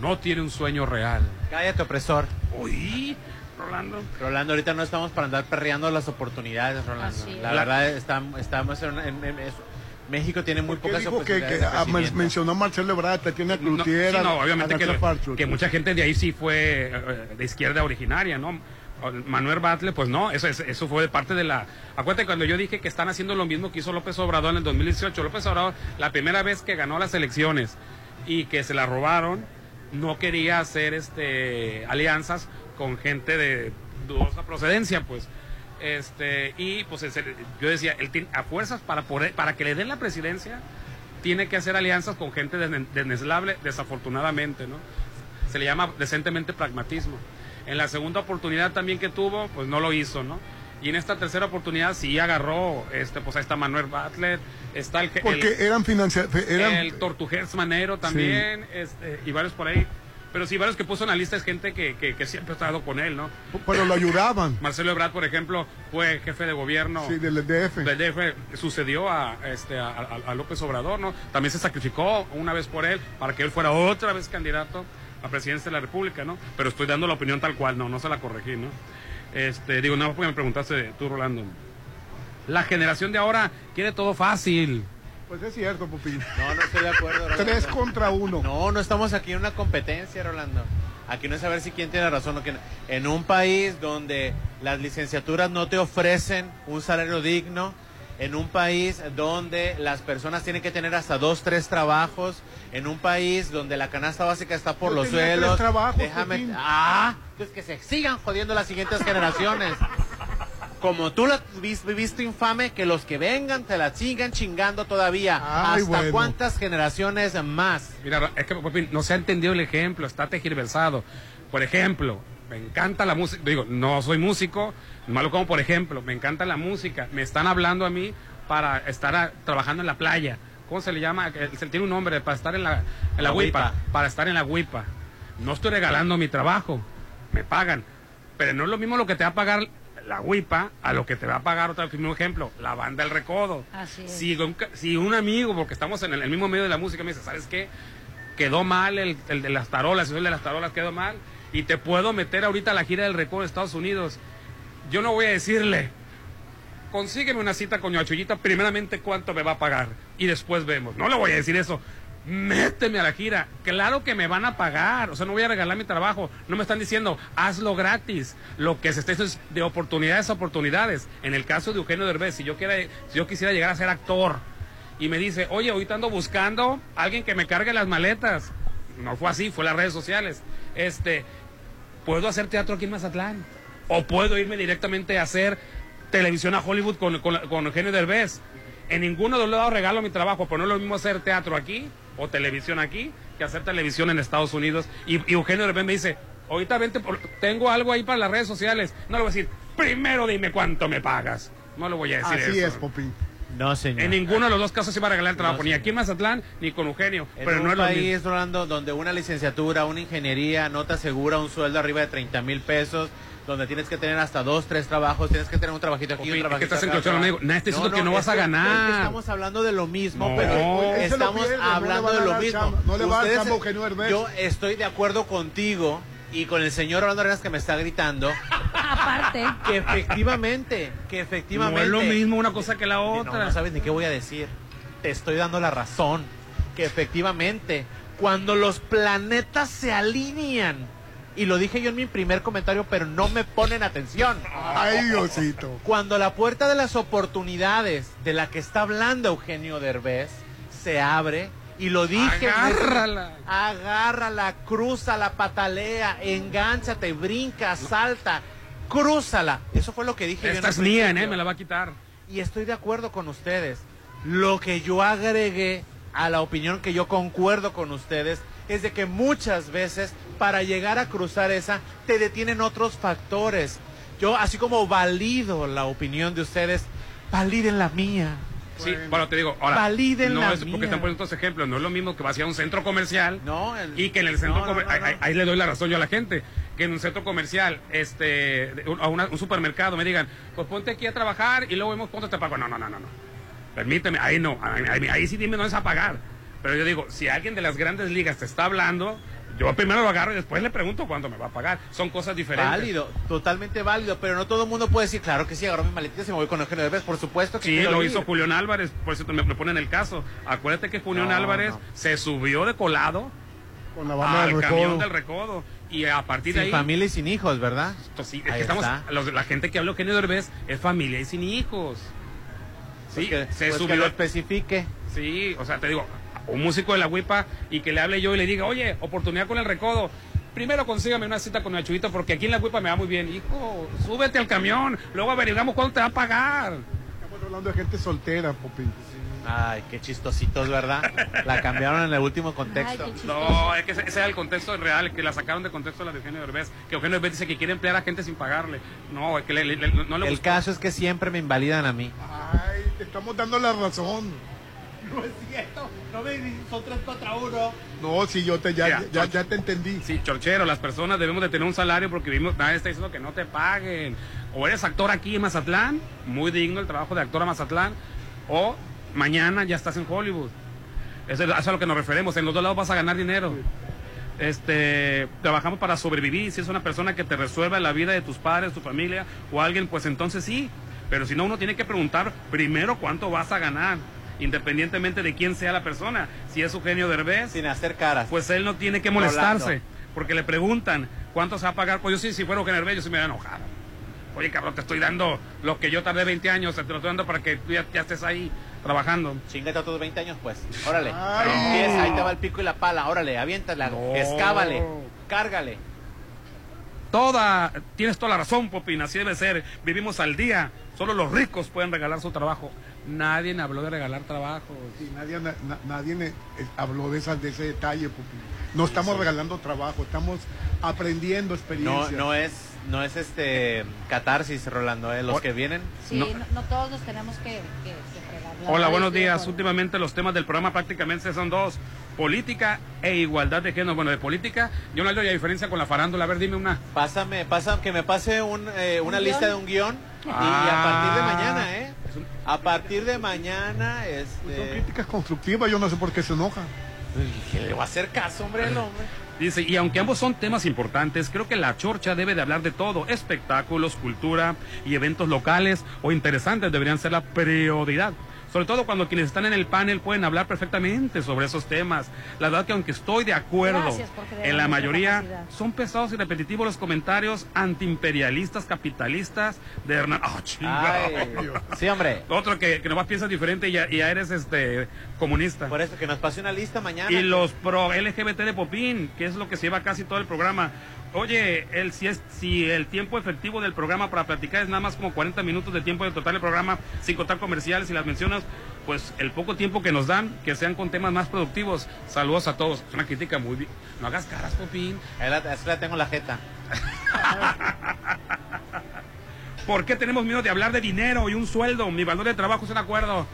no tiene un sueño real. Cállate, opresor. Uy, Rolando. Rolando, ahorita no estamos para andar perreando las oportunidades, Rolando. Así es. La verdad, estamos, estamos en, en- en- es- México tiene muy ¿Qué pocas dijo que, oportunidades que de ah, mencionó Marcelo Ebrard, Tatiana No, sí, Cloutier, no, obviamente a que, mucha gente de ahí sí fue eh, de izquierda originaria, ¿no? Manuel Batle, pues no, eso, es- eso fue de parte de la... Acuérdate cuando yo dije que están haciendo lo mismo que hizo López Obrador en el 2018. López Obrador, la primera vez que ganó las elecciones y que se la robaron, no quería hacer este alianzas con gente de dudosa procedencia, pues. Este, y pues yo decía, él tiene- a fuerzas para poder, para que le den la presidencia, tiene que hacer alianzas con gente desne- desneslable, desafortunadamente, ¿no? Se le llama decentemente pragmatismo. En la segunda oportunidad también que tuvo, pues no lo hizo, ¿no? Y en esta tercera oportunidad sí agarró, este, pues ahí está Manuel Butler, está el, Porque el, eran financiados, eran... el Tortujers Manero también, este, y varios por ahí. Pero sí, varios que puso en la lista es gente que, que, que siempre ha estado con él, ¿no? Pero lo ayudaban. Marcelo Ebrard, por ejemplo, fue jefe de gobierno Sí, del DF. del DF, sucedió a, este, a, a- a López Obrador, ¿no? También se sacrificó una vez por él para que él fuera otra vez candidato a presidencia de la República, ¿no? Pero estoy dando la opinión tal cual, no, no se la corregí, ¿no? Este, digo, no, porque me preguntaste tú, Rolando. La generación de ahora quiere todo fácil. Pues es cierto, Popín. No, no estoy de acuerdo. Rolando. Tres contra uno. No, no estamos aquí en una competencia, Rolando. Aquí no es saber si quién tiene razón o quién. En un país donde las licenciaturas no te ofrecen un salario digno, en un país donde las personas tienen que tener hasta dos, tres trabajos, en un país donde la canasta básica está por Yo los tenía tres suelos. trabajos, Déjame. Popín. Ah, pues que se sigan jodiendo las siguientes generaciones. Como tú la vis- viviste infame, que los que vengan te la sigan chingando todavía. Ay, ¿Hasta bueno. cuántas generaciones más? Mira, es que no se ha entendido el ejemplo, está tergiversado. Por ejemplo, me encanta la música, digo, no soy músico, malo como por ejemplo, me encanta la música, me están hablando a mí para estar a- trabajando en la playa. ¿Cómo se le llama? Se tiene un nombre, para estar en la, en la, La huipa, huipa. para estar en la huipa. No estoy regalando mi trabajo, me pagan. Pero no es lo mismo lo que te va a pagar la huipa a lo que te va a pagar otro mismo ejemplo, la banda El Recodo. Así es. Si un, si un amigo, porque estamos en el, el mismo medio de la música, me dice, ¿sabes qué? Quedó mal el, el de las tarolas, el de las tarolas quedó mal, y te puedo meter ahorita a la gira del recodo de Estados Unidos. Yo no voy a decirle, consígueme una cita con Chullita, primeramente cuánto me va a pagar, y después vemos. No le voy a decir eso. Méteme a la gira. Claro que me van a pagar. O sea, no voy a regalar mi trabajo. No me están diciendo, hazlo gratis. Lo que se está es de oportunidades a oportunidades. En el caso de Eugenio Derbez, si yo, quiera, si yo quisiera llegar a ser actor y me dice, oye, ahorita ando buscando a alguien que me cargue las maletas. No fue así, fue las redes sociales. Este, puedo hacer teatro aquí en Mazatlán. O puedo irme directamente a hacer televisión a Hollywood con, con, con Eugenio Derbez. En ninguno de los lados regalo mi trabajo, pero no es lo mismo hacer teatro aquí o televisión aquí que hacer televisión en Estados Unidos. Y, y Eugenio Derbez me dice, ahorita vente, por- tengo algo ahí para las redes sociales. No le voy a decir, primero dime cuánto me pagas. No le voy a decir Así eso. es, Popín. No, señor. En ninguno de los dos casos se va a regalar el trabajo, No, ni aquí en Mazatlán, ni con Eugenio. En pero un no es lo mismo. país, Rolando, donde una licenciatura, una ingeniería no te asegura un sueldo arriba de 30 mil pesos, donde tienes que tener hasta dos, tres trabajos, tienes que tener un trabajito aquí, Popín, un es que trabajito estás acá, amigo. Nadie está diciendo que no vas a que- ganar. es que estamos hablando de lo mismo, No. pero estamos pierde, no hablando de lo mismo. chamba, no le va a dar Ustedes- chamba a Eugenio Derbez. Yo estoy de acuerdo contigo y con el señor Rolando Arenas que me está gritando Aparte. que efectivamente, que efectivamente... No es lo mismo una cosa que la No, otra. no sabes ni qué voy a decir. Te estoy dando la razón. Que efectivamente, cuando los planetas se alinean, y lo dije yo en mi primer comentario, pero no me ponen atención. Ay, Diosito. Cuando la puerta de las oportunidades de la que está hablando Eugenio Derbez se abre, y lo dije. Agárrala. Agárrala, crúzala, patalea, engánchate, brinca, salta, crúzala. Eso fue lo que dije yo en Esta el es mía, ¿eh? Me la va a quitar. y estoy de acuerdo con ustedes. Lo que yo agregué a la opinión que yo concuerdo con ustedes es de que muchas veces para llegar a cruzar esa te detienen otros factores. Yo así como valido la opinión de ustedes, validen la mía. Sí, bueno, te digo, ahora, Validen no la es mía. porque están poniendo estos ejemplos, no es lo mismo que vas a un centro comercial No, el- y que en el centro no, comercial, no, ahí, ahí le doy la razón yo a la gente, que en un centro comercial, este, a una- un supermercado me digan, pues ponte aquí a trabajar y luego vemos cuánto te pago. No, no, no, no, no. Permíteme, ahí no, ahí, ahí- ahí sí dime no es a pagar. Pero yo digo, si alguien de las grandes ligas te está hablando, yo primero lo agarro y después le pregunto cuánto me va a pagar. Son cosas diferentes. Válido, totalmente válido, pero no todo el mundo puede decir, claro que sí, agarro mi maletita y me voy con Eugenio Derbez, por supuesto que Sí, lo ir. hizo Julián Álvarez, por eso me, me ponen el caso. Acuérdate que Julián No, Álvarez no. se subió de colado Con la banda al del camión recodo. del recodo. Y a partir de Sin ahí. familia y sin hijos, ¿verdad? pues sí, es que estamos, los- la gente que habla Eugenio Derbez es familia y sin hijos. Sí, Pues que- se pues que subió. lo especifique. Sí, o sea, te digo, un músico de la huipa y que le hable yo y le diga, oye, oportunidad con el recodo. Primero consígame una cita con el chuvito porque aquí en la huipa me va muy bien. Hijo, súbete al camión, luego averiguamos cuánto te va a pagar. Estamos hablando de gente soltera, Popín. Ay, qué chistositos, ¿verdad? La cambiaron en el último contexto. No, es que ese, ese era el contexto real, que la sacaron de contexto la de Eugenio Derbez. Que Eugenio Derbez dice que quiere emplear a gente sin pagarle. No, es que le- le- le- no le El gustó. caso es que siempre me invalidan a mí. Ay, te estamos dando la razón. No es cierto, no me son tres contra uno. No, sí, yo te, ya, Mira, ya, ya te entendí. Sí, chorchero, las personas debemos de tener un salario porque vimos, nadie está diciendo que no te paguen. O eres actor aquí en Mazatlán, muy digno el trabajo de actor a Mazatlán, o mañana ya estás en Hollywood. Eso es eso es a lo que nos referimos, en los dos lados vas a ganar dinero. Este, trabajamos para sobrevivir, si es una persona que te resuelva la vida de tus padres, tu familia o alguien, pues entonces sí. Pero si no, uno tiene que preguntar primero cuánto vas a ganar, independientemente de quién sea la persona. Si es Eugenio Derbez, Sin hacer caras. pues él no tiene que molestarse, porque le preguntan cuánto se va a pagar. Pues yo sí, si fuera Eugenio Derbez, yo sí me hubiera enojado. Oye, cabrón, te estoy dando lo que yo tardé 20 años, te lo estoy dando para que tú ya, ya estés ahí trabajando. Chingate a tus 20 años, pues. Órale. Empieza, ahí te va el pico y la pala. Órale, aviéntala. Escábale. Cárgale. Toda, tienes toda la razón, Popín, así debe ser. Vivimos al día. Solo los ricos pueden regalar su trabajo. Nadie habló de regalar trabajo. Sí, nadie na- na- nadie eh, habló de, esa- de ese detalle, Pupi. No estamos regalando trabajo, estamos aprendiendo No, experiencia. no es, no es este catarsis, Rolando, ¿eh? Los que vienen. Sí, no, no todos nos tenemos que, que, Hola, buenos días. Últimamente los temas del programa prácticamente son dos. Política e igualdad de género. Bueno, de política, yo no le doy la diferencia con la farándula. A ver, dime una. Pásame, pásame, que me pase un, eh, una ¿Un lista guion? de un guion. Y, y Ah. a partir de mañana, ¿eh? A partir de mañana, Son este. críticas constructivas, yo no sé por qué se enoja. ¿Qué le va a hacer caso, hombre, el hombre? Dice, y aunque ambos son temas importantes, creo que la chorcha debe de hablar de todo. Espectáculos, cultura y eventos locales o interesantes deberían ser la prioridad. Sobre todo cuando quienes están en el panel pueden hablar perfectamente sobre esos temas. La verdad que aunque estoy de acuerdo Gracias en la mayoría, capacidad. son pesados y repetitivos los comentarios antiimperialistas, capitalistas de Hernán. ¡Ah, chingado! Ay, sí, hombre. Otro que, que nomás piensas diferente y ya, y ya eres este comunista. Por eso, que nos pase una lista mañana. Y los pro LGBT de Popín, que es lo que se lleva casi todo el programa. Oye, el, si, es, si el tiempo efectivo del programa para platicar es nada más como 40 minutos de tiempo de total del programa, sin contar comerciales y las mencionas, pues el poco tiempo que nos dan, que sean con temas más productivos. Saludos a todos. Es una crítica muy bien. No hagas caras, Popín. Ahí la, así la tengo en la jeta. ¿Por qué tenemos miedo de hablar de dinero y un sueldo? Mi valor de trabajo es un acuerdo.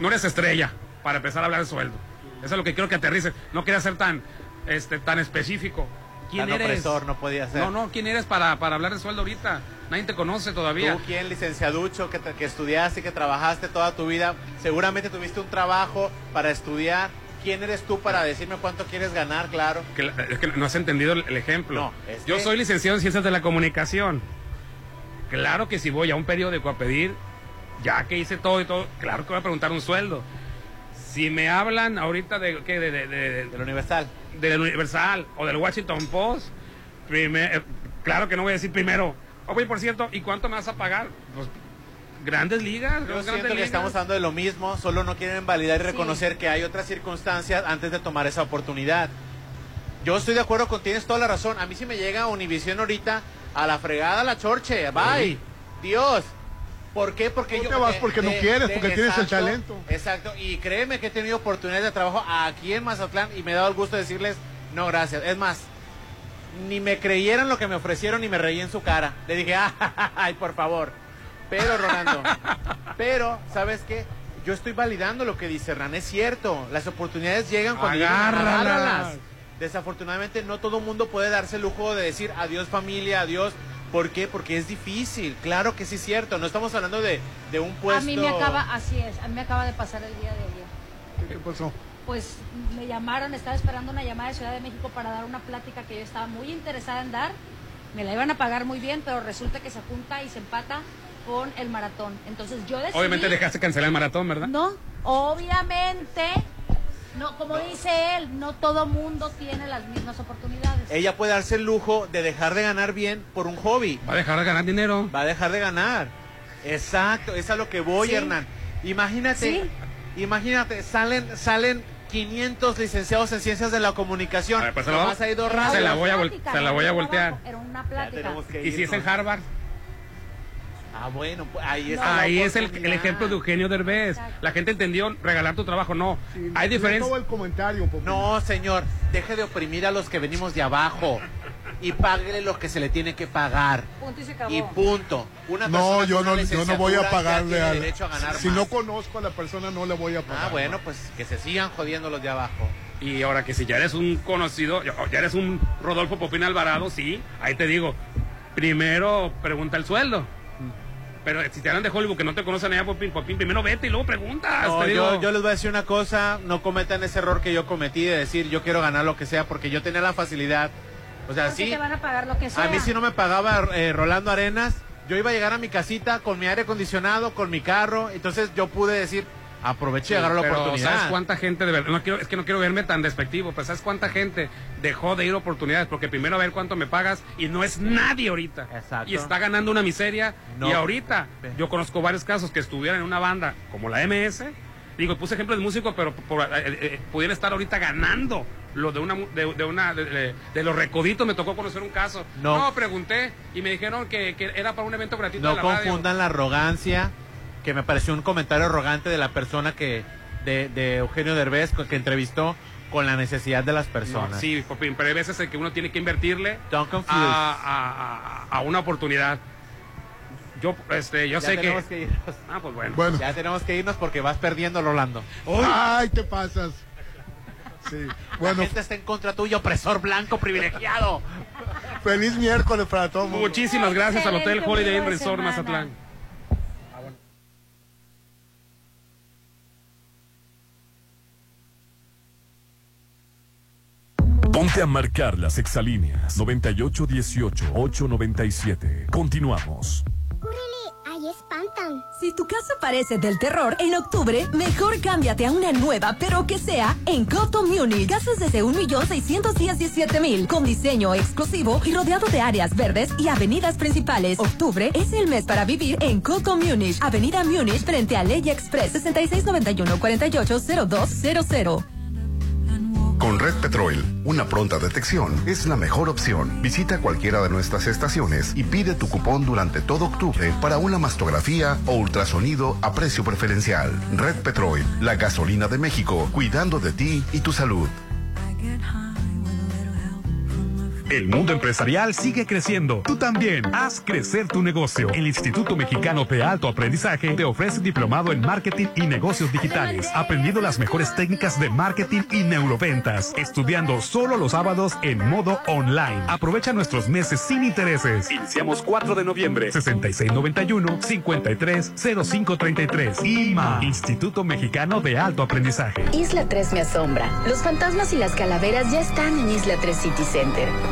No eres estrella para empezar a hablar de sueldo. Eso es lo que quiero que aterrice. No quería ser tan, este, tan específico. ¿Quién Tan eres? opresor no podía ser. No, no, ¿quién eres para, para hablar de sueldo ahorita? Nadie te conoce todavía. Tú, quien licenciaducho, que, que estudiaste, que trabajaste toda tu vida, seguramente tuviste un trabajo para estudiar. ¿Quién eres tú para decirme cuánto quieres ganar, claro? Que es que no has entendido el, el ejemplo. No, es Yo que- soy licenciado en Ciencias de la Comunicación. Claro que si voy a un periódico a pedir, ya que hice todo y todo, claro que voy a preguntar un sueldo. Si me hablan ahorita de, ¿qué? de, de, de- Del Universal. del Universal o del Washington Post, primer- eh, claro que no voy a decir primero, oye, por cierto, ¿y cuánto me vas a pagar? Pues grandes ligas, Yo siento que ligas. estamos hablando de lo mismo, solo no quieren validar y reconocer que hay otras circunstancias antes de tomar esa oportunidad. Yo estoy de acuerdo con, tienes toda la razón. A mí si me llega Univisión ahorita, a la fregada la chorche, bye. Sí. Dios. ¿Por qué? Porque Tú yo te vas porque no quieres, porque tienes el talento. Exacto, y créeme que he tenido oportunidades de trabajo aquí en Mazatlán y me he dado el gusto de decirles, no, gracias. Es más, ni me creyeron lo que me ofrecieron ni me reí en su cara. Le dije, ay, por favor. Pero, Rolando, pero, ¿sabes qué? Yo estoy validando lo que dice Hernán, es cierto. Las oportunidades llegan cuando llegan, Agárralas. Desafortunadamente no todo el mundo puede darse el lujo de decir adiós familia, adiós. ¿Por qué? Porque es difícil. Claro que sí es cierto. No estamos hablando de, de un puesto. A mí me acaba, así es, a mí me acaba de pasar el día de ayer. ¿Qué, qué pasó? Pues me llamaron, estaba esperando una llamada de Ciudad de México para dar una plática que yo estaba muy interesada en dar. Me la iban a pagar muy bien, pero resulta que se junta y se empata con el maratón. Entonces yo decidí... Obviamente dejaste cancelar el maratón, ¿verdad? No, obviamente, no, como dice él, no todo mundo tiene las mismas oportunidades. Ella puede darse el lujo de dejar de ganar bien por un hobby. Va a dejar de ganar dinero. Va a dejar de ganar. Exacto, es a lo que voy, Sí. Hernán. Imagínate, Sí. imagínate, salen, salen 500 licenciados en ciencias de la comunicación. A ver, pues Nomás hay dos se la voy a se la no voy a voltear. Era una plática. ¿Y si es en. Harvard? Ah, bueno, pues ahí está. Ahí la es el, ejemplo de Eugenio Derbez. La gente entendió regalar tu trabajo. No, Sí, hay no diferencia. todo el comentario, Popín. No, señor, deje de oprimir a los que venimos de abajo y páguele lo que se le tiene que pagar. Punto y se acabó. Y punto. Una No, yo no, yo no voy a pagarle a derecho a ganar Si más. no conozco a la persona, no le voy a pagar. Ah, bueno, pues que se sigan jodiendo los de abajo. Y ahora que si ya eres un conocido, ya ya eres un Rodolfo Popín Alvarado, sí, ahí te digo, primero pregunta el sueldo. Pero si te hablan de Hollywood que no te conocen allá, Popín, Popín, primero vete y luego preguntas. No, te yo, digo. yo les voy a decir una cosa, no cometan ese error que yo cometí de decir yo quiero ganar lo que sea porque yo tenía la facilidad. O sea, sí, te van a pagar lo que sea. a mí si no me pagaba eh, Rolando Arenas, yo iba a llegar a mi casita con mi aire acondicionado, con mi carro, entonces yo pude decir, aproveché y agarré la pero oportunidad. ¿Sabes cuánta gente de verdad? No quiero, es que no quiero verme tan despectivo, pero ¿sabes cuánta gente dejó de ir a oportunidades? Porque primero a ver cuánto me pagas y no es nadie ahorita. Exacto. Y está ganando una miseria. No. Y ahorita yo conozco varios casos que estuvieran en una banda como la MS. Digo, puse ejemplo de músico, pero por- eh, eh, pudieran estar ahorita ganando lo de una mu- de, de una de, de- de los recoditos me tocó conocer un caso. No. No, pregunté y me dijeron que, que era para un evento gratuito de No la radio. confundan la arrogancia, que me pareció un comentario arrogante de la persona que, de, de Eugenio Derbez, que entrevistó con la necesidad de las personas. No, sí, porque- pero hay veces en que uno tiene que invertirle a, a- a- a una oportunidad. Yo, este, yo Ya sé tenemos que... que irnos. Ah, pues bueno. Bueno. Ya tenemos que irnos porque vas perdiendo, Rolando. Ay, te pasas. Sí. Bueno, La gente está en contra tuyo, opresor blanco privilegiado. feliz miércoles para todos. Muchísimas gracias al Hotel Holiday Inn Resort semana. Mazatlán. Ponte a marcar las exalíneas 9818-897. Continuamos. Ahí espantan. Si tu casa parece del terror, en octubre, mejor cámbiate a una nueva, pero que sea en Coto Munich. Casas desde 1.617.000, con diseño exclusivo y rodeado de áreas verdes y avenidas principales. Octubre es el mes para vivir en Coto Munich. Avenida Munich frente a Ley Express 6691-480200. Con Red Petrol, una pronta detección es la mejor opción. Visita cualquiera de nuestras estaciones y pide tu cupón durante todo octubre para una mastografía o ultrasonido a precio preferencial. Red Petrol, la gasolina de México, cuidando de ti y tu salud. El mundo empresarial sigue creciendo. Tú también. Haz crecer tu negocio. El Instituto Mexicano de Alto Aprendizaje te ofrece diplomado en marketing y negocios digitales, aprendiendo las mejores técnicas de marketing y neuroventas, estudiando solo los sábados en modo online. Aprovecha nuestros meses sin intereses. Iniciamos 4 de noviembre, 6691-530533. IMA, Instituto Mexicano de Alto Aprendizaje. Isla 3 me asombra. Los fantasmas y las calaveras ya están en Isla 3 City Center.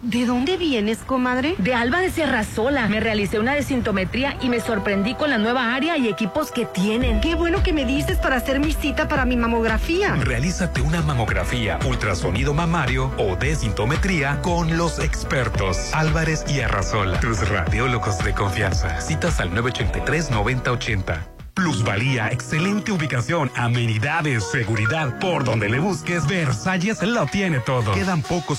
¿De dónde vienes, comadre? De Alba de Sierra Sola. Me realicé una desintometría y me sorprendí con la nueva área y equipos que tienen. Qué bueno que me dices para hacer mi cita para mi mamografía. Realízate una mamografía, ultrasonido mamario o desintometría con los expertos Álvarez y Arrasola, tus radiólogos de confianza. Citas al 983-9080. Plusvalía, excelente ubicación, amenidades, seguridad. Por donde le busques, Versalles lo tiene todo. Quedan pocos